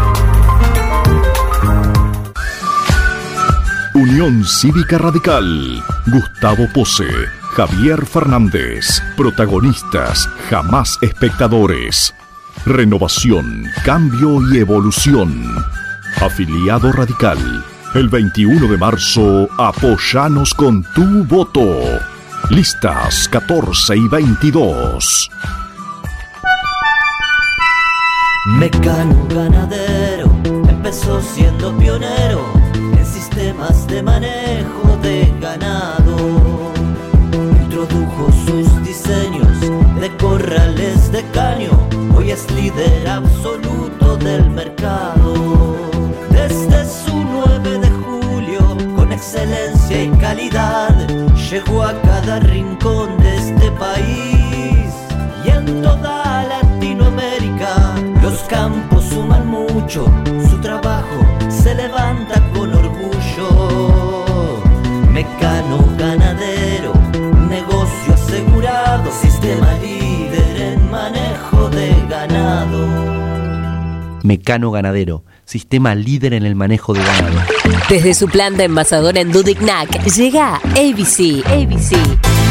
Cívica Radical. Gustavo Pose. Javier Fernández. Protagonistas, jamás espectadores. Renovación, cambio y evolución. Afiliado Radical. El 21 de marzo, apoyanos con tu voto. Listas 14 y 22. Mecano ganadero empezó siendo pionero sistemas de manejo de ganado. Introdujo sus diseños de corrales de caño, hoy es líder absoluto del mercado. Desde su 9 de julio, con excelencia y calidad, llegó a cada rincón de este país y en toda Latinoamérica. Los campos suman mucho, Mecano ganadero, negocio asegurado, sistema líder en manejo de ganado. Mecano Ganadero, sistema líder en el manejo de ganado. Desde su planta envasadora en Dudignac llega ABC. ABC.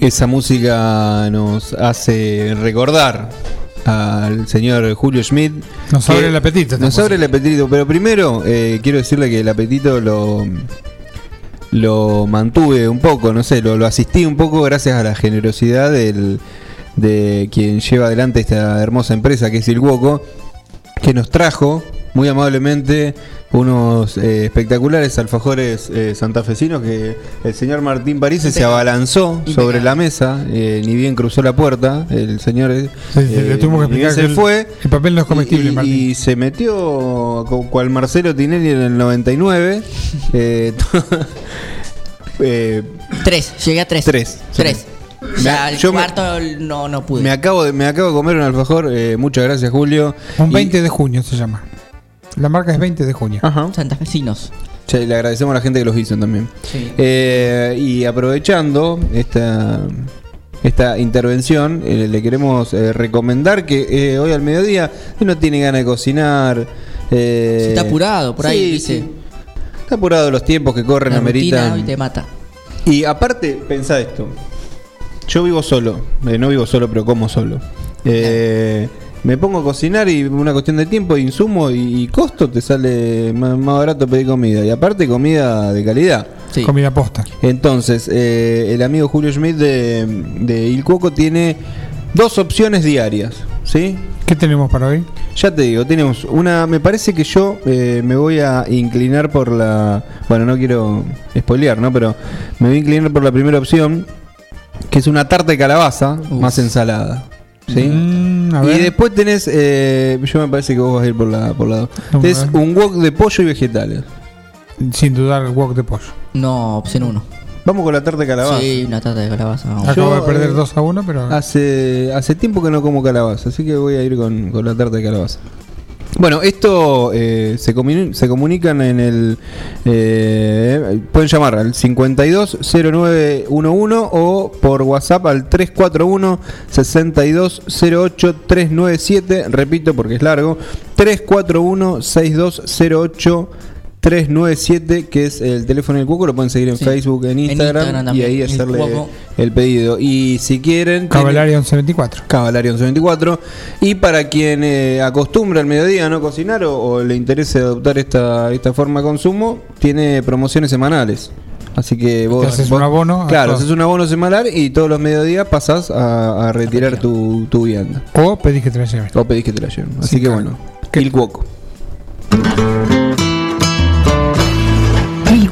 Esa música nos hace recordar al señor Julio Schmidt. Nos abre el apetito Nos abre el apetito, pero primero eh, quiero decirle que el apetito lo, lo mantuve un poco, no sé, lo, lo asistí un poco gracias a la generosidad del, de quien lleva adelante esta hermosa empresa que es Ilwoco, que nos trajo muy amablemente unos eh, espectaculares alfajores eh, santafesinos que el señor Martín París se abalanzó sobre la mesa, eh, ni bien cruzó la puerta, el señor eh, Sí, sí, le tuvimos que explicar se que el- fue el papel no es comestible, y, Martín. y se metió cual Marcelo Tinelli en el 99 eh, eh, Tres, llegué a tres. Tres. Tres. Me- Ya el yo me- cuarto no, no pude. me acabo de me acabo de comer un alfajor eh, muchas gracias Julio Un Y- 20 de junio se llama. La marca es 20 de junio. Santafesinos. Che, le agradecemos a la gente que los hizo también. Sí. Eh, y aprovechando esta, esta intervención, eh, le queremos eh, recomendar que eh, hoy al mediodía, si no tiene ganas de cocinar. eh, Si está apurado, por ahí, sí, dice. sí. Está apurado los tiempos que corren, La ameritan. hoy te mata. Y aparte, pensá esto. Yo vivo solo. eh, no vivo solo, pero como solo. Eh, me pongo a cocinar y una cuestión de tiempo, insumo y, y costo te sale más, más barato pedir comida. Y aparte comida de calidad. Comida posta. Entonces, eh, el amigo Julio Schmidt de, de Il Cuoco tiene dos opciones diarias. ¿Sí? ¿Qué tenemos para hoy? Ya te digo, tenemos una. Me parece que yo eh, me voy a inclinar por la. Bueno, no quiero spoilear, ¿no? Pero me voy a inclinar por la primera opción, que es una tarta de calabaza más ensalada. ¿Sí? Mm, a y después tenés. eh, yo me parece que vos vas a ir por la. Por la Tenés un wok de pollo y vegetales. Sin dudar el wok de pollo. No, opción 1. Vamos con la tarta de calabaza. Sí, una tarta de calabaza. vamos. Acabo Yo, de perder eh, 2 a 1, pero. Hace, hace tiempo que no como calabaza, así que voy a ir con, con la tarta de calabaza. Bueno, esto eh, se, se comunican en el. eh, pueden llamar al 520911 o por WhatsApp al 341 6208 397. Repito porque es largo: 341 6208 397, que es el teléfono del Cuoco, lo pueden seguir en Sí. Facebook, en En Instagram, Instagram y ahí hacerle Cuoco. el pedido. Y si quieren... Cavalaria 1124. Cavalaria 1124. Y para quien eh, acostumbra al mediodía a no cocinar o, o le interese adoptar esta, esta forma de consumo, tiene promociones semanales. Así que vos... Haces vos- un abono Claro, haces un abono semanal y todos los mediodías pasás a, a retirar tu, tu vianda. O pedís que te la lleven. O pedís que te la lleven. Así Sí, que claro. bueno, el cuoco.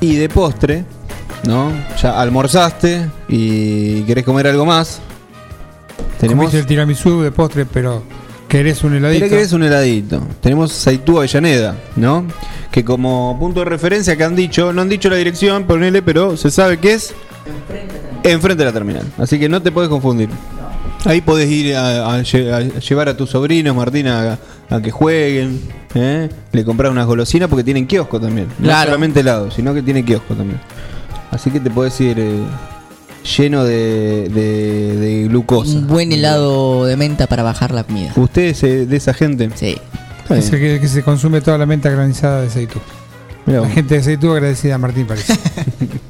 Y de postre, ¿no? Ya almorzaste y querés comer algo más. Tenemos Comiste el tiramisú de postre, pero querés un heladito. Querés un heladito. Tenemos Saitú Avellaneda, ¿no? Que como punto de referencia que han dicho, no han dicho la dirección, ponele, pero se sabe que es enfrente de la terminal. Así que no te puedes confundir. Ahí podés ir a, a lle- a llevar a tus sobrinos, Martina, a, a que jueguen. ¿eh? Le compras unas golosinas porque tienen kiosco también. No Claro. solamente helado, sino que tiene kiosco también. Así que te puedes ir eh, lleno de, de- de glucosa. Un buen helado de menta para bajar la comida. ¿Usted es eh, de esa gente? Sí. Es el que, que se consume toda la menta granizada de. Mirá La gente de Seitú agradecida a Martín París.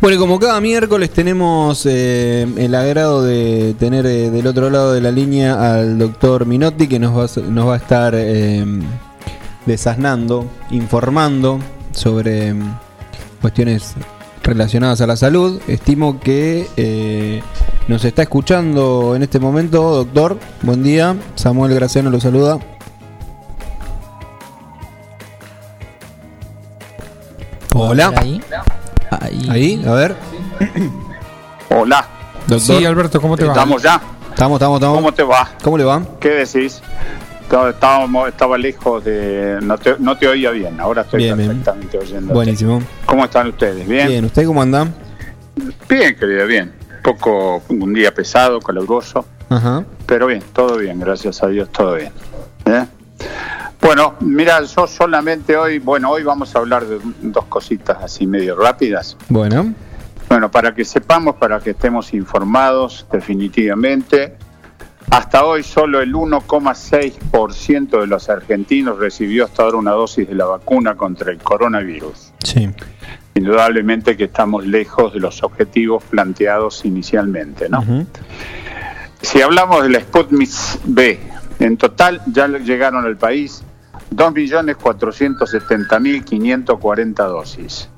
Bueno, y como cada miércoles tenemos eh, el agrado de tener eh, del otro lado de la línea al doctor Minotti que nos va, nos va a estar eh, desasnando, informando sobre mm, cuestiones relacionadas a la salud. Estimo que eh, nos está escuchando en este momento, doctor. Buen día. Samuel Graciano lo saluda. Hola. Ahí. Ahí. Ahí, a ver. Hola. Doctor. Sí, Alberto, ¿cómo te va? ¿Estamos ya? Estamos, estamos, estamos. ¿Cómo te va? ¿Cómo le va? ¿Qué decís? Estaba- Estábamos, estaba lejos de... No te, no te oía bien, ahora estoy Bien, bien. perfectamente oyendo. Buenísimo. ¿Cómo están ustedes? ¿Bien? Bien, ¿usted cómo anda? Bien, querido, bien. Un poco, un día pesado, caluroso, Ajá. pero bien, todo bien, gracias a Dios, todo bien. ¿Eh? Bueno, mira, yo solamente hoy, bueno, hoy vamos a hablar de dos cositas así medio rápidas. Bueno. Bueno, para que sepamos, para que estemos informados definitivamente, hasta hoy solo el 1,6% de los argentinos recibió hasta ahora una dosis de la vacuna contra el coronavirus. Sí. Indudablemente que estamos lejos de los objetivos planteados inicialmente, ¿no? Si hablamos del Sputnik B, en total ya llegaron al país 2.470.540 dosis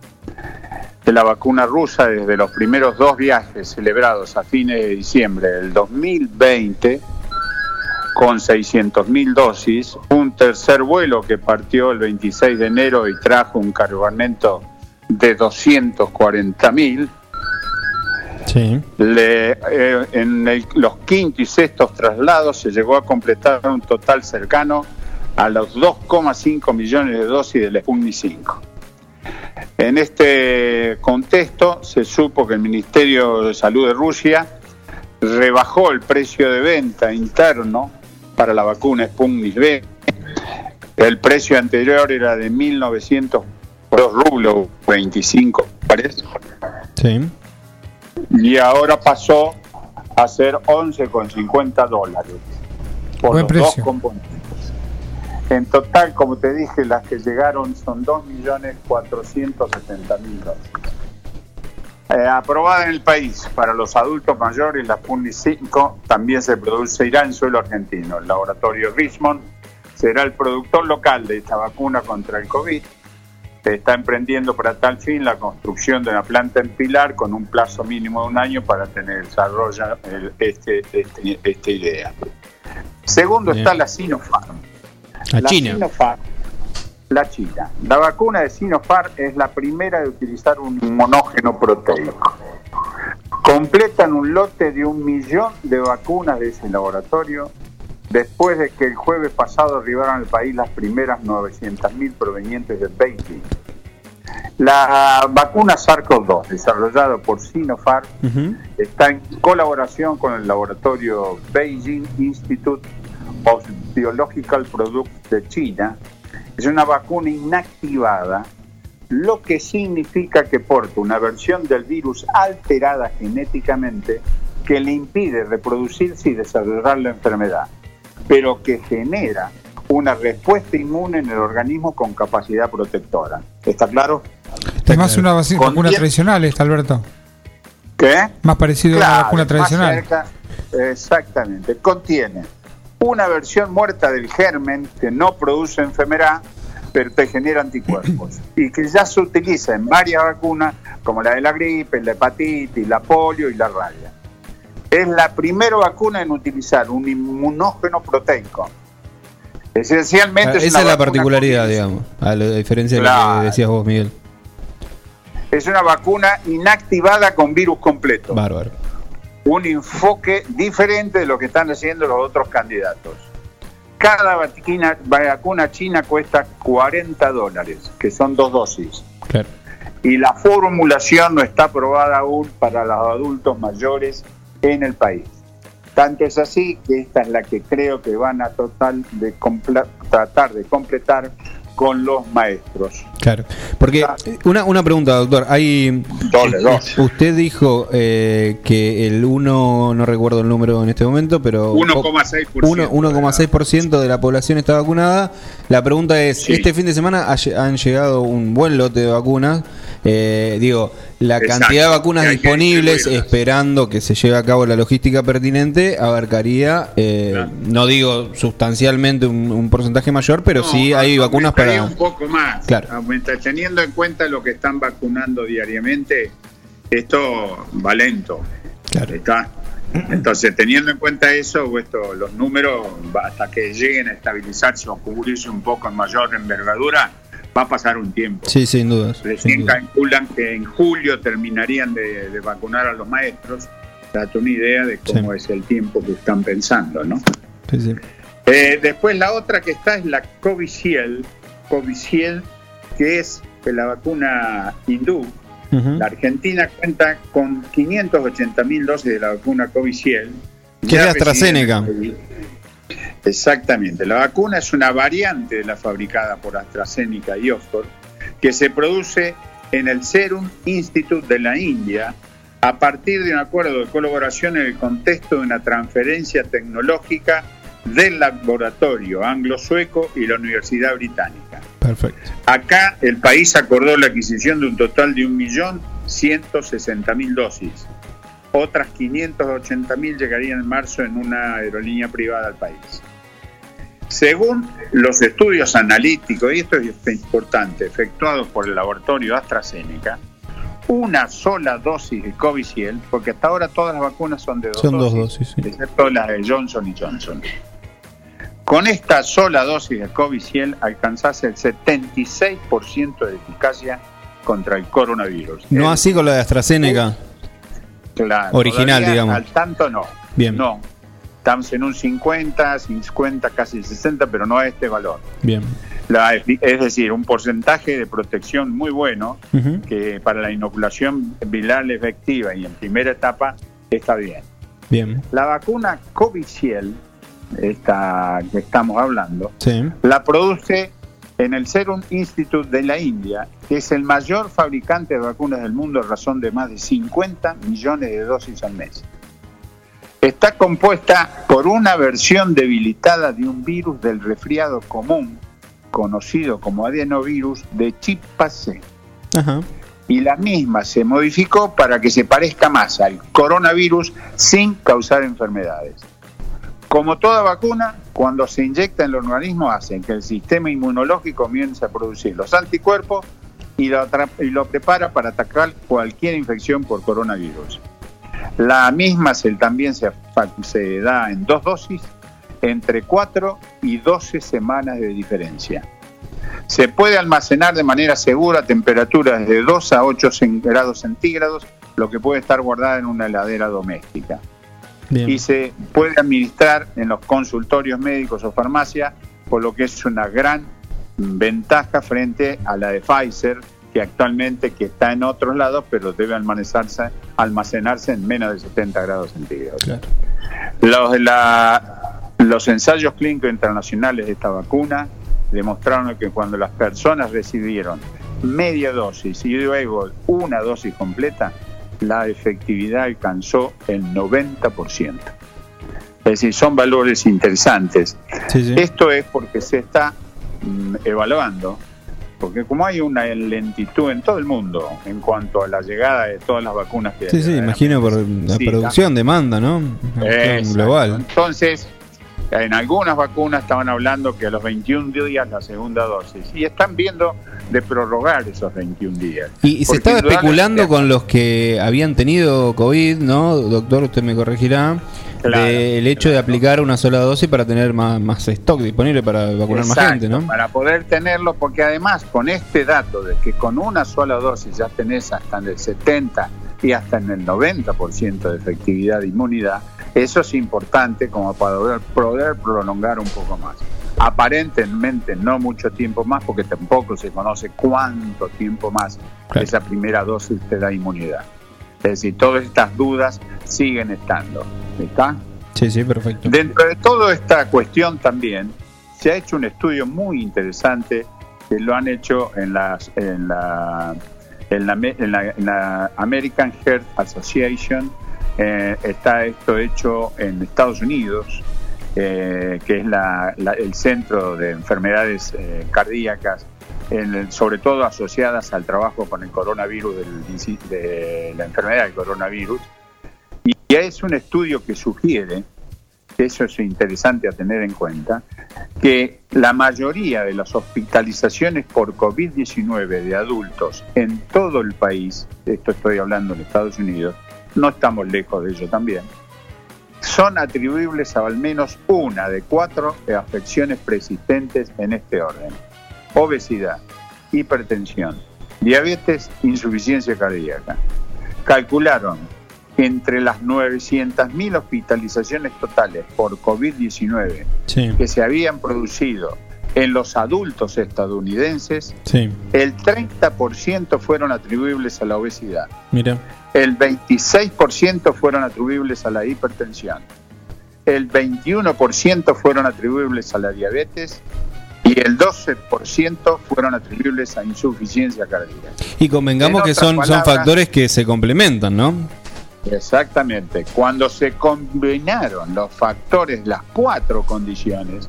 de la vacuna rusa desde los primeros dos viajes celebrados a fines de diciembre del 2020 con 600.000 dosis, un tercer vuelo que partió el 26 de enero y trajo un cargamento de 240.000. Sí. Le- eh, en el- los quinto y sextos traslados se llegó a completar un total cercano a los 2,5 millones de dosis del Sputnik 5. En este contexto se supo que el Ministerio de Salud de Rusia rebajó el precio de venta interno para la vacuna Sputnik V. El precio anterior era de 1.902 rublos 25 parece Sí. y ahora pasó a ser 11,50 dólares por Buen los precio. dos componentes. En total, como te dije, las que llegaron son 2.470.000 dosis. Eh, aprobada en el país para los adultos mayores, la Sputnik 5 también se producirá en suelo argentino. El laboratorio Richmond será el productor local de esta vacuna contra el COVID. Se está emprendiendo para tal fin la construcción de una planta en Pilar con un plazo mínimo de un año para tener desarrollo el- este, este- esta idea. Segundo Bien. está la Sinopharm. La China. Sinopharm, la China. La vacuna de Sinopharm es la primera de utilizar un monógeno proteico. Completan un lote de un millón de vacunas de ese laboratorio después de que el jueves pasado arribaron al país las primeras 900.000 provenientes de Beijing. La vacuna SARS-CoV-2, desarrollada por Sinopharm, está en colaboración con el laboratorio Beijing Institute of Biological Products de China. Es una vacuna inactivada, lo que significa que porta una versión del virus alterada genéticamente que le impide reproducirse y desarrollar la enfermedad, pero que genera una respuesta inmune en el organismo con capacidad protectora. ¿Está claro? Es más una vacuna tradicional esta, Alberto. ¿Qué? Más parecido a la vacuna más tradicional. cerca, exactamente. Contiene una versión muerta del germen que no produce enfermedad, pero te genera anticuerpos. y que ya se utiliza en varias vacunas, como la de la gripe, la hepatitis, la polio y la rabia. Es la primera vacuna en utilizar un inmunógeno proteico. Esencialmente es Esa es la particularidad, digamos, a la diferencia de lo que decías vos, Miguel. Es una vacuna inactivada con virus completo. Bárbaro. Un enfoque diferente de lo que están haciendo los otros candidatos. Cada vacuna, vacuna china cuesta 40 dólares, que son dos dosis. Claro. Y la formulación no está aprobada aún para los adultos mayores en el país. Tanto es así que esta es la que creo que van a total de tratar de completar con los maestros. Claro. Porque eh, una, una pregunta, doctor. Hay, Dole, dos. Usted dijo eh, que el 1, no recuerdo el número en este momento, pero... 1,6%. Uno- 1,6% de la población está vacunada. La pregunta es, este fin de semana han llegado un buen lote de vacunas. Eh, digo, la Exacto, cantidad de vacunas disponibles, esperando que se lleve a cabo la logística pertinente, abarcaría, eh, no digo sustancialmente un, un porcentaje mayor, pero sí hay vacunas para... un poco más. Claro. Aumenta- teniendo en cuenta lo que están vacunando diariamente, esto va lento. ¿Está? Entonces, teniendo en cuenta eso, esto, los números, hasta que lleguen a estabilizarse o cubrirse un poco en mayor envergadura, va a pasar un tiempo. Sí, sin dudas. sin Recién calculan que en julio terminarían de, de vacunar a los maestros. Date una idea de cómo es el tiempo que están pensando, ¿no? Sí, sí. Eh, después la otra que está es la Covishield, Covishield que es la vacuna hindú. La Argentina cuenta con 580 mil dosis de la vacuna Covishield. Que es de AstraZeneca. Exactamente. La vacuna es una variante de la fabricada por AstraZeneca y Oxford que se produce en el Serum Institute de la India a partir de un acuerdo de colaboración en el contexto de una transferencia tecnológica del laboratorio anglo-sueco y la Universidad Británica. Perfecto. Acá el país acordó la adquisición de un total de 1.160.000 dosis. Otras 580.000 llegarían en marzo en una aerolínea privada al país. Según los estudios analíticos, y esto es importante, efectuados por el laboratorio AstraZeneca, una sola dosis de Covishield, porque hasta ahora todas las vacunas son de dos Son dos dosis, dosis, sí. excepto las de Johnson y Johnson. Con esta sola dosis de Covishield alcanzase el 76% de eficacia contra el coronavirus. No así con la de AstraZeneca. Claro, Original, digamos. Al tanto no. Bien. No. Estamos en un 50, 50, casi 60, pero no a este valor. Bien. La es decir, un porcentaje de protección muy bueno que para la inoculación viral efectiva y en primera etapa está bien. Bien. La vacuna Covishield, esta que estamos hablando, Sí. la produce en el Serum Institute de la India, que es el mayor fabricante de vacunas del mundo a razón de más de 50 millones de dosis al mes. Está compuesta por una versión debilitada de un virus del resfriado común, conocido como adenovirus de chip C. Ajá. Y la misma se modificó para que se parezca más al coronavirus sin causar enfermedades. Como toda vacuna, cuando se inyecta en el organismo hacen que el sistema inmunológico comience a producir los anticuerpos y lo, y lo prepara para atacar cualquier infección por coronavirus. La misma se, también se, se da en dos dosis entre 4 y 12 semanas de diferencia. Se puede almacenar de manera segura a temperaturas de 2 a 8 cen- grados centígrados, lo que puede estar guardada en una heladera doméstica Bien. y se puede administrar en los consultorios médicos o farmacia, por lo que es una gran ventaja frente a la de Pfizer, que actualmente que está en otros lados, pero debe almacenarse, almacenarse en menos de 70 grados centígrados. Los, la- los ensayos clínicos internacionales de esta vacuna demostraron que cuando las personas recibieron media dosis y luego una dosis completa, la efectividad alcanzó el 90%. Es decir, son valores interesantes. Sí, sí. Esto es porque se está mm, evaluando, porque como hay una lentitud en todo el mundo en cuanto a la llegada de todas las vacunas que Sí, sí, imagino por la producción, demanda, ¿no? Global. Entonces, en algunas vacunas estaban hablando que a los 21 días la segunda dosis y están viendo de prorrogar esos 21 días. Y, y se estaba especulando con los que habían tenido COVID, ¿no? Doctor, usted me corregirá. Claro, del hecho de aplicar una sola dosis para tener más, más stock disponible para vacunar más Exacto, gente, ¿no? Para poder tenerlo, porque además con este dato de que con una sola dosis ya tenés hasta en el 70 y hasta en el 90% de efectividad de inmunidad, eso es importante como para poder, poder prolongar un poco más. Aparentemente no mucho tiempo más, porque tampoco se conoce cuánto tiempo más esa primera dosis te da inmunidad. Es decir, todas estas dudas siguen estando. ¿Está? Sí, sí, perfecto. Dentro de toda esta cuestión también se ha hecho un estudio muy interesante que lo han hecho en, las, en, la, en, la, en la- en la American Heart Association. Eh, está esto hecho en Estados Unidos, eh, que es la- el centro de enfermedades eh, cardíacas, en sobre todo asociadas al trabajo con el coronavirus, del, de la enfermedad del coronavirus. Y es un estudio que sugiere, eso es interesante a tener en cuenta, que la mayoría de las hospitalizaciones por COVID-19 de adultos en todo el país, esto estoy hablando en Estados Unidos, no estamos lejos de ello también, son atribuibles a al menos una de cuatro afecciones persistentes en este orden. Obesidad, hipertensión, diabetes, insuficiencia cardíaca. Calcularon que entre las 900.000 hospitalizaciones totales por COVID-19 Sí, que se habían producido en los adultos estadounidenses, sí, el 30% fueron atribuibles a la obesidad, mira. El 26% fueron atribuibles a la hipertensión, el 21% fueron atribuibles a la diabetes y el 12% fueron atribuibles a insuficiencia cardíaca. Y convengamos En que son, son factores que se complementan, ¿no? Exactamente. Cuando se combinaron los factores, las cuatro condiciones,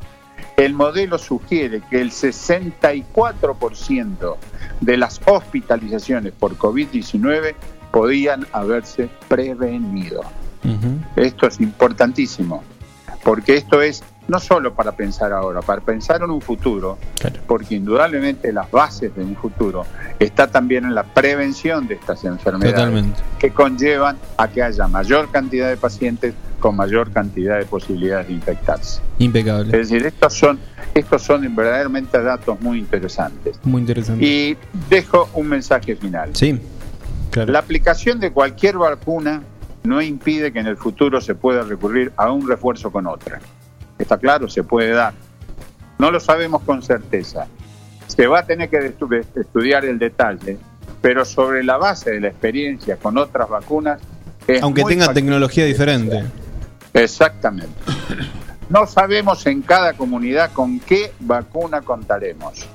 el modelo sugiere que el 64% de las hospitalizaciones por COVID-19 podían haberse prevenido. Esto es importantísimo, porque esto es no solo para pensar ahora, para pensar en un futuro, porque indudablemente las bases de un futuro está también en la prevención de estas enfermedades Totalmente. que conllevan a que haya mayor cantidad de pacientes con mayor cantidad de posibilidades de infectarse. Impecable. Es decir, estos son, estos son verdaderamente datos muy interesantes. Muy interesante. Y dejo un mensaje final. Sí, claro. La aplicación de cualquier vacuna no impide que en el futuro se pueda recurrir a un refuerzo con otra. Está claro, se puede dar. No lo sabemos con certeza. Se va a tener que estu- estudiar el detalle, pero sobre la base de la experiencia con otras vacunas, es Aunque tenga factible. tecnología diferente. Exactamente. No sabemos en cada comunidad con qué vacuna contaremos,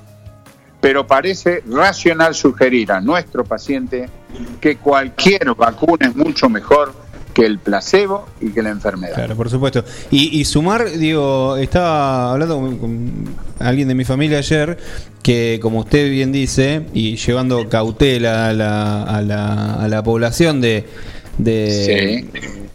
pero parece racional sugerir a nuestro paciente que cualquier vacuna es mucho mejor que el placebo y que la enfermedad. Claro, por supuesto. Y, y sumar, digo, estaba hablando con, con alguien de mi familia ayer que, como usted bien dice, y llevando cautela a la, a la, a la población de, de,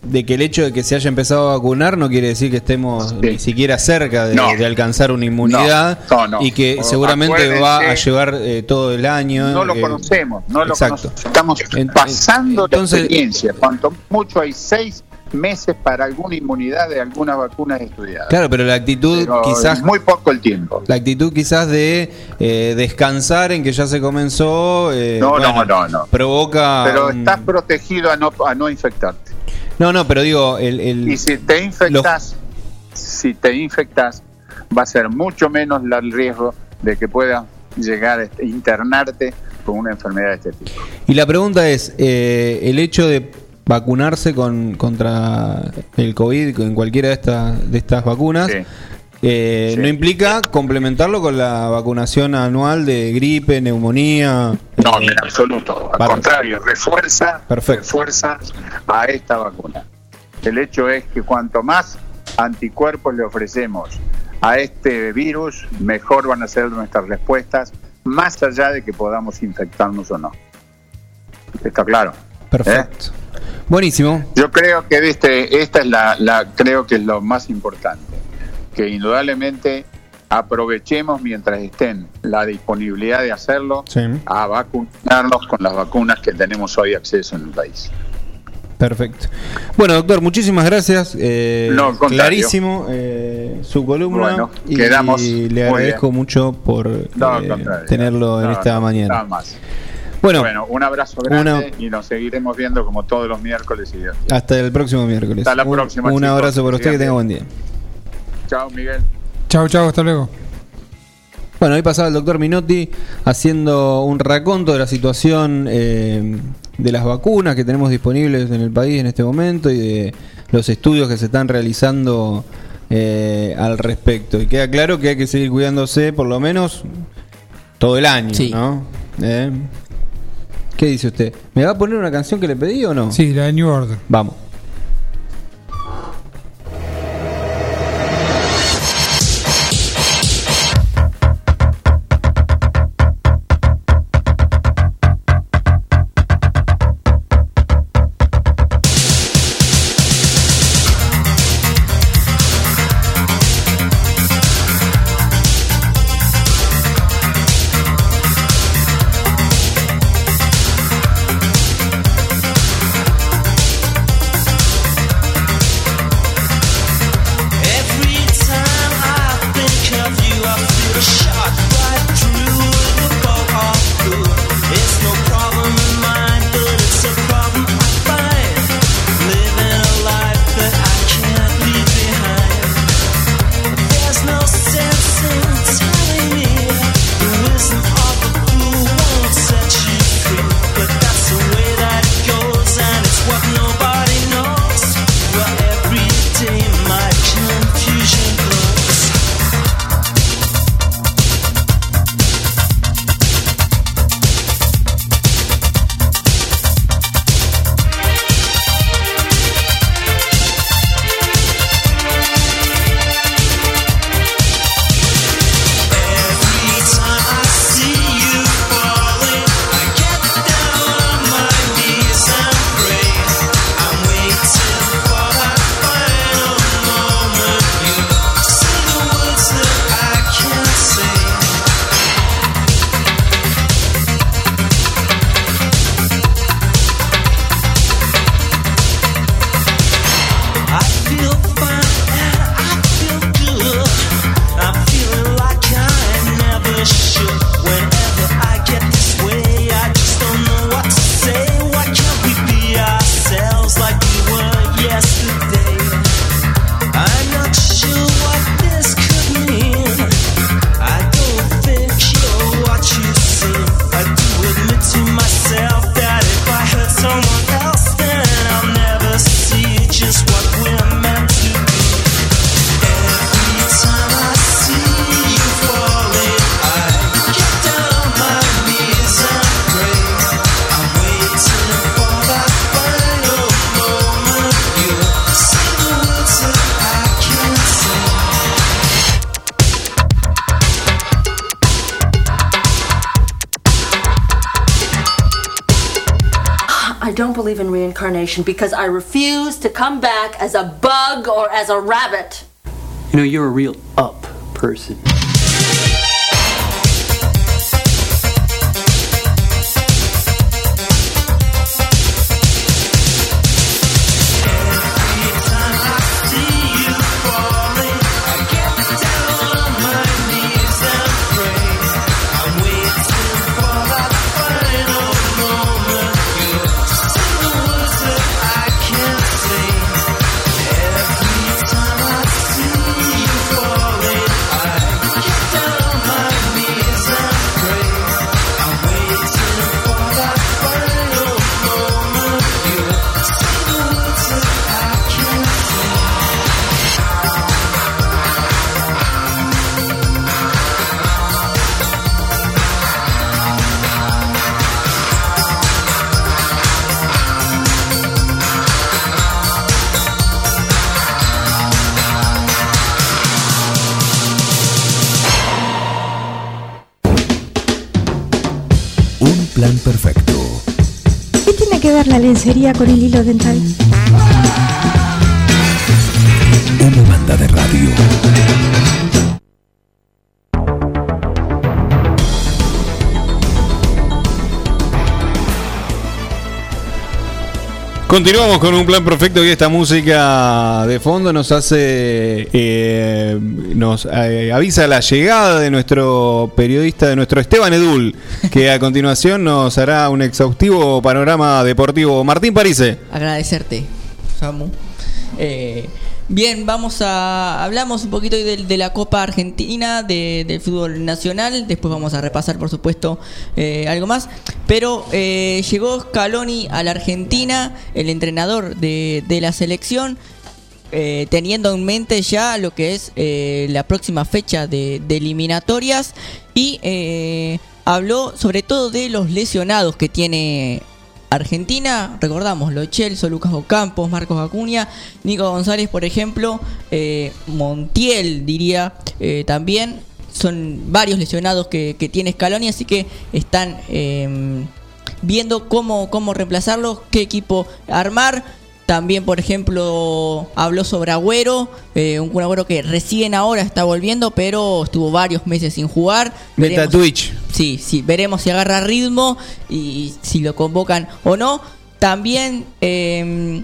de que el hecho de que se haya empezado a vacunar no quiere decir que estemos ni siquiera cerca de, No. de alcanzar una inmunidad No, no, no. y que seguramente acuérdense- va a llevar eh, todo el año. No lo eh, conocemos, no lo conocemos. Estamos pasando entonces- la experiencia. Cuanto mucho hay seis meses para alguna inmunidad de algunas vacunas estudiadas. Claro, pero la actitud Pero quizás es muy poco el tiempo. La actitud quizás de eh, descansar en que ya se comenzó. No, no, bueno, no, no. Provoca. Pero un- estás protegido a no, a no infectarte. No, no, pero digo, el. el- Y si te infectas, si te infectas, va a ser mucho menos el riesgo de que puedas llegar a internarte con una enfermedad de este tipo. y la pregunta es: eh, el hecho de vacunarse con, contra el COVID, con cualquiera de estas, de estas vacunas. Eh, ¿No implica complementarlo con la vacunación anual de gripe, neumonía? No, eh, en absoluto. Al para- contrario, refuerza, Perfecto. refuerza a esta vacuna. El hecho es que cuanto más anticuerpos le ofrecemos a este virus, mejor van a ser nuestras respuestas, más allá de que podamos infectarnos o no. ¿Está claro? Perfecto. Buenísimo. Yo creo que viste, esta es la, la, creo que es lo más importante, que indudablemente aprovechemos mientras estén la disponibilidad de hacerlo Sí. a vacunarnos con las vacunas que tenemos hoy acceso en el país. Perfecto. Bueno, doctor, muchísimas gracias. eh, No, clarísimo eh, su columna. Bueno, y quedamos. le agradezco mucho por No, eh, tenerlo en esta mañana. nada más. Bueno, un abrazo grande una- y nos seguiremos viendo como todos los miércoles y hasta el próximo miércoles. Hasta la Un- próxima, Un, chicos. abrazo para usted, que tenga buen día. Chao, Miguel. Chau, chau, hasta luego. Bueno, ahí pasaba el doctor Minotti haciendo un raconto de la situación eh, de las vacunas que tenemos disponibles en el país en este momento y de los estudios que se están realizando eh, al respecto. Y queda claro que hay que seguir cuidándose por lo menos todo el año, ¿no? Eh, ¿Qué dice usted? ¿Me va a poner una canción que le pedí o no? Sí, la de New Order. Vamos. Because I refuse to come back as a bug or as a rabbit. You know, you're a real up person. Lencería con el hilo dental? Una banda de radio. Continuamos con un plan perfecto y esta música de fondo nos hace, eh, nos eh, avisa la llegada de nuestro periodista, de nuestro Esteban Edul, que a continuación nos hará un exhaustivo panorama deportivo. Martín Parise. agradecerte, Samu. Eh, bien, vamos a. Hablamos un poquito de, de la Copa Argentina, de- del fútbol nacional. Después vamos a repasar, por supuesto, eh, algo más. Pero eh, llegó Scaloni a la Argentina, el entrenador de, de la selección. eh, teniendo en mente ya lo que es la próxima fecha de, eliminatorias y habló sobre todo de los lesionados que tiene Argentina, recordamos, Lo Celso, Lucas Ocampos, Marcos Acuña, Nico González, por ejemplo, eh, Montiel, diría, eh, también. Son varios lesionados que, que tiene Scaloni, así que están eh, viendo cómo, cómo reemplazarlos, qué equipo armar. También, por ejemplo, habló sobre Agüero, eh, un Agüero que recién ahora está volviendo, pero estuvo varios meses sin jugar. Vete a Veremos- Twitch. Sí, sí, veremos si agarra ritmo y si lo convocan o no. También eh,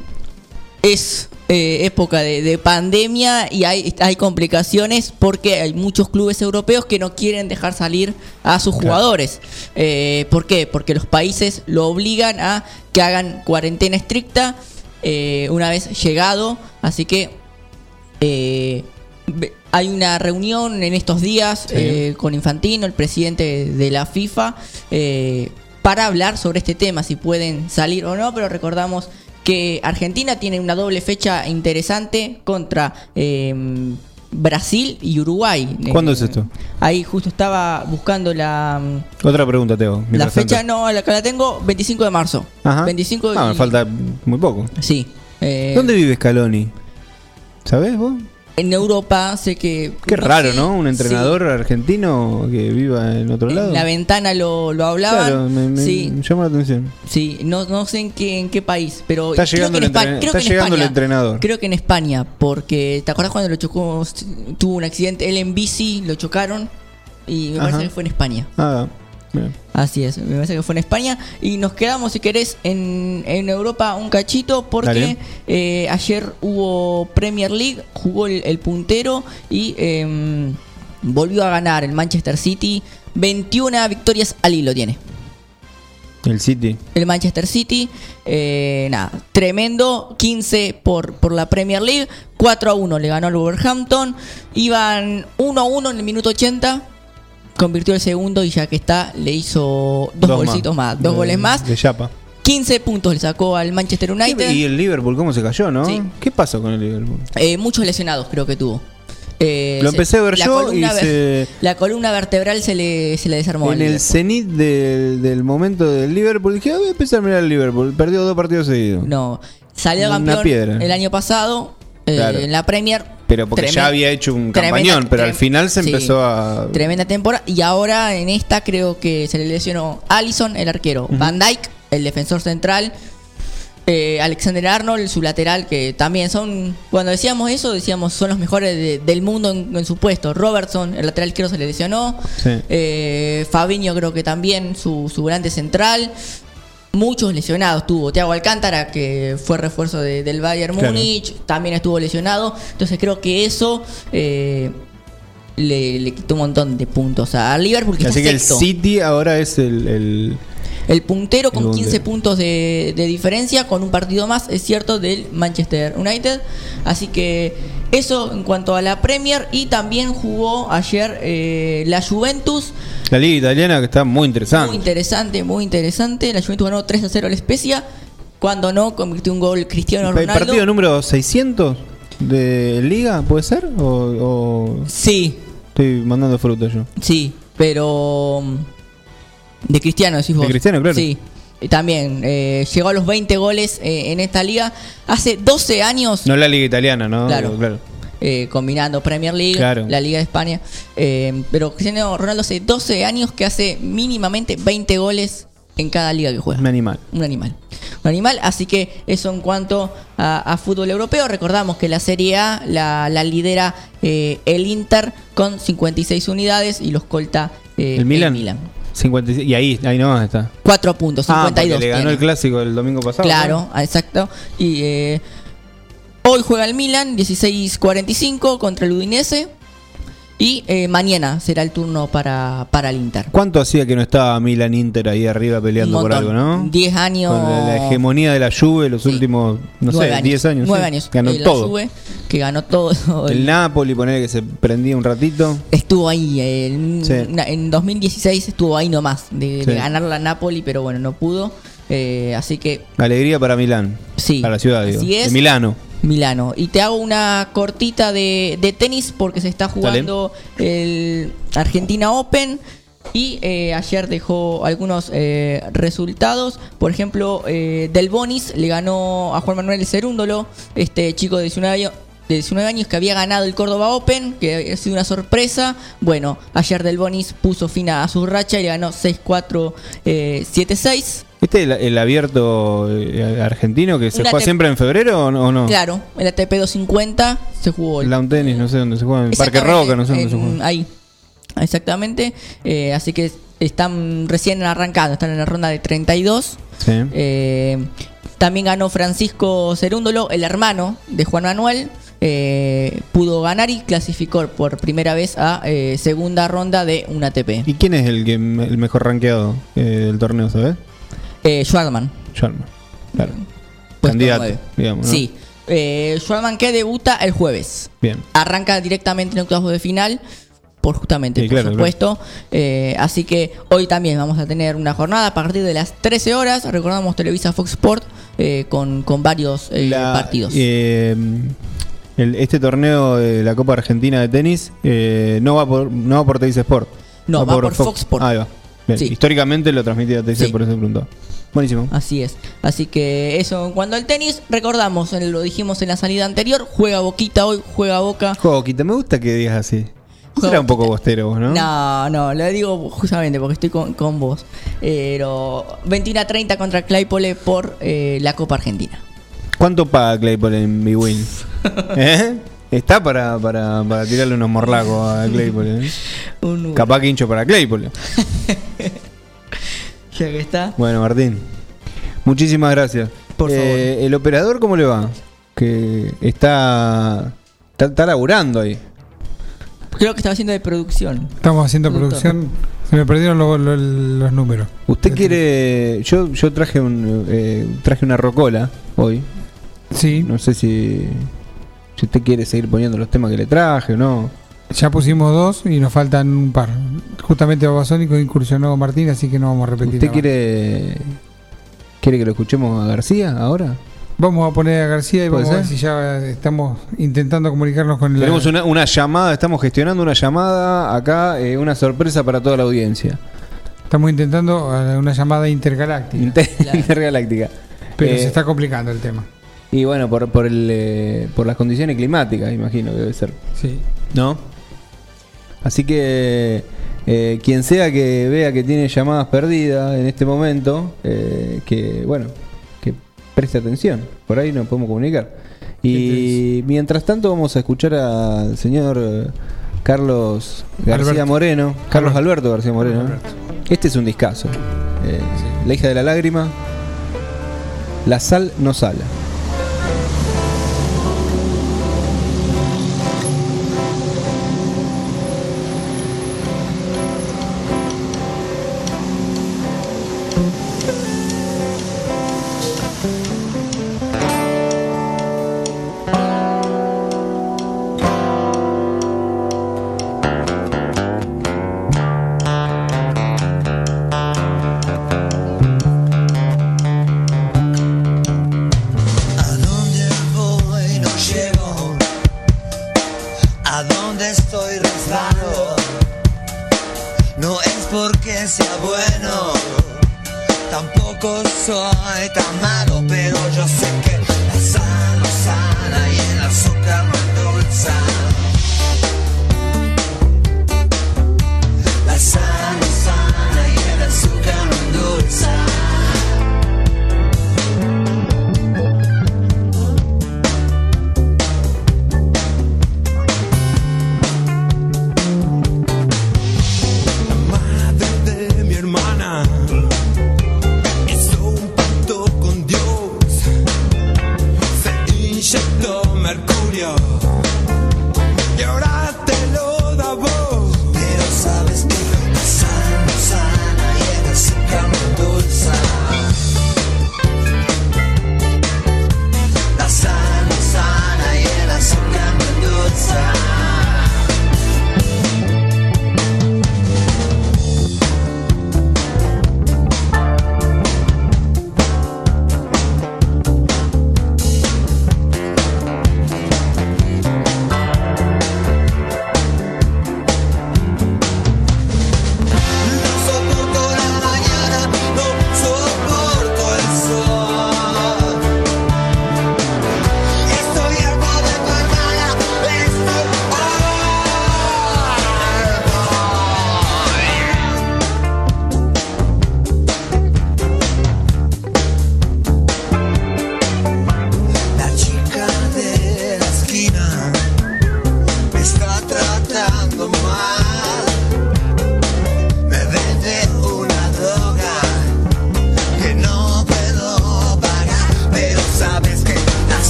es eh, época de, de pandemia y hay, hay complicaciones porque hay muchos clubes europeos que no quieren dejar salir a sus jugadores. Eh, ¿Por qué? Porque los países lo obligan a que hagan cuarentena estricta eh, una vez llegado. Así que eh, hay una reunión en estos días Sí. eh, con Infantino, el presidente de la FIFA, eh, para hablar sobre este tema, si pueden salir o no, pero recordamos que Argentina tiene una doble fecha interesante contra Brasil y Uruguay. ¿Cuándo Eh, es esto? Ahí justo estaba buscando la, Otra pregunta, Teo. la fecha, tanto. no, la que la tengo, 25 de marzo. Ajá. 25 Ah, y- me falta muy poco. Sí. eh, ¿Dónde vive Scaloni? ¿Sabés vos? En Europa sé que... Qué no raro, sé ¿no? Un entrenador argentino que viva en otro lado. En la ventana lo, lo hablaban. Claro, me, me- sí, llama la atención. sí, no, no sé en qué, en qué país, pero Está creo llegando que en el España. entren- creo está que en llegando el España. entrenador. Creo que en España, porque ¿te acuerdas cuando lo chocó? Tuvo un accidente, él en bici, lo chocaron y me Ajá. parece que fue en España. Ah, bien. Así es, me parece que fue en España. Y nos quedamos, si querés, en, en Europa un cachito, porque eh, ayer hubo Premier League, jugó el, el puntero y em, volvió a ganar el Manchester City. 21 victorias al hilo tiene. El City. El Manchester City, eh, nada, tremendo, 15 por, por la Premier League, 4 a 1 le ganó al Wolverhampton, iban 1 a 1 en el minuto 80, convirtió el segundo y ya que está, le hizo dos, golcitos más, dos De- goles más, De Chapa. 15 puntos le sacó al Manchester United, Y el Liverpool, ¿cómo se cayó, no? Sí. ¿Qué pasó con el Liverpool? Eh, muchos lesionados creo que tuvo. Eh, Lo empecé a ver la yo y se- La columna vertebral se le, se le desarmó. En el cenit del, del momento del Liverpool, dije, ah, voy a empezar a mirar el Liverpool. Perdió dos partidos seguidos. No, salió Una campeón piedra. el año pasado eh, en la Premier. Pero porque ya había hecho un tremenda- campañón, pero al final se sí. empezó a... Tremenda temporada. Y ahora en esta creo que se le lesionó Allison, el arquero. Van Dyke, el defensor central. Eh, Alexander Arnold, su lateral, que también son, cuando decíamos eso, decíamos son los mejores de- del mundo en, en su puesto. Robertson, el lateral izquierdo se le lesionó. Sí. Eh, Fabinho creo que también, su, su grande central. Muchos lesionados tuvo. Thiago Alcántara, que fue refuerzo de- del Bayern Claro. Múnich, también estuvo lesionado. Entonces creo que eso eh, le, le quitó un montón de puntos a Liverpool, que Así está que el. City ahora es el. el- El puntero con El 15 puntero. puntos de, de diferencia, con un partido más, es cierto, del Manchester United. Así que eso en cuanto a la Premier. Y también jugó ayer eh, la Juventus. la liga italiana que está muy interesante. Muy interesante, muy interesante. La Juventus ganó 3 a 0 al Spezia. Cuando no, convirtió un gol Cristiano ¿El Ronaldo. partido número 600 de liga puede ser? ¿O, o- Sí. Estoy mandando fruta yo. Sí, pero. mm, De Cristiano, decís vos. De Cristiano, claro. Sí. Y También eh, llegó a los 20 goles eh, en esta liga. Hace 12 años. No la liga italiana, ¿no? Claro. eh, combinando Premier League, Claro. la Liga de España. Eh, pero Cristiano Ronaldo hace 12 años que hace mínimamente 20 goles en cada liga que juega. Un animal. Un animal. Un animal, así que eso en cuanto a, a fútbol europeo. Recordamos que la Serie A la, la lidera eh, el Inter con 56 unidades y los colta eh, ¿El Milan? 56 y ahí, ahí nomás está. 4 puntos, Ah, 52. porque le ganó tiene. el clásico el domingo pasado. Claro, exacto. Y eh, hoy juega el Milan, 16:45 contra el Udinese. Y eh, mañana será el turno para, para el Inter. ¿Cuánto hacía que no estaba Milan Inter ahí arriba peleando por algo, no? 10 años. Con la, la hegemonía de la Juve los últimos, no nueve sé, 10 años. Nueve sí. años. Ganó Eh, la todo. Juve, que ganó todo. El Napoli, poner que se prendía un ratito. Estuvo ahí. en, Sí. en 2016 estuvo ahí nomás de, de ganar la Napoli, pero bueno, no pudo. Eh, así que Alegría para Milán. Sí, Para la ciudad, digo. es. De Milano. Milano. Y te hago una cortita de, de tenis porque se está jugando el Argentina Open. Y eh, ayer dejó algunos eh, resultados. Por ejemplo, eh, Del Bonis le ganó a Juan Manuel Cerúndolo, este chico de 19 años. De 19 años que había ganado el Córdoba Open, que ha sido una sorpresa. Bueno, ayer Del Bonis puso fin a su racha y le ganó 6-4, eh, 7-6. ¿Este es el, el abierto eh, argentino que se juega siempre en febrero o no? Claro, el ATP 250 se jugó el Lawn tenis, no sé dónde se juega. En Parque Roca, no sé dónde se juega. Ahí, exactamente. Eh, así que están recién arrancando, están en la ronda de 32. Sí. Eh, también ganó Francisco Cerúndolo, el hermano de Juan Manuel. eh, pudo ganar y clasificó por primera vez a eh, segunda ronda de un ATP. ¿Y quién es el, que, el mejor rankeado eh, del torneo, sabes? Eh, Schwartzman. Schwarman. Claro. Puesto Candidato, nueve. digamos. ¿no? Sí. Eh, que debuta el jueves. Bien. arranca directamente en octavos de final por justamente Sí, por claro, supuesto Eh, así que hoy también vamos a tener una jornada a partir de las 13 horas recordamos Televisa Fox Sport eh, con, con varios eh, La- partidos eh, el- este torneo de la Copa Argentina de tenis eh, no va por no va por Teis Sport. No, va por Fox Sport. Ahí va. Bien, Sí. Históricamente lo transmitía Teis, Sí. por eso preguntó. Buenísimo. Así es. Así que eso en cuanto al tenis, recordamos, eh, lo dijimos en la salida anterior, juega Boquita hoy, juega Boca. Joquita, me gusta que digas así. Juega Será un poco bostero vos, ¿no? No, no, lo digo justamente porque estoy con, con vos. Pero 21 a 30 contra Claypole por eh, la Copa Argentina. ¿Cuánto paga Claypole en Big Win? ¿Eh? Está para, para, para tirarle unos morlacos a Claypole. ¿eh? Un- Capaz que hincho para Claypole. Ya que está. Bueno, Martín. Muchísimas gracias. Por Eh, ¿El operador cómo le va? Que está, está. Está laburando ahí. Creo que estaba haciendo de producción. Estamos haciendo Productor. producción. Se me perdieron lo- lo- los números. ¿Usted quiere.? Yo, yo traje un eh, traje una rocola hoy. Sí. No sé si. Si usted quiere seguir poniendo los temas que le traje o no. Ya pusimos dos y nos faltan un par. Justamente Babasónico incursionó Martín, así que no vamos a repetir. ¿Usted quiere. ¿Quiere que lo escuchemos a García ahora? Vamos a poner a García y ¿Puede vamos a ver si ya estamos intentando comunicarnos con el. Tenemos una, una llamada, estamos gestionando una llamada acá, eh, una sorpresa para toda la audiencia. Estamos intentando eh, una llamada intergaláctica. Inter- Intergaláctica. Pero Eh, se está complicando el tema. Y bueno, por, por, el, eh, por las condiciones climáticas, imagino que debe ser. Sí. ¿No? Así que eh, quien sea que vea que tiene llamadas perdidas en este momento, eh, que bueno, que preste atención. Por ahí nos podemos comunicar. Y mientras tanto vamos a escuchar al señor eh, Carlos García Alberto. Moreno. Carlos Alberto García Moreno. Alberto. Este es un discazo. Eh, La hija de la lágrima. La sal no sala.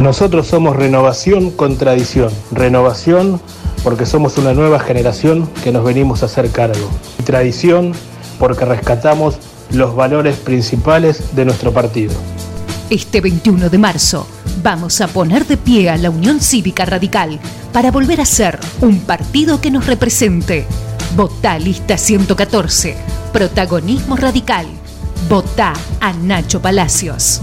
Nosotros somos renovación con tradición. Renovación porque somos una nueva generación que nos venimos a hacer cargo. Y tradición porque rescatamos los valores principales de nuestro partido. Este 21 de marzo vamos a poner de pie a la Unión Cívica Radical para volver a ser un partido que nos represente. Votá lista 114. Protagonismo radical. Votá a Nacho Palacios.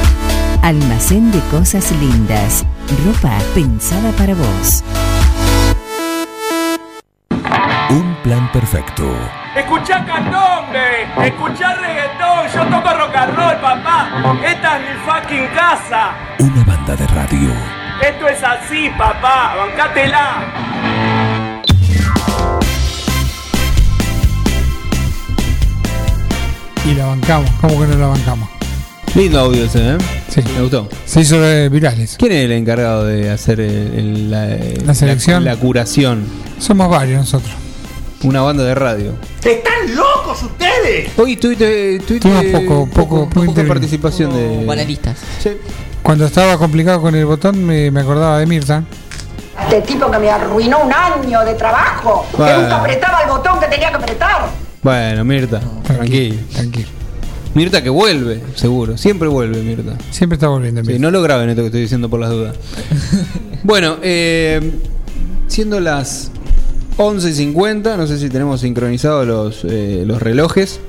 Almacén de cosas lindas. Ropa pensada para vos. Un plan perfecto. Escuchá candombe, escuchá reggaetón, yo toco rock and roll, papá. Esta es mi fucking casa. Una banda de radio. Esto es así, papá, bancátela. Y la bancamos. ¿Cómo que no la bancamos? Lindo audio ese, ¿eh? Sí. Me gustó. Se hizo eh, virales. ¿Quién es el encargado de hacer el- el- la, La selección. La, curación. Somos varios nosotros. Una banda de radio. ¡Están locos ustedes! Hoy tuviste, tuviste Tuvimos poco- poco- poco poca participación de. Panelistas. Cuando estaba complicado con el botón me, me acordaba de Mirta. Este tipo que me arruinó un año de trabajo, que Bueno. nunca apretaba el botón que tenía que apretar. Bueno, Mirta, tranquilo. Tranquilo. Mirta que vuelve, seguro. Siempre vuelve, Mirta. Siempre está volviendo. Sí, no lo graben esto que estoy diciendo por las dudas. bueno, eh, siendo las 11.50, no sé si tenemos sincronizados los, eh, los relojes.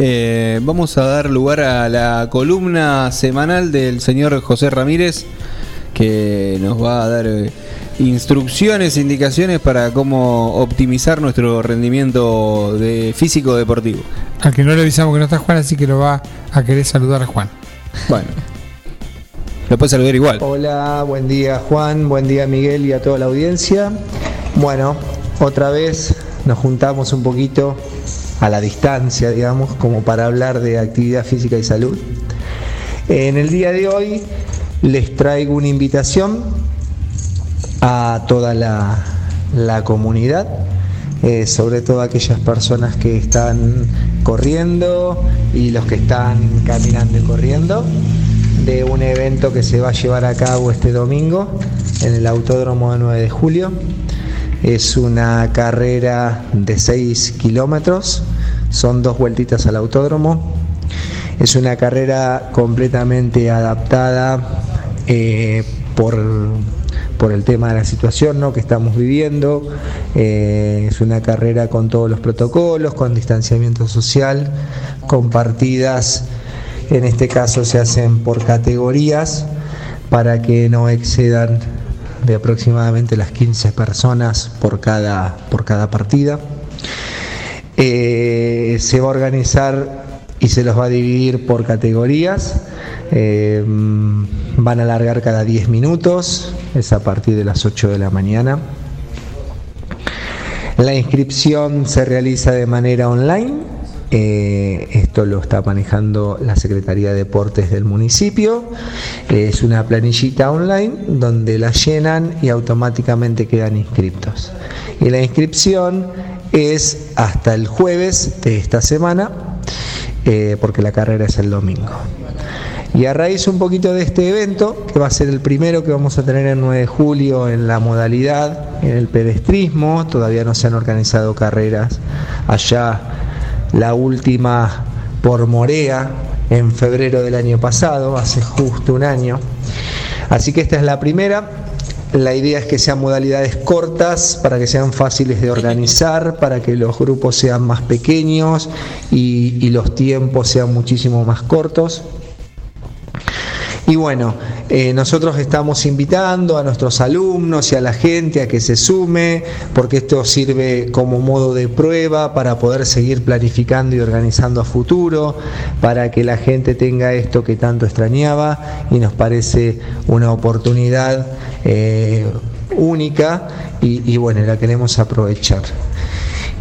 Eh, vamos a dar lugar a la columna semanal del señor José Ramírez, que nos va a dar instrucciones, indicaciones para cómo optimizar nuestro rendimiento de físico deportivo. Al que no le avisamos que no está Juan, así que lo va a querer saludar a Juan. Bueno, lo puedes saludar igual. Hola, buen día Juan, buen día Miguel y a toda la audiencia. Bueno, otra vez nos juntamos un poquito a la distancia, digamos, como para hablar de actividad física y salud. En el día de hoy les traigo una invitación a toda la, la comunidad, eh, sobre todo a aquellas personas que están corriendo y los que están caminando y corriendo, de un evento que se va a llevar a cabo este domingo en el Autódromo de 9 de Julio. Es una carrera de 6 kilómetros, son dos vueltitas al autódromo. Es una carrera completamente adaptada eh, por, por el tema de la situación ¿no? que estamos viviendo. Eh, es una carrera con todos los protocolos, con distanciamiento social, con partidas, en este caso se hacen por categorías para que no excedan de aproximadamente las 15 personas por cada, por cada partida. Eh, se va a organizar y se los va a dividir por categorías. Eh, van a alargar cada 10 minutos, es a partir de las 8 de la mañana. La inscripción se realiza de manera online Eh, esto lo está manejando la Secretaría de Deportes del municipio. Es una planillita online donde la llenan y automáticamente quedan inscriptos. Y la inscripción es hasta el jueves de esta semana, eh, porque la carrera es el domingo. Y a raíz un poquito de este evento, que va a ser el primero que vamos a tener el 9 de julio en la modalidad, en el pedestrismo, todavía no se han organizado carreras allá, la última por Morea en febrero del año pasado, hace justo un año. Así que esta es la primera. La idea es que sean modalidades cortas para que sean fáciles de organizar, para que los grupos sean más pequeños y, y los tiempos sean muchísimo más cortos. Y bueno, eh, nosotros estamos invitando a nuestros alumnos y a la gente a que se sume, porque esto sirve como modo de prueba para poder seguir planificando y organizando a futuro, para que la gente tenga esto que tanto extrañaba y nos parece una oportunidad eh, única y, y bueno, la queremos aprovechar.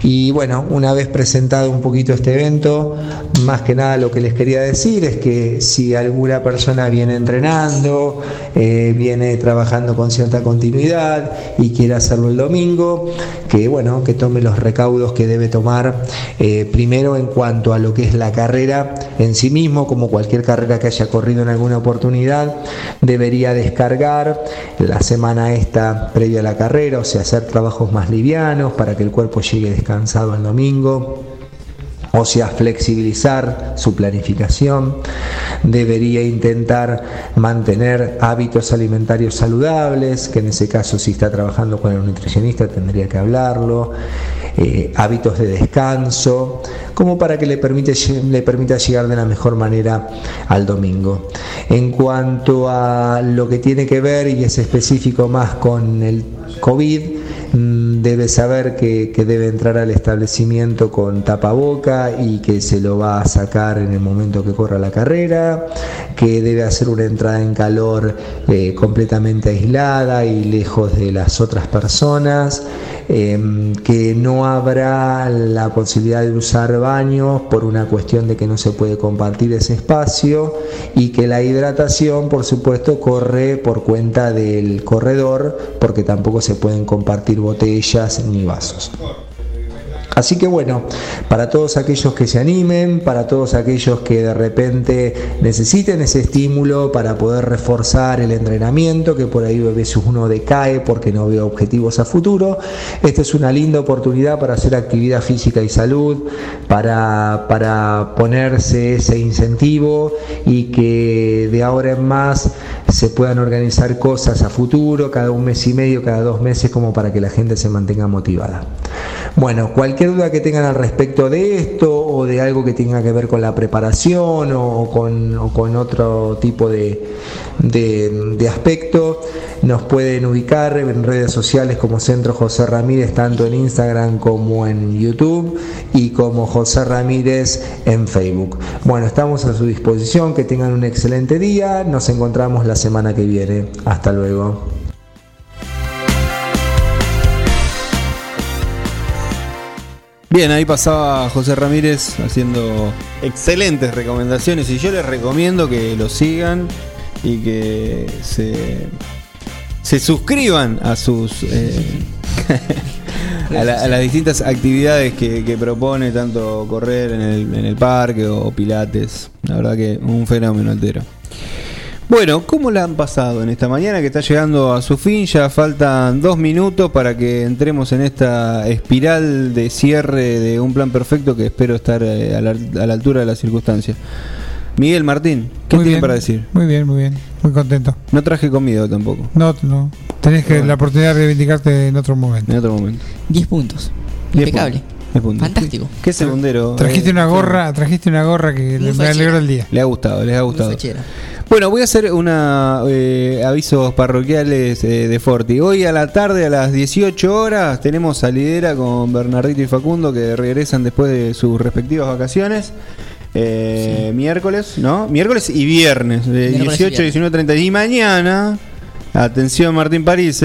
Y bueno, una vez presentado un poquito este evento, más que nada lo que les quería decir es que si alguna persona viene entrenando, eh, viene trabajando con cierta continuidad y quiere hacerlo el domingo, que bueno, que tome los recaudos que debe tomar eh, primero en cuanto a lo que es la carrera en sí mismo, como cualquier carrera que haya corrido en alguna oportunidad, debería descargar la semana esta previa a la carrera, o sea, hacer trabajos más livianos para que el cuerpo llegue descansado el domingo, o sea, flexibilizar su planificación, debería intentar mantener hábitos alimentarios saludables, que en ese caso si está trabajando con el nutricionista tendría que hablarlo, eh, hábitos de descanso, como para que le, le permita llegar de la mejor manera al domingo. En cuanto a lo que tiene que ver y es específico más con el COVID, mm, debe saber que, debe entrar al establecimiento con tapaboca y que se lo va a sacar en el momento que corra la carrera, que debe hacer una entrada en calor eh, completamente aislada y lejos de las otras personas, eh, que no habrá la posibilidad de usar baños por una cuestión de que no se puede compartir ese espacio y que la hidratación, por supuesto, corre por cuenta del corredor porque tampoco se pueden compartir botellas ni vasos. Así que bueno, para todos aquellos que se animen, para todos aquellos que de repente necesiten ese estímulo para poder reforzar el entrenamiento, que por ahí a veces uno decae porque no ve objetivos a futuro, esta es una linda oportunidad para hacer actividad física y salud, para, para ponerse ese incentivo y que de ahora en más se puedan organizar cosas a futuro, cada un mes y medio, cada dos meses, como para que la gente se mantenga motivada. Bueno, cualquier duda que tengan al respecto de esto o de algo que tenga que ver con la preparación o con, o con otro tipo de, de, de, aspecto, nos pueden ubicar en redes sociales como Centro José Ramírez, tanto en Instagram como en YouTube y como José Ramírez en Facebook. Bueno, estamos a su disposición, que tengan un excelente día, nos encontramos la semana que viene. Hasta luego. Bien, ahí pasaba José Ramírez haciendo excelentes recomendaciones y yo les recomiendo que lo sigan y que se, se suscriban a sus eh, a, la, a, las distintas actividades que, propone, tanto correr en el, en el parque o pilates. La verdad que un fenómeno altero. Bueno, ¿cómo la han pasado en esta mañana que está llegando a su fin? Ya faltan dos minutos para que entremos en esta espiral de cierre de un plan perfecto que espero estar eh, a, la, a, la, altura de las circunstancias. Miguel Martín, ¿qué tiene para decir? Muy bien, muy bien, muy contento. No traje comida tampoco. No, no. Tenés que la oportunidad de reivindicarte en otro momento. En otro momento. 10 puntos. Impecable. Puntos. Fantástico. ¿Qué, segundero? Trajiste una gorra, trajiste una gorra que le, me alegró el día. Le ha gustado, les ha gustado. Bueno, voy a hacer una eh, avisos parroquiales eh, de Forti. Hoy a la tarde, a las 18 horas, tenemos salidera con Bernardito y Facundo que regresan después de sus respectivas vacaciones. Eh, sí. Miércoles, ¿no? Miércoles y viernes, de 18 a 19.30. Y mañana, atención Martín París,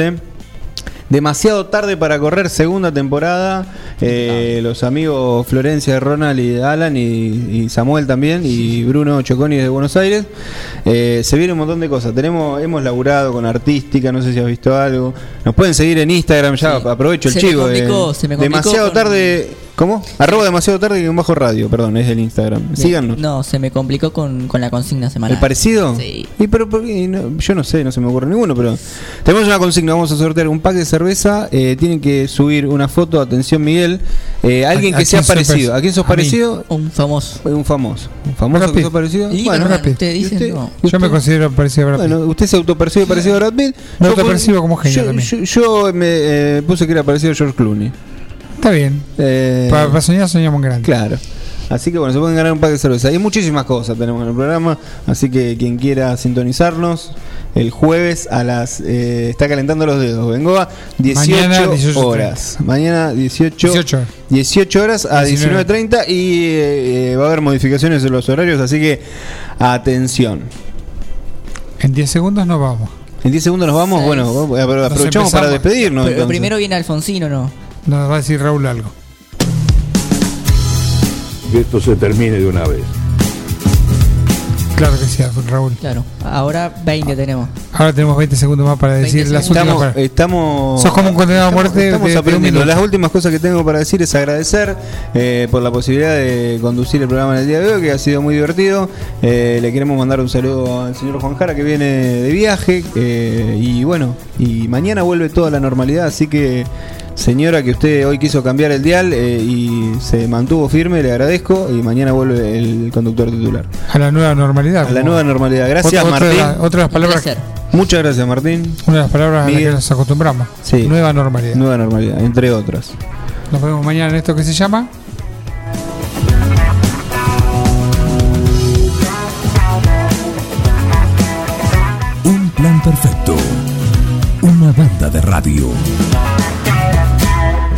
Demasiado tarde para correr, segunda temporada. Eh, los amigos Florencia, Ronald y Alan y, y Samuel también y Bruno Choconi de Buenos Aires. Eh, se viene un montón de cosas. Tenemos, hemos laburado con artística, no sé si has visto algo. Nos pueden seguir en Instagram, ya aprovecho el Se me chivo. complicó, eh, se me demasiado con- tarde. ¿Cómo? Arroba demasiado tarde y un bajo radio, perdón, es el Instagram. Síganos. No, se me complicó con, con la consigna semanal. ¿El parecido? Sí. Y pero, ¿por qué? No, yo no sé, no se me ocurre ninguno, pero tenemos una consigna, vamos a sortear un pack de cerveza, eh, tienen que subir una foto, atención Miguel, eh, alguien ¿A- que a sea parecido. ¿A quién sos A mí. parecido? Un famoso. Un famoso. Un famoso que sos parecido. Y Bueno, bueno, ustedes ¿y dicen usted? no. Yo me considero parecido a Brad Pitt. Bueno, usted se autopercibe parecido a Brad Pitt. Me Yo autopercibo como genio yo, también. Yo, yo me eh, puse que era parecido a George Clooney. Está bien. Eh, Para, para soñar, soñamos grande. Claro. Así que bueno, se pueden ganar un pack de cerveza. Hay muchísimas cosas tenemos en el programa, así que quien quiera sintonizarnos el jueves a las eh, está calentando los dedos. Vengo a 18, Mañana, 18:30. horas. Mañana 18 18. 18 horas a 19. 19.30 y eh, va a haber modificaciones en los horarios, así que atención. En 10 segundos nos vamos. En 10 segundos nos vamos, bueno, apro- aprovechamos para despedirnos. Pero entonces. primero viene Alfonsino, ¿no? Nos va a decir Raúl algo. Que esto se termine de una vez. Claro que sí, Raúl. Claro. Ahora 20 tenemos. Ahora tenemos 20 segundos más para decir 20 las últimas Estamos, palabras. estamos, Sos como un condenado a muerte Estamos de- aprendiendo. Las últimas cosas que tengo para decir es agradecer eh, por la posibilidad de conducir el programa en el día de hoy, que ha sido muy divertido. Eh, le queremos mandar un saludo al señor Juan Jara, que viene de viaje. eh, y bueno, y mañana vuelve toda la normalidad, así que. Señora, que usted hoy quiso cambiar el dial eh, y se mantuvo firme, le agradezco. Y mañana vuelve el conductor titular. A la nueva normalidad. A la nueva normalidad. Gracias, Otra- otra Martín. otra de las palabras, Muchas gracias, Martín. una de las palabras a las Miguel. que nos acostumbramos. Sí. Nueva normalidad. Nueva normalidad, entre otras. Nos vemos mañana en esto que se llama. Un plan perfecto. Una banda de radio.